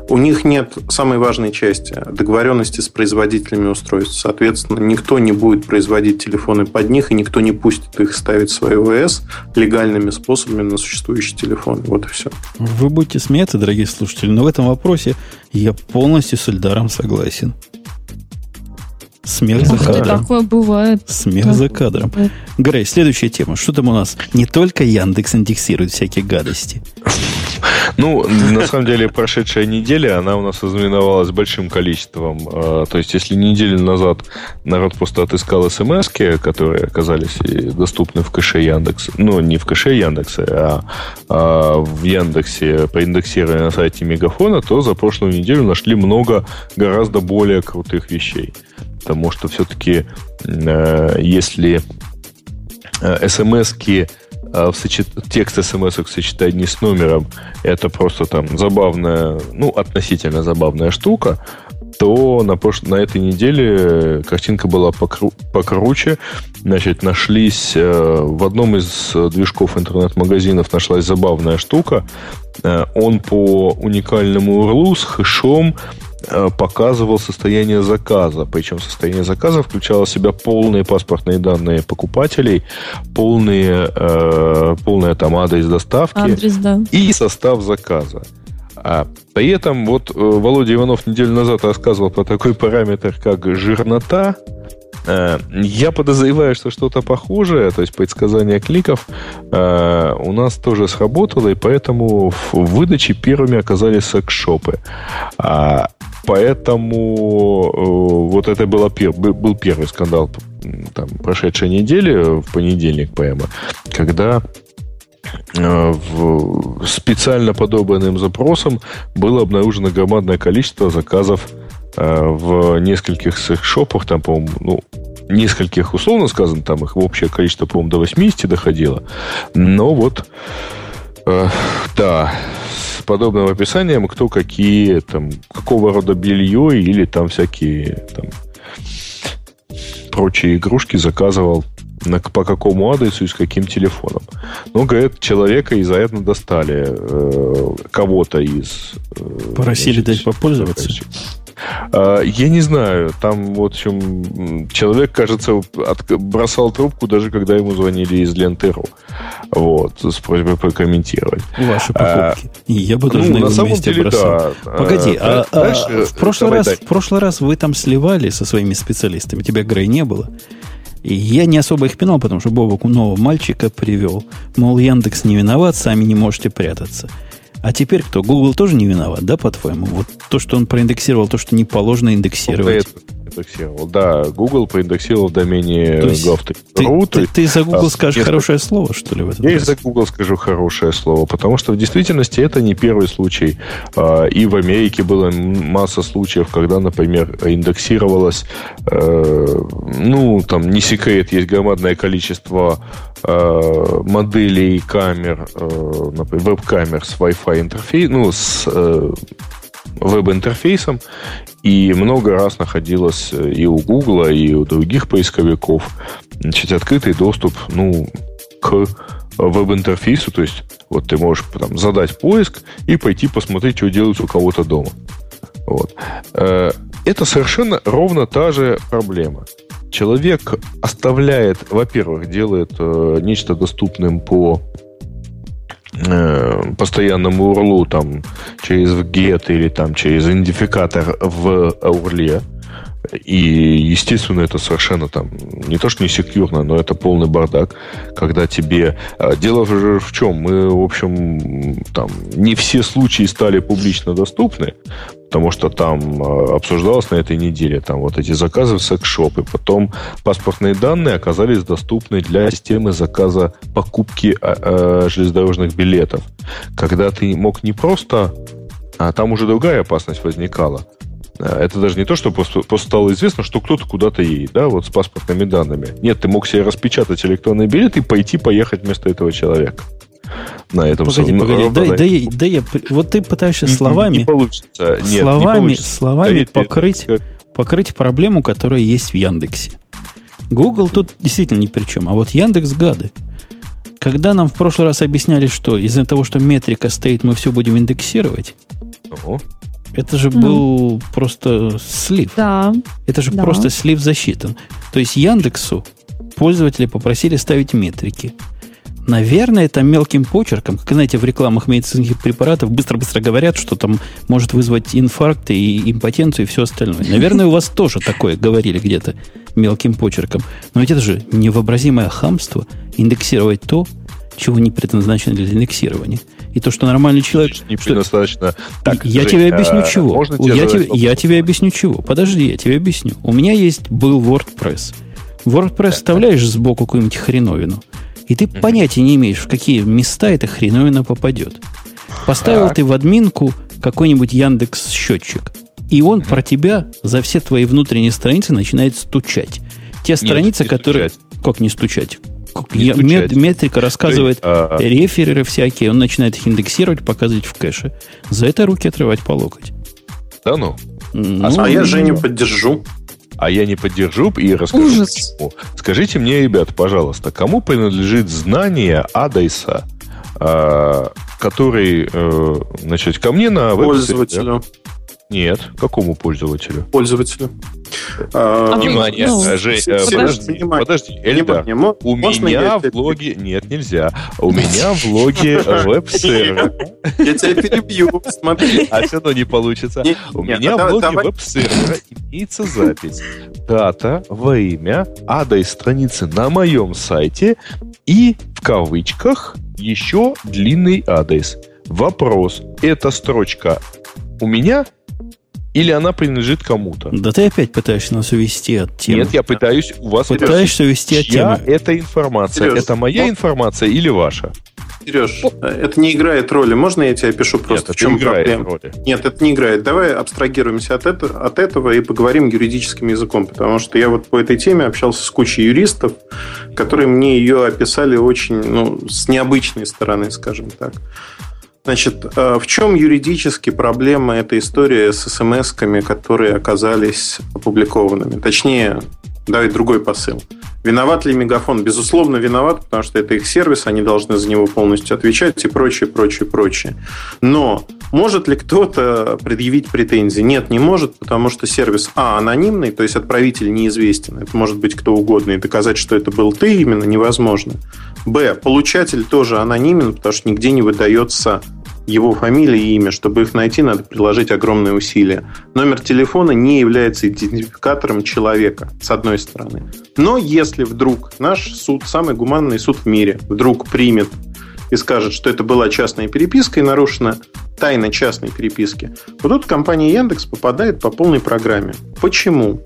У них нет самой важной части – договоренности с производителями устройств. Соответственно, никто не будет производить телефоны под них, и никто не пустит их ставить свои ОС легальными способами на существующий телефон. Вот и все. Вы будете смеяться, дорогие слушатели, но в этом вопросе я полностью с Эльдаром согласен. Смех за кадром. Такое бывает. Смех да. за кадром. Грей, следующая тема. Что там у нас? Не только Яндекс индексирует всякие гадости. Ну, на самом деле, прошедшая неделя, она у нас ознаменовалась большим количеством. А, то есть, если неделю назад народ просто отыскал смс которые оказались доступны в кэше Яндекса, ну, не в кэше Яндекса, а, а в Яндексе проиндексировали на сайте Мегафона, то за прошлую неделю нашли много гораздо более крутых вещей потому что все-таки э, если э, смс-ки э, в сочет... текст смс в сочетании с номером это просто там забавная, ну, относительно забавная штука, то на, прош... на этой неделе картинка была покру... покруче. Значит, нашлись э, в одном из движков интернет-магазинов нашлась забавная штука. Э, он по уникальному URL с хэшом показывал состояние заказа. Причем состояние заказа включало в себя полные паспортные данные покупателей, полные, э, полная там адрес доставки адрес, да. и состав заказа. А при этом вот э, Володя Иванов неделю назад рассказывал про такой параметр, как жирнота. Э, я подозреваю, что что-то похожее, то есть предсказание кликов, у нас тоже сработало, и поэтому в выдаче первыми оказались секс-шопы. А Поэтому э, вот это было, был первый скандал там, прошедшей недели, в понедельник прямо, когда э, в специально подобранным запросом было обнаружено громадное количество заказов э, в нескольких секс-шопах, там, по-моему, ну, нескольких, условно сказано, там их общее количество, по-моему, до 80 доходило. Но вот, э, да, подобным описанием, кто какие, там, какого рода белье или там всякие там, прочие игрушки заказывал на, по какому адресу и с каким телефоном. Ну, говорят, человека из-за этого достали э, кого-то из... Э, Просили значит, дать попользоваться? А, я не знаю. Там, в общем, человек, кажется, от, бросал трубку, даже когда ему звонили из Лентеру. Вот, с просьбой прокомментировать. Ваши а, покупки. А, я бы даже ну, на, на самом месте деле, бросал. Да. Погоди, а, а, дальше, а, в, прошлый раз, в прошлый раз вы там сливали со своими специалистами, тебя Грей не было. И я не особо их пинал, потому что Бобок нового мальчика привел. Мол, Яндекс не виноват, сами не можете прятаться. А теперь кто? Google тоже не виноват, да, по-твоему? Вот то, что он проиндексировал, то, что не положено индексировать. Индексировал. Да, Google проиндексировал в домене. Ты, ты, ты, ты за Google а, скажешь несколько... хорошее слово, что ли, в этом Я раз? за Google скажу хорошее слово, потому что в действительности это не первый случай. А, и в Америке было масса случаев, когда, например, индексировалось, э, ну, там, не секрет, есть громадное количество э, моделей камер, э, например, веб-камер с Wi-Fi интерфейс, ну, с веб-интерфейсом, и много раз находилось и у Google, и у других поисковиков значит, открытый доступ ну, к веб-интерфейсу, то есть вот ты можешь там, задать поиск и пойти посмотреть, что делается у кого-то дома. Вот. Э, это совершенно ровно та же проблема. Человек оставляет, во-первых, делает э, нечто доступным по э, постоянному URL там через get или там через идентификатор в URL. И, естественно, это совершенно там не то, что не секьюрно, но это полный бардак, когда тебе... А, дело же в чем? Мы, в общем, там не все случаи стали публично доступны, потому что там а, обсуждалось на этой неделе. Там вот эти заказы в секс-шоп, и потом паспортные данные оказались доступны для системы заказа покупки а, железнодорожных билетов, когда ты мог не просто... А там уже другая опасность возникала. Это даже не то, что просто, просто стало известно, что кто-то куда-то едет, да, вот с паспортными данными. Нет, ты мог себе распечатать электронный билет и пойти поехать вместо этого человека на этом Погоди, погоди, да, да, да, я, вот ты пытаешься словами, не получится. Нет, словами, не получится. словами Поверь, покрыть, покрыть проблему, которая есть в Яндексе. Google тут действительно ни при чем, а вот Яндекс гады. Когда нам в прошлый раз объясняли, что из-за того, что метрика стоит, мы все будем индексировать, Ого. Это же ну. был просто слив. Да. Это же да. просто слив засчитан. То есть Яндексу пользователи попросили ставить метрики. Наверное, это мелким почерком, как, знаете, в рекламах медицинских препаратов быстро-быстро говорят, что там может вызвать инфаркт и импотенцию и все остальное. Наверное, у вас тоже такое говорили где-то мелким почерком. Но ведь это же невообразимое хамство индексировать то, чего не предназначено для индексирования. И то, что нормальный человек... Не что... предназначено... Так, я Жень, тебе объясню, а, чего. Можно я, тебе, я тебе объясню, чего. Подожди, я тебе объясню. У меня есть был WordPress. В WordPress вставляешь сбоку какую-нибудь хреновину, и ты mm-hmm. понятия не имеешь, в какие места эта хреновина попадет. Поставил так. ты в админку какой-нибудь Яндекс счетчик, и он mm-hmm. про тебя за все твои внутренние страницы начинает стучать. Те страницы, Нет, которые... Стучать. Как не стучать? Я, мет, метрика рассказывает есть, а, а... рефереры всякие, он начинает их индексировать, показывать в кэше. За это руки отрывать по локоть. Да ну? ну а, а я Женю поддержу. А я не поддержу и расскажу Ужас. почему. Скажите мне, ребят, пожалуйста, кому принадлежит знание Адайса, э, который, э, значит, ко мне на Пользователю. Нет, какому пользователю? Пользователю. А, внимание, ну, Жень, подожди, внимание, подожди, Эльдар, внимание, у меня в блоге... Нет, нельзя. У меня в блоге веб-сервер. Я тебя перебью, смотри. А все равно не получится. У меня в блоге веб-сервера имеется запись. Дата, во имя, адрес страницы на моем сайте и в кавычках еще длинный адрес. Вопрос. Эта строчка у меня или она принадлежит кому-то. Да ты опять пытаешься нас увести от темы. Нет, я пытаюсь у вас... Пытаешься увести от темы. это информация? Сереж, это моя информация или ваша? Сереж, это не играет роли. Можно я тебе пишу просто Нет, в чем проблема? Роли. Нет, это не играет. Давай абстрагируемся от, это, от этого и поговорим юридическим языком, потому что я вот по этой теме общался с кучей юристов, которые мне ее описали очень, ну, с необычной стороны, скажем так. Значит, э, в чем юридически проблема этой истории с смс-ками, которые оказались опубликованными? Точнее, давай другой посыл. Виноват ли Мегафон? Безусловно, виноват, потому что это их сервис, они должны за него полностью отвечать и прочее, прочее, прочее. Но может ли кто-то предъявить претензии? Нет, не может, потому что сервис, а, анонимный, то есть отправитель неизвестен, это может быть кто угодно, и доказать, что это был ты именно невозможно. Б. Получатель тоже анонимен, потому что нигде не выдается его фамилия и имя. Чтобы их найти, надо приложить огромные усилия. Номер телефона не является идентификатором человека, с одной стороны. Но если вдруг наш суд, самый гуманный суд в мире, вдруг примет и скажет, что это была частная переписка и нарушена тайна частной переписки, вот тут компания Яндекс попадает по полной программе. Почему?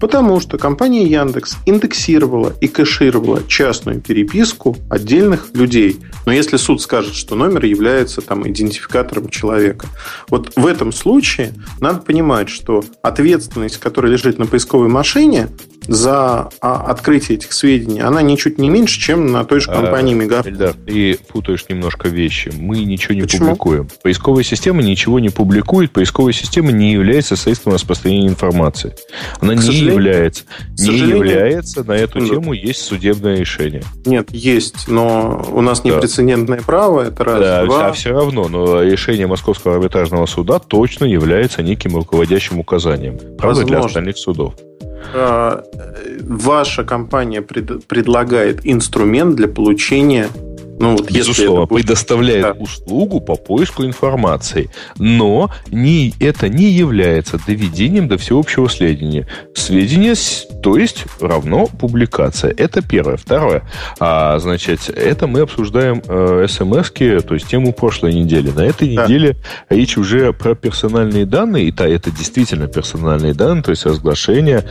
Потому что компания Яндекс индексировала и кэшировала частную переписку отдельных людей. Но если суд скажет, что номер является там, идентификатором человека. Вот в этом случае надо понимать, что ответственность, которая лежит на поисковой машине, за а, открытие этих сведений, она ничуть не меньше, чем на той же а, компании Мегафон. Да, ты путаешь немножко вещи. Мы ничего не Почему? публикуем. Поисковая система ничего не публикует. Поисковая система не является средством распространения информации. Она не является. Не является. На эту тему есть судебное решение. Нет, есть, но у нас да. непрецедентное право. Это раз. Да, два. а все равно. Но решение Московского арбитражного суда точно является неким руководящим указанием. Правда, Возможно. для остальных судов. А, ваша компания пред, предлагает инструмент для получения ну, вот Безусловно, будет... предоставляет да. услугу по поиску информации. Но не, это не является доведением до всеобщего сведения. Сведения, то есть, равно публикация. Это первое. Второе. А, значит, это мы обсуждаем э, смс то есть тему прошлой недели. На этой да. неделе речь уже про персональные данные, и да, это действительно персональные данные, то есть разглашение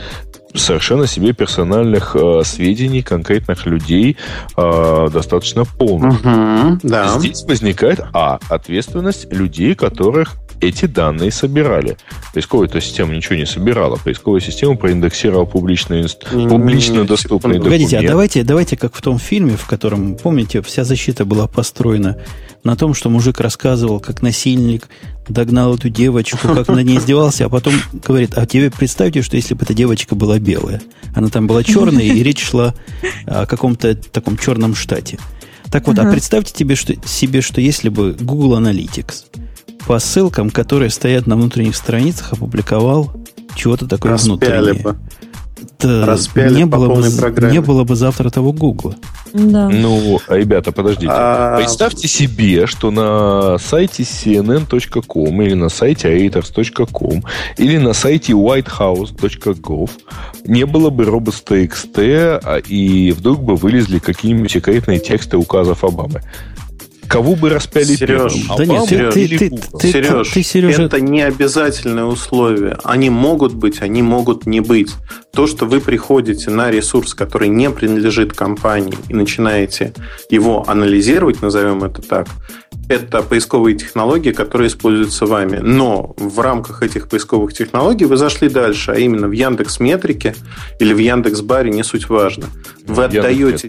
совершенно себе персональных э, сведений конкретных людей э, достаточно полных. Угу, да. Здесь возникает а ответственность людей, которых эти данные собирали. Поисковая система ничего не собирала. Поисковая система проиндексировала публичные, публично доступные документы. Погодите, а давайте, давайте как в том фильме, в котором, помните, вся защита была построена на том, что мужик рассказывал, как насильник догнал эту девочку, как на ней издевался, а потом говорит, а тебе представьте, что если бы эта девочка была белая. Она там была черная, и речь шла о каком-то таком черном штате. Так вот, а представьте тебе, что, себе, что если бы Google Analytics по ссылкам, которые стоят на внутренних страницах, опубликовал чего-то такое Распяли внутреннее. Бы. Распяли не, по было бы, программе. не было бы завтра того Гугла. Да. Ну, ребята, подождите. А... Представьте себе, что на сайте cnn.com или на сайте reuters.com или на сайте whitehouse.gov не было бы robots.txt, а и вдруг бы вылезли какие-нибудь секретные тексты указов Обамы. Кого бы распяли Сереж, первым? Да нет, Сереж, ты, ты, ты, Сереж, ты, Сережа... это не обязательное условие. Они могут быть, они могут не быть. То, что вы приходите на ресурс, который не принадлежит компании, и начинаете его анализировать, назовем это так, это поисковые технологии, которые используются вами. Но в рамках этих поисковых технологий вы зашли дальше, а именно в Яндекс Метрике или в Яндекс Баре, не суть важно. Вы отдаете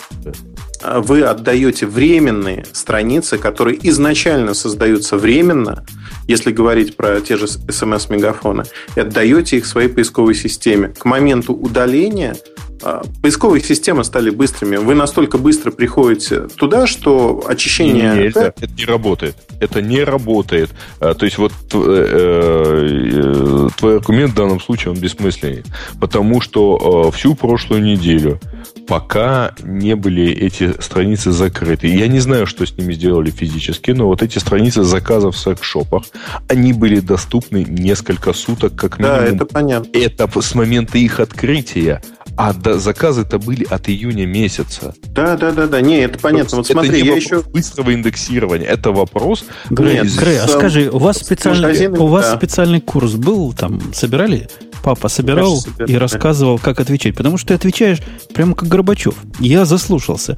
вы отдаете временные страницы, которые изначально создаются временно, если говорить про те же смс-мегафоны, и отдаете их своей поисковой системе. К моменту удаления а, поисковые системы стали быстрыми. Вы настолько быстро приходите туда, что очищение... Не, это, это не работает. Это не работает. А, то есть вот э, э, твой аргумент в данном случае он бессмысленный. Потому что э, всю прошлую неделю пока не были эти страницы закрыты. Я не знаю, что с ними сделали физически, но вот эти страницы заказов в секс-шопах, они были доступны несколько суток как минимум. Да, это понятно. Это с момента их открытия. А заказы-то были от июня месяца. Да, да, да, да. Не, это понятно. Вот смотри, это не я еще быстрого индексирования. Это вопрос. Грей, из... Грей а скажи, у вас специальный, у вас да. специальный курс был там, собирали? Папа собирал собирали. и рассказывал, как отвечать. Потому что ты отвечаешь прямо как Горбачев. Я заслушался.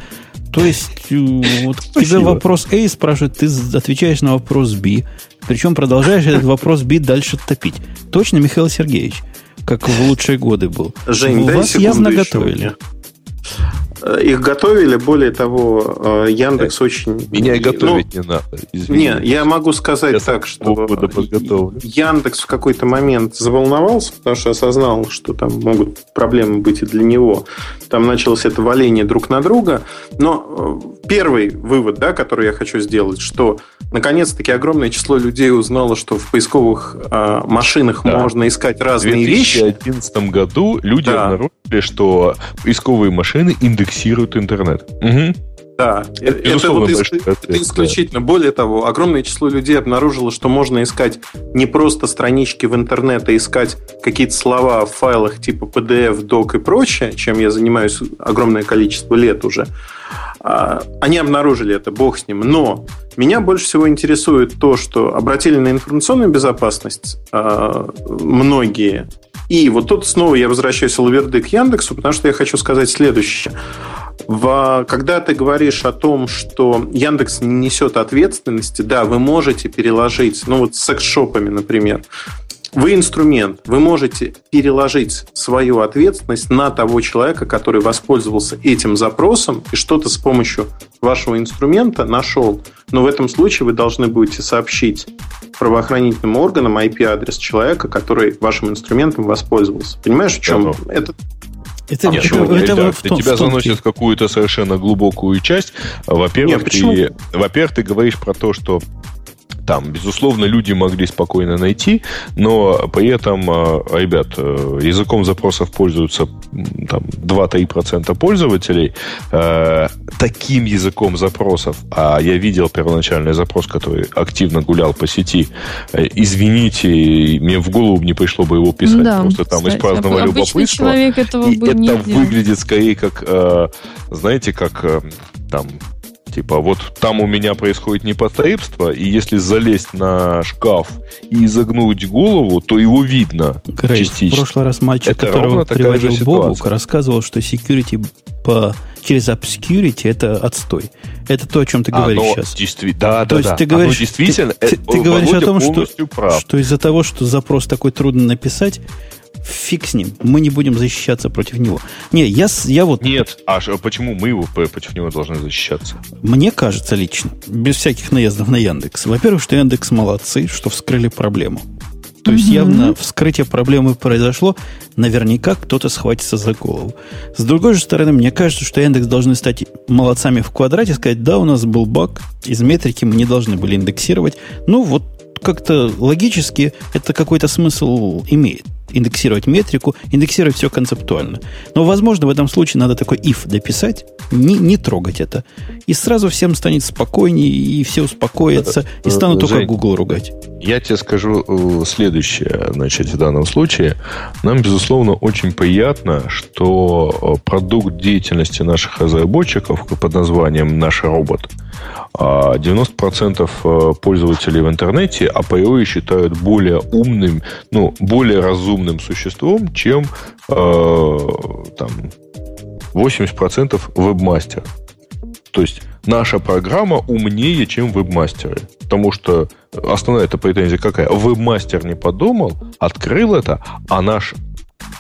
То есть, э, вот тебе вопрос A спрашивает, ты отвечаешь на вопрос B. Причем продолжаешь этот вопрос B дальше топить. Точно, Михаил Сергеевич? Как в лучшие годы был. Жень, У вас явно готовили. Э, их готовили, более того, э, Яндекс очень... Меня готовить ну, не надо. Извините. Не, я могу сказать я так, что Яндекс в какой-то момент заволновался, потому что осознал, что там могут проблемы быть и для него. Там началось это валение друг на друга. Но э, первый вывод, да, который я хочу сделать, что наконец-таки огромное число людей узнало, что в поисковых э, машинах да. можно искать разные вещи. В 2011 вещи. году люди да. обнаружили, что поисковые машины индексируют интернет. Угу. Да, это, это, вот ис- это исключительно. Более того, огромное число людей обнаружило, что можно искать не просто странички в интернете, а искать какие-то слова в файлах типа PDF, doc и прочее, чем я занимаюсь огромное количество лет уже. А, они обнаружили это, бог с ним. Но меня больше всего интересует то, что обратили на информационную безопасность а, многие. И вот тут снова я возвращаюсь лаверды к Яндексу, потому что я хочу сказать следующее. В, когда ты говоришь о том, что Яндекс не несет ответственности, да, вы можете переложить, ну вот с секс-шопами, например, вы инструмент, вы можете переложить свою ответственность на того человека, который воспользовался этим запросом и что-то с помощью вашего инструмента нашел. Но в этом случае вы должны будете сообщить правоохранительным органам IP-адрес человека, который вашим инструментом воспользовался. Понимаешь, в чем? Да, это это, Нет, это, это, это, это том, тебя заносит в какую-то совершенно глубокую часть. Во-первых, ты, во-первых, ты говоришь про то, что там, безусловно, люди могли спокойно найти, но при этом, а, ребят, э, языком запросов пользуются там 2-3% пользователей. Э, таким языком запросов, а я видел первоначальный запрос, который активно гулял по сети, э, извините, мне в голову не пришло бы его писать, да, просто там кстати, из праздного любопытства. человек этого и это не выглядит скорее как, знаете, как там Типа, вот там у меня происходит непотребство, и если залезть на шкаф и изогнуть голову, то его видно Грей, частично. В прошлый раз мальчик, Это которого приводил Бобук, рассказывал, что security по, через obscurity это отстой. Это то, о чем ты говоришь сейчас. Действи... Да, то да, есть да. ты говоришь, действительно, ты, ты, ты говоришь о том, что, что из-за того, что запрос такой трудно написать, фиг с ним. Мы не будем защищаться против него. Не, я, я вот... Нет, а почему мы его против него должны защищаться? Мне кажется лично, без всяких наездов на Яндекс. Во-первых, что Яндекс молодцы, что вскрыли проблему. То есть явно вскрытие проблемы произошло, наверняка кто-то схватится за голову. С другой же стороны, мне кажется, что Яндекс должны стать молодцами в квадрате, сказать, да, у нас был баг, из метрики мы не должны были индексировать. Ну, вот как-то логически это какой-то смысл имеет индексировать метрику, индексировать все концептуально. Но, возможно, в этом случае надо такой if дописать, не, не трогать это. И сразу всем станет спокойнее, и все успокоятся, и станут Жень, только Google ругать. Я тебе скажу э, следующее, значит, в данном случае. Нам, безусловно, очень приятно, что э, продукт деятельности наших разработчиков под названием «Наш робот» 90% а э, пользователей в интернете априори считают более умным, ну, более разумным существом, чем э, там, 80% вебмастер. То есть наша программа умнее, чем вебмастеры. Потому что основная эта претензия какая? Вебмастер не подумал, открыл это, а наш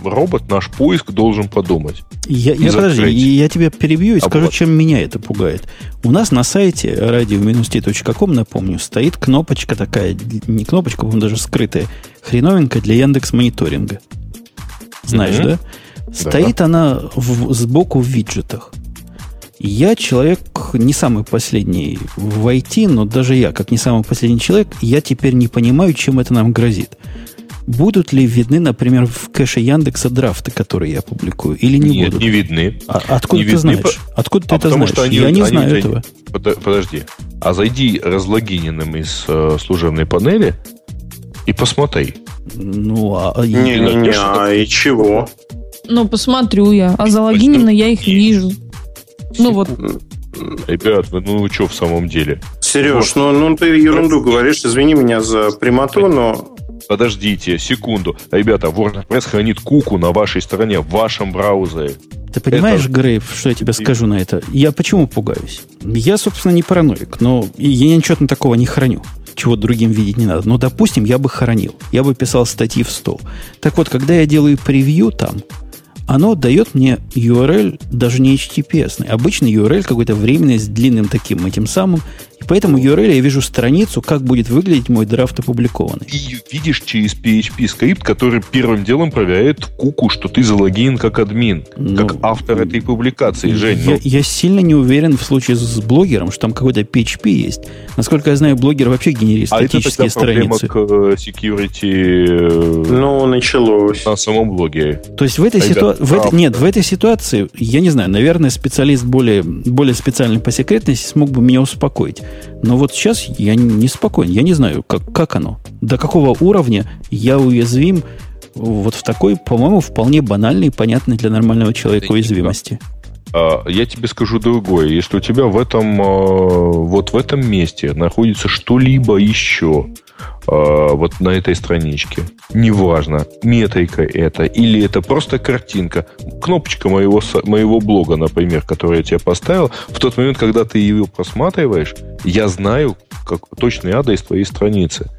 робот, наш поиск должен подумать. Я, я подожди, я тебя перебью и а скажу, чем меня это пугает. У нас на сайте radio-t.com, напомню, стоит кнопочка такая, не кнопочка, по-моему, даже скрытая, хреновенькая для Яндекс мониторинга. Знаешь, mm-hmm. да? Стоит да. она в, сбоку в виджетах. Я человек не самый последний в IT, но даже я, как не самый последний человек, я теперь не понимаю, чем это нам грозит. Будут ли видны, например, в кэше Яндекса драфты, которые я публикую, или не Нет, будут? не видны. А, откуда не ты видны, знаешь? Откуда ты а это знаешь? Что они, я не они, знаю они, этого. Подожди. А зайди разлогиненным из э, служебной панели и посмотри. Ну, а... Не, не, не, а и чего? Ну, посмотрю я. А залогиненно я их вижу. Ну вот. Ребят, вы ну что в самом деле? Сереж, вот. ну, ну ты ерунду говоришь, извини меня за прямоту, но Подождите секунду. Ребята, WordPress хранит куку на вашей стороне, в вашем браузере. Ты понимаешь, это... Грейв, что я тебе скажу на это? Я почему пугаюсь? Я, собственно, не параноик, но я ничего такого не храню чего другим видеть не надо. Но, допустим, я бы хранил. Я бы писал статьи в стол. Так вот, когда я делаю превью там, оно дает мне URL даже не HTTPS. Обычный URL какой-то временный с длинным таким этим самым и поэтому URL я вижу страницу, как будет выглядеть мой драфт опубликованный. И видишь через PHP скрипт, который первым делом проверяет куку, что ты залогин как админ, ну, как автор этой публикации, Жень. Я, ну. я сильно не уверен в случае с блогером, что там какой-то PHP есть. Насколько я знаю, блогер вообще генерирует а статические это страницы. к э, security э, ну, началось. на самом блоге. То есть в этой ситуации... Нет, в этой ситуации, я не знаю, наверное, специалист более, более специальный по секретности смог бы меня успокоить. Но вот сейчас я не спокоен. Я не знаю, как, как оно. До какого уровня я уязвим вот в такой, по-моему, вполне банальной и понятной для нормального человека уязвимости. А, я тебе скажу другое. Если у тебя в этом, а, вот в этом месте находится что-либо еще, вот на этой страничке. Неважно, метрика это или это просто картинка. Кнопочка моего, моего блога, например, который я тебе поставил, в тот момент, когда ты ее просматриваешь, я знаю как, точный адрес твоей страницы.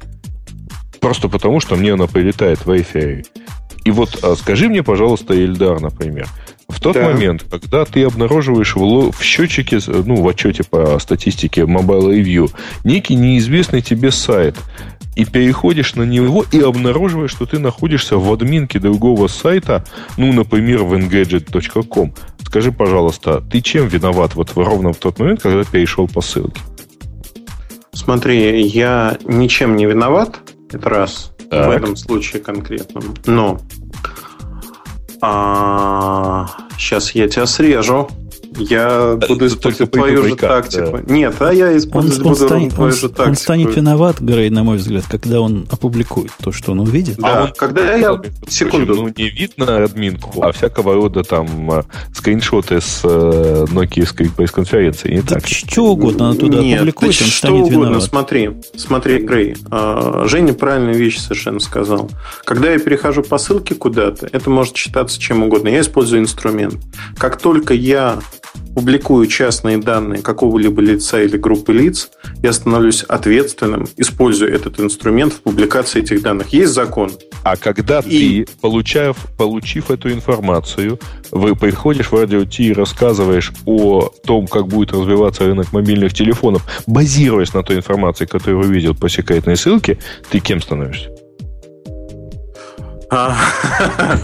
Просто потому, что мне она прилетает в Wi-Fi. И вот а скажи мне, пожалуйста, Эльдар, например, в тот да. момент, когда ты обнаруживаешь в, в счетчике, ну, в отчете по статистике Mobile Review, некий неизвестный тебе сайт, и переходишь на него и обнаруживаешь, что ты находишься в админке другого сайта, ну, например, в engadget.com. Скажи, пожалуйста, ты чем виноват вот ровно в тот момент, когда перешел по ссылке? Смотри, я ничем не виноват, это раз, так. в этом случае конкретном. Но а, сейчас я тебя срежу. Я буду использовать твою же тактику. Да. Нет, а я использовать он, буду станет, твою он, же тактику. Он станет виноват, Грей, на мой взгляд, когда он опубликует то, что он увидит. Да, а он, когда я... Секунду. Ну, не видно админку, а всякого рода там а, скриншоты с э, Nokia пресс-конференции. Не так, так что угодно она туда Нет, опубликует, он что станет угодно. виноват. Смотри, смотри, Грей. А, Женя правильную вещь совершенно сказал. Когда я перехожу по ссылке куда-то, это может считаться чем угодно. Я использую инструмент. Как только я публикую частные данные какого-либо лица или группы лиц, я становлюсь ответственным, используя этот инструмент в публикации этих данных. Есть закон. А когда и... ты, получав, получив эту информацию, вы приходишь в радио Ти и рассказываешь о том, как будет развиваться рынок мобильных телефонов, базируясь на той информации, которую увидел по секретной ссылке, ты кем становишься? А,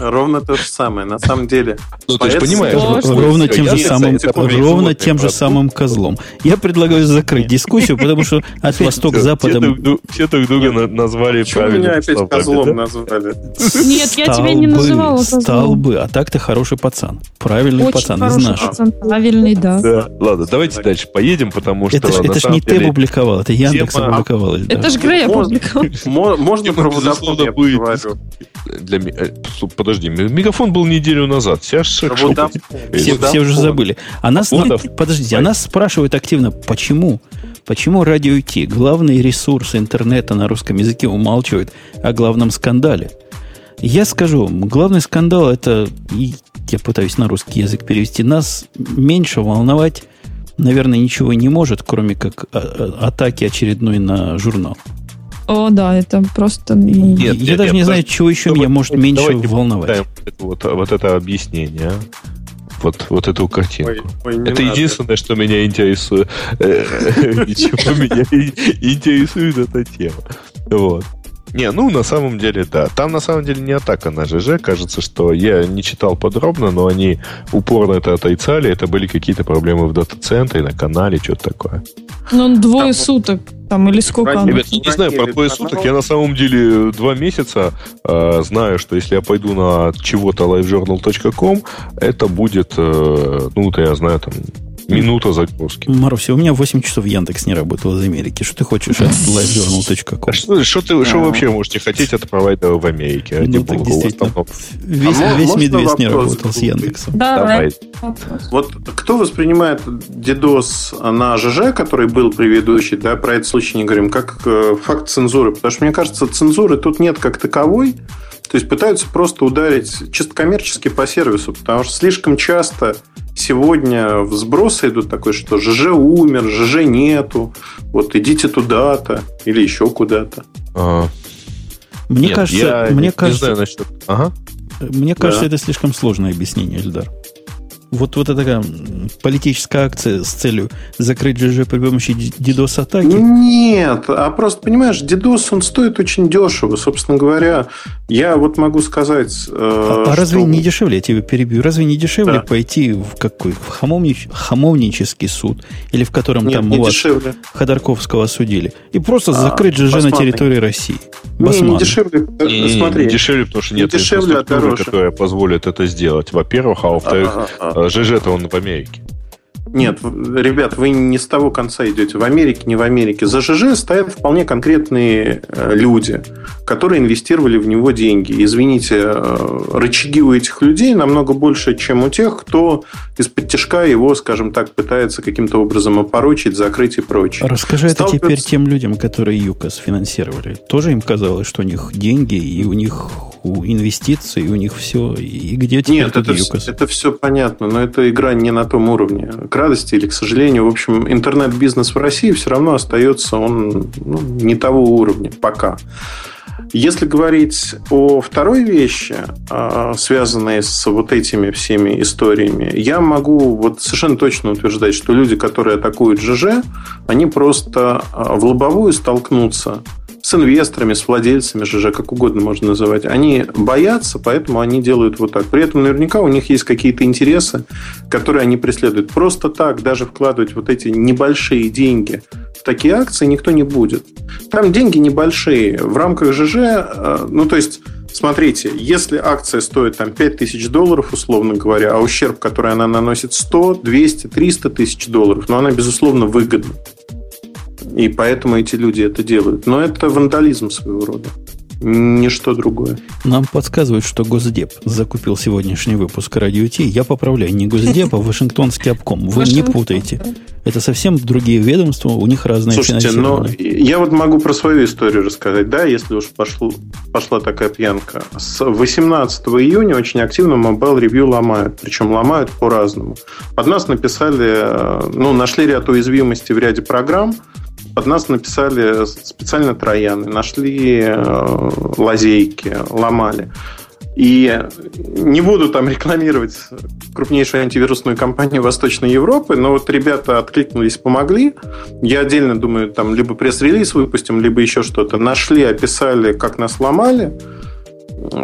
ровно то же самое. На самом деле. Ну, ты же понимаешь, ровно тем же самым, ровно тем же самым козлом. Я предлагаю закрыть дискуссию, потому что от востока к западу... Все друг друга назвали правильно. меня опять козлом назвали? Нет, я тебя не называла козлом. Стал бы, а так ты хороший пацан. Правильный пацан из наших. Правильный, да. Ладно, давайте дальше поедем, потому что... Это же не ты опубликовал, это Яндекс опубликовал. Это же Грей опубликовал. Можно про Водофон я поговорю? Для... Э, подожди, Мегафон был неделю назад. Все, все, все уже забыли. А нас, подождите, а нас спрашивают активно, почему? Почему радио IT, главный ресурс интернета на русском языке, умалчивает о главном скандале? Я скажу, главный скандал это, я пытаюсь на русский язык перевести, нас меньше волновать, наверное, ничего не может, кроме как а, атаки очередной на журнал. О, да, это просто... Нет, я нет, даже нет, не знаю, чего еще меня может меньше волновать. Вот, вот это объяснение, а? вот, вот эту картинку. Ой, ой, это надо. единственное, что меня интересует. Э, чего меня интересует эта тема. Вот. Не, ну на самом деле, да. Там на самом деле не атака на ЖЖ. Кажется, что я не читал подробно, но они упорно это отрицали. Это были какие-то проблемы в дата-центре, на канале, что-то такое. Ну, двое там, суток там или сколько оно? Ребят, я не знаю, про двое суток. Я на самом деле два месяца э, знаю, что если я пойду на чего-то livejournal.com, это будет, э, ну, то я знаю, там, Минута загрузки. Маруся, у меня 8 часов Яндекс не работал из Америки. Что ты хочешь от livejournal.com? А что, что, ты, что вообще можете хотеть от провайдера в Америке? Ради ну, так действительно. Весь, а весь медведь не работал с Яндексом. Давай. Вот кто воспринимает DDoS на ЖЖ, который был предыдущий, да, про этот случай не говорим, как э, факт цензуры? Потому что, мне кажется, цензуры тут нет как таковой. То есть пытаются просто ударить чисто коммерчески по сервису, потому что слишком часто сегодня взбросы идут такой, что ЖЖ умер, ЖЖ нету, вот идите туда-то или еще куда-то. А, мне Нет, кажется, я мне не, кажется, не знаю насчет... ага. Мне кажется, да. это слишком сложное объяснение, Эльдар. Вот, вот эта такая политическая акция с целью закрыть ЖЖ при помощи DDoS-атаки? Нет, а просто, понимаешь, DDoS, он стоит очень дешево. Собственно говоря, я вот могу сказать... Э, а, а разве не дешевле, я тебя перебью, разве не дешевле да. пойти в какой? В хамовнич, хамовнический суд? Или в котором Нет, там у вас дешевле. Ходорковского осудили? И просто а, закрыть ЖЖ басманный. на территории России. Не, не дешевле. Не, не, Смотри. Не дешевле, потому что нет не дешевле, а инфраструктуры, которая позволит это сделать. Во-первых, а во-вторых, а, а, а. ЖЖ-то он в Америке. Нет, ребят, вы не с того конца идете. В Америке, не в Америке. За ЖЖ стоят вполне конкретные э, люди, которые инвестировали в него деньги. Извините, э, рычаги у этих людей намного больше, чем у тех, кто из-под тяжка его, скажем так, пытается каким-то образом опорочить, закрыть и прочее. Расскажи Сталкиваться... это теперь тем людям, которые ЮКОС финансировали. Тоже им казалось, что у них деньги, и у них у инвестиций, у них все. И где теперь Нет, это, ЮКОС? это все понятно, но это игра не на том уровне радости или к сожалению. В общем, интернет-бизнес в России все равно остается, он ну, не того уровня пока. Если говорить о второй вещи, а, связанной с вот этими всеми историями, я могу вот совершенно точно утверждать, что люди, которые атакуют ЖЖ, они просто а, в лобовую столкнутся с инвесторами, с владельцами ЖЖ, как угодно можно называть. Они боятся, поэтому они делают вот так. При этом наверняка у них есть какие-то интересы, которые они преследуют. Просто так даже вкладывать вот эти небольшие деньги в такие акции никто не будет. Там деньги небольшие. В рамках ЖЖ, э, ну то есть Смотрите, если акция стоит там 5000 долларов, условно говоря, а ущерб, который она наносит 100, 200, 300 тысяч долларов, но она, безусловно, выгодна. И поэтому эти люди это делают. Но это вандализм своего рода. Ничто другое. Нам подсказывают, что Госдеп закупил сегодняшний выпуск Радио Ти. Я поправляю, не Госдеп, а Вашингтонский обком. Вы не путайте. Это совсем другие ведомства, у них разные Слушайте, но я вот могу про свою историю рассказать, да, если уж пошло, пошла такая пьянка. С 18 июня очень активно Mobile Review ломают, причем ломают по-разному. Под нас написали, э, ну, нашли ряд уязвимостей в ряде программ, под нас написали специально трояны, нашли э, лазейки, ломали. И не буду там рекламировать крупнейшую антивирусную компанию Восточной Европы, но вот ребята откликнулись, помогли. Я отдельно думаю, там либо пресс-релиз выпустим, либо еще что-то. Нашли, описали, как нас ломали.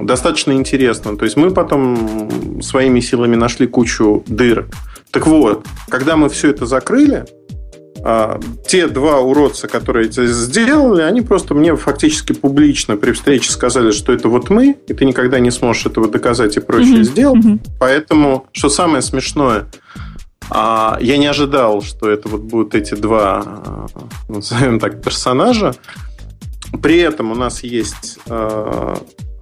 Достаточно интересно. То есть мы потом своими силами нашли кучу дыр. Так вот, когда мы все это закрыли, те два уродца, которые это сделали, они просто мне фактически публично при встрече сказали, что это вот мы, и ты никогда не сможешь этого доказать и прочее mm-hmm. сделать. Mm-hmm. Поэтому, что самое смешное, а, я не ожидал, что это вот будут эти два, а, назовем так, персонажа. При этом у нас есть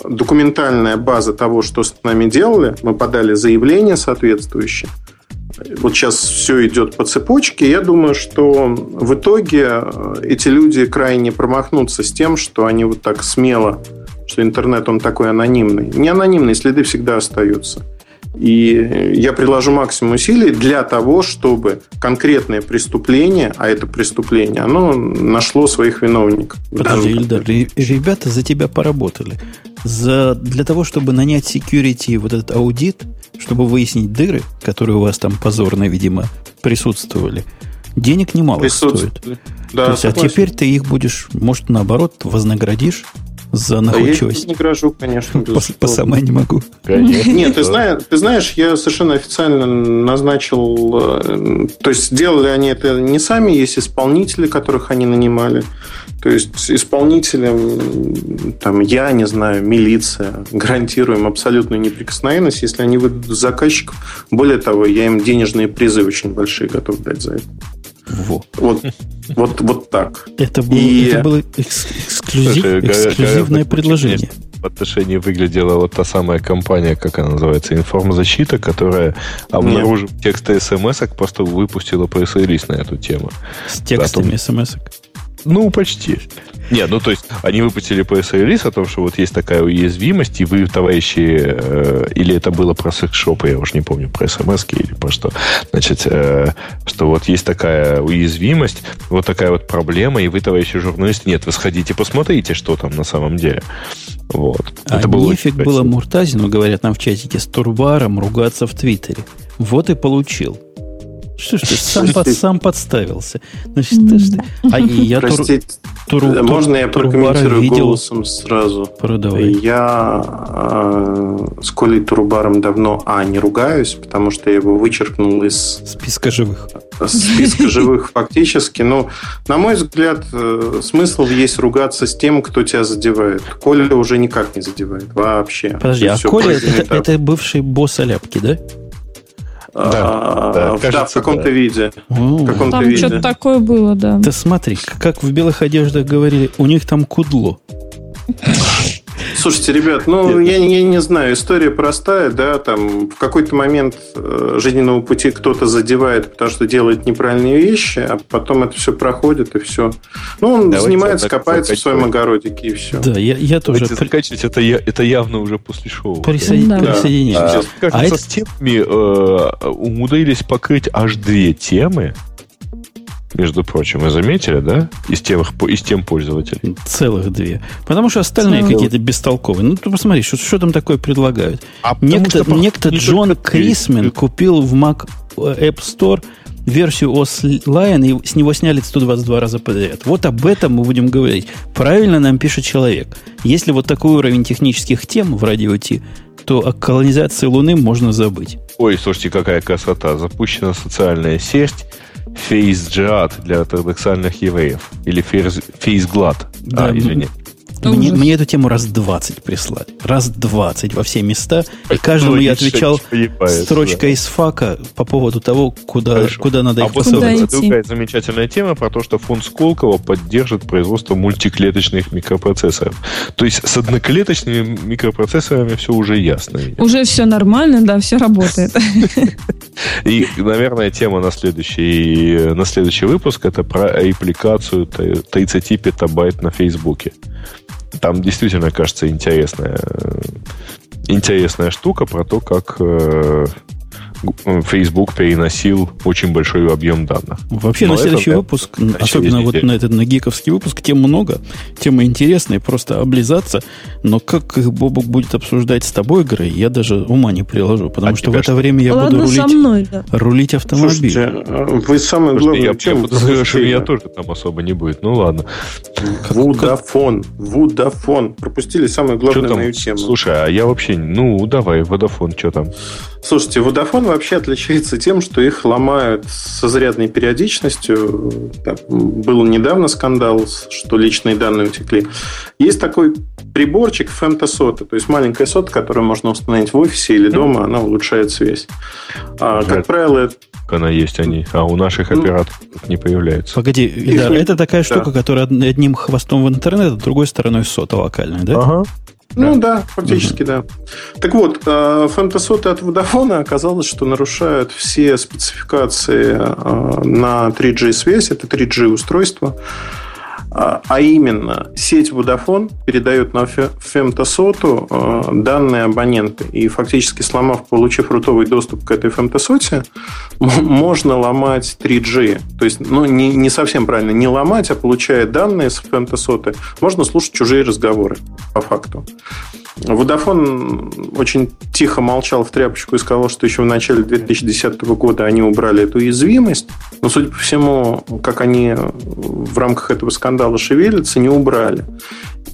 документальная база того, что с нами делали. Мы подали заявление соответствующее вот сейчас все идет по цепочке. Я думаю, что в итоге э, эти люди крайне промахнутся с тем, что они вот так смело, что интернет он такой анонимный. Не анонимный, следы всегда остаются. И я приложу максимум усилий для того, чтобы конкретное преступление, а это преступление, оно нашло своих виновников. Подожди, Ильдар, ребята за тебя поработали. За, для того, чтобы нанять security, вот этот аудит, чтобы выяснить дыры, которые у вас там позорно, видимо, присутствовали, денег немало стоит. Да, То есть, а теперь ты их будешь, может, наоборот, вознаградишь за находчивость. я не грожу, конечно. По, по сама не могу. Конечно. Нет, ты знаешь, ты знаешь, я совершенно официально назначил... Э, то есть, сделали они это не сами, есть исполнители, которых они нанимали. То есть, исполнителям, там, я не знаю, милиция, гарантируем абсолютную неприкосновенность, если они выйдут заказчиков. Более того, я им денежные призы очень большие готов дать за это. Во. Вот, вот, вот так. Это, был, и... это было эксклюзив, Слушай, эксклюзивное говоря, предложение. В отношении выглядела вот та самая компания, как она называется, информзащита, которая, обнаружив Нет. тексты смс просто выпустила пресс-релиз на эту тему. С текстами смс Ну, почти. Нет, ну то есть они выпустили пресс-релиз о том, что вот есть такая уязвимость, и вы, товарищи, э, или это было про секс-шопы, я уже не помню, про смс или про что, значит, э, что вот есть такая уязвимость, вот такая вот проблема, и вы, товарищи журналисты, нет, вы сходите, посмотрите, что там на самом деле. Вот. А это было нефиг было Муртазину, говорят нам в чатике, с Турбаром ругаться в Твиттере. Вот и получил. Что ж ты сам, под, сам подставился? Значит, ты, ты, а я Простите, тур, тур, можно я прокомментирую видел? голосом сразу? Продавай. Я э, с Колей Турубаром давно, а, не ругаюсь, потому что я его вычеркнул из... Списка живых. Списка живых фактически. Но, на мой взгляд, э, смысл есть ругаться с тем, кто тебя задевает. Коля уже никак не задевает вообще. Подожди, а Коля это, это бывший босс Аляпки, да? Да, а, да, кажется, да в каком-то да. виде. В каком-то там что-то такое было, да. Ты смотри, как в белых одеждах говорили, у них там кудло. Слушайте, ребят, ну, я, я не знаю, история простая, да, там в какой-то момент э, жизненного пути кто-то задевает, потому что делает неправильные вещи, а потом это все проходит, и все. Ну, он Давайте занимается, копается в своем огородике, и все. Да, я, я тоже... Давайте заканчивать, это, это явно уже после шоу. Присоедин... Да. Присоединяюсь. А, кажется, а со это... степами э, умудрились покрыть аж две темы, между прочим. Вы заметили, да? Из тем, из тем пользователей. Целых две. Потому что остальные Целых. какие-то бестолковые. Ну, ты посмотри, что, что там такое предлагают. А некто что, некто Джон Крисмен купил в Mac App Store версию OS Lion, и с него сняли 122 раза подряд. Вот об этом мы будем говорить. Правильно нам пишет человек. Если вот такой уровень технических тем в радио Ти, то о колонизации Луны можно забыть. Ой, слушайте, какая красота. Запущена социальная сеть FaceJihad для ортодоксальных евреев. Или FaceGlad. Да, а, извини. Мне, мне эту тему раз 20 прислали. Раз 20 во все места. И каждому я отвечал строчкой из фака по поводу того, куда, куда надо их а посылать. другая замечательная тема про то, что фонд Сколково поддержит производство мультиклеточных микропроцессоров. То есть с одноклеточными микропроцессорами все уже ясно. Уже все нормально, да, все работает. И, наверное, тема на следующий, на следующий выпуск это про репликацию 30 петабайт на Фейсбуке. Там действительно, кажется, интересная, интересная штука про то, как э, Facebook переносил очень большой объем данных. Вообще, Но на следующий это, выпуск, да, особенно вот на этот на гиковский выпуск, тем много, темы интересные, просто облизаться. Но как их Бобок будет обсуждать с тобой, Грей, я даже ума не приложу, потому а что в это время я Ладно, буду рулить, мной, да. рулить автомобиль. Слушайте, вы самое главное, я, чем я подозреваю, что меня тоже там особо не будет. Ну ладно. Вудафон. Вудафон. Пропустили самое главное мою тему. Слушай, а я вообще, ну, давай, Водафон, что там? Слушайте, Vodafone вообще отличается тем, что их ломают с изрядной периодичностью. был недавно скандал, что личные данные утекли. Есть такой приборчик фемтосота, то есть маленькая сота, которую можно установить в офисе или дома, она улучшает связь. А, как правило, она есть они, а у наших ну, операторов не появляется. Погоди, Ильдар, это такая штука, да. которая одним хвостом в интернет, а другой стороной сота локальная, да? Ага. Ну да, фактически угу. да. Так вот, э, фемтосоты от Vodafone оказалось, что нарушают все спецификации э, на 3G связь, это 3G устройство. А, а именно, сеть Vodafone передает на фемтосоту а, данные абонента. И фактически сломав, получив рутовый доступ к этой фемтосоте, можно ломать 3G. То есть, ну, не, не совсем правильно, не ломать, а получая данные с фемтосоты, можно слушать чужие разговоры, по факту. Водофон очень тихо молчал в тряпочку и сказал, что еще в начале 2010 года они убрали эту уязвимость. Но, судя по всему, как они в рамках этого скандала шевелятся, не убрали.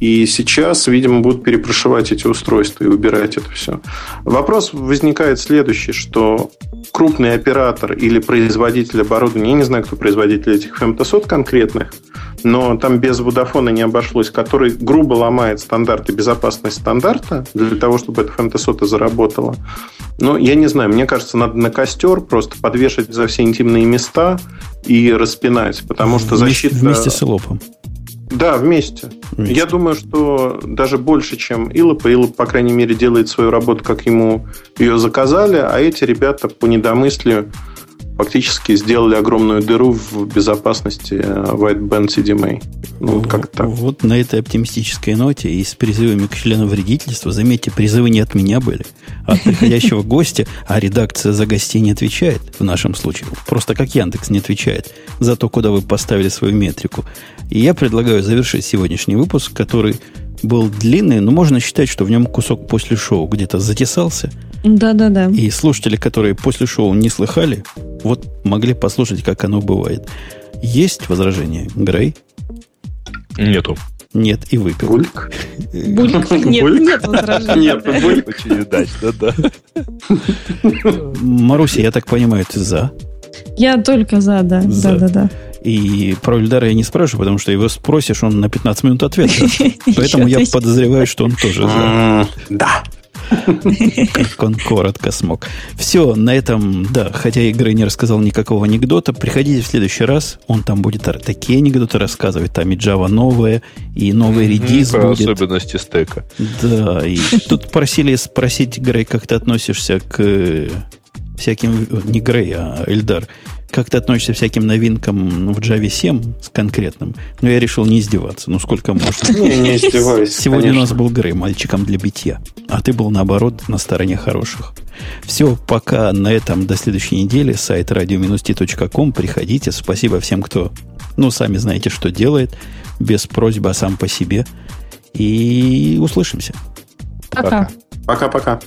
И сейчас, видимо, будут перепрошивать эти устройства и убирать это все. Вопрос возникает следующий, что крупный оператор или производитель оборудования, я не знаю, кто производитель этих фемтосот конкретных, но там без Vodafone не обошлось, который грубо ломает стандарты безопасности стандарта для того, чтобы эта фемтосота заработала. Но я не знаю, мне кажется, надо на костер просто подвешать за все интимные места и распинать, потому что защита... Вместе с лопом. Да, вместе. вместе. Я думаю, что даже больше, чем Илоп. Илоп, по крайней мере, делает свою работу, как ему ее заказали, а эти ребята по недомыслию фактически сделали огромную дыру в безопасности White Band CDMA. Ну, вот как так. Вот на этой оптимистической ноте и с призывами к членам вредительства, заметьте, призывы не от меня были, а от приходящего гостя, а редакция за гостей не отвечает в нашем случае. Просто как Яндекс не отвечает за то, куда вы поставили свою метрику. И я предлагаю завершить сегодняшний выпуск, который был длинный, но можно считать, что в нем кусок после шоу где-то затесался – да-да-да. И слушатели, которые после шоу не слыхали, вот могли послушать, как оно бывает. Есть возражение, Грей? Нету. Нет, и выпил. Бульк? Бульк? Нет, нет возражений. Нет, бульк. Очень удачно, да. Маруся, я так понимаю, ты за? Я только за, да. За. Да, да, да. И про Ильдара я не спрашиваю, потому что его спросишь, он на 15 минут ответ Поэтому я подозреваю, что он тоже за. Да. Он коротко смог. Все, на этом, да, хотя игры не рассказал никакого анекдота, приходите в следующий раз, он там будет такие анекдоты рассказывать, там и Java новая, и новый редиз Про будет. особенности стека. Да, и тут просили спросить, Грей, как ты относишься к всяким, не Грей, а Эльдар, как ты относишься к всяким новинкам в Java 7 с конкретным. Но я решил не издеваться. Ну, сколько можно. Не, не издеваюсь, Сегодня конечно. у нас был Грей, мальчиком для битья. А ты был, наоборот, на стороне хороших. Все, пока на этом до следующей недели. Сайт radio-t.com. Приходите. Спасибо всем, кто, ну, сами знаете, что делает. Без просьбы, а сам по себе. И услышимся. Пока. Пока-пока.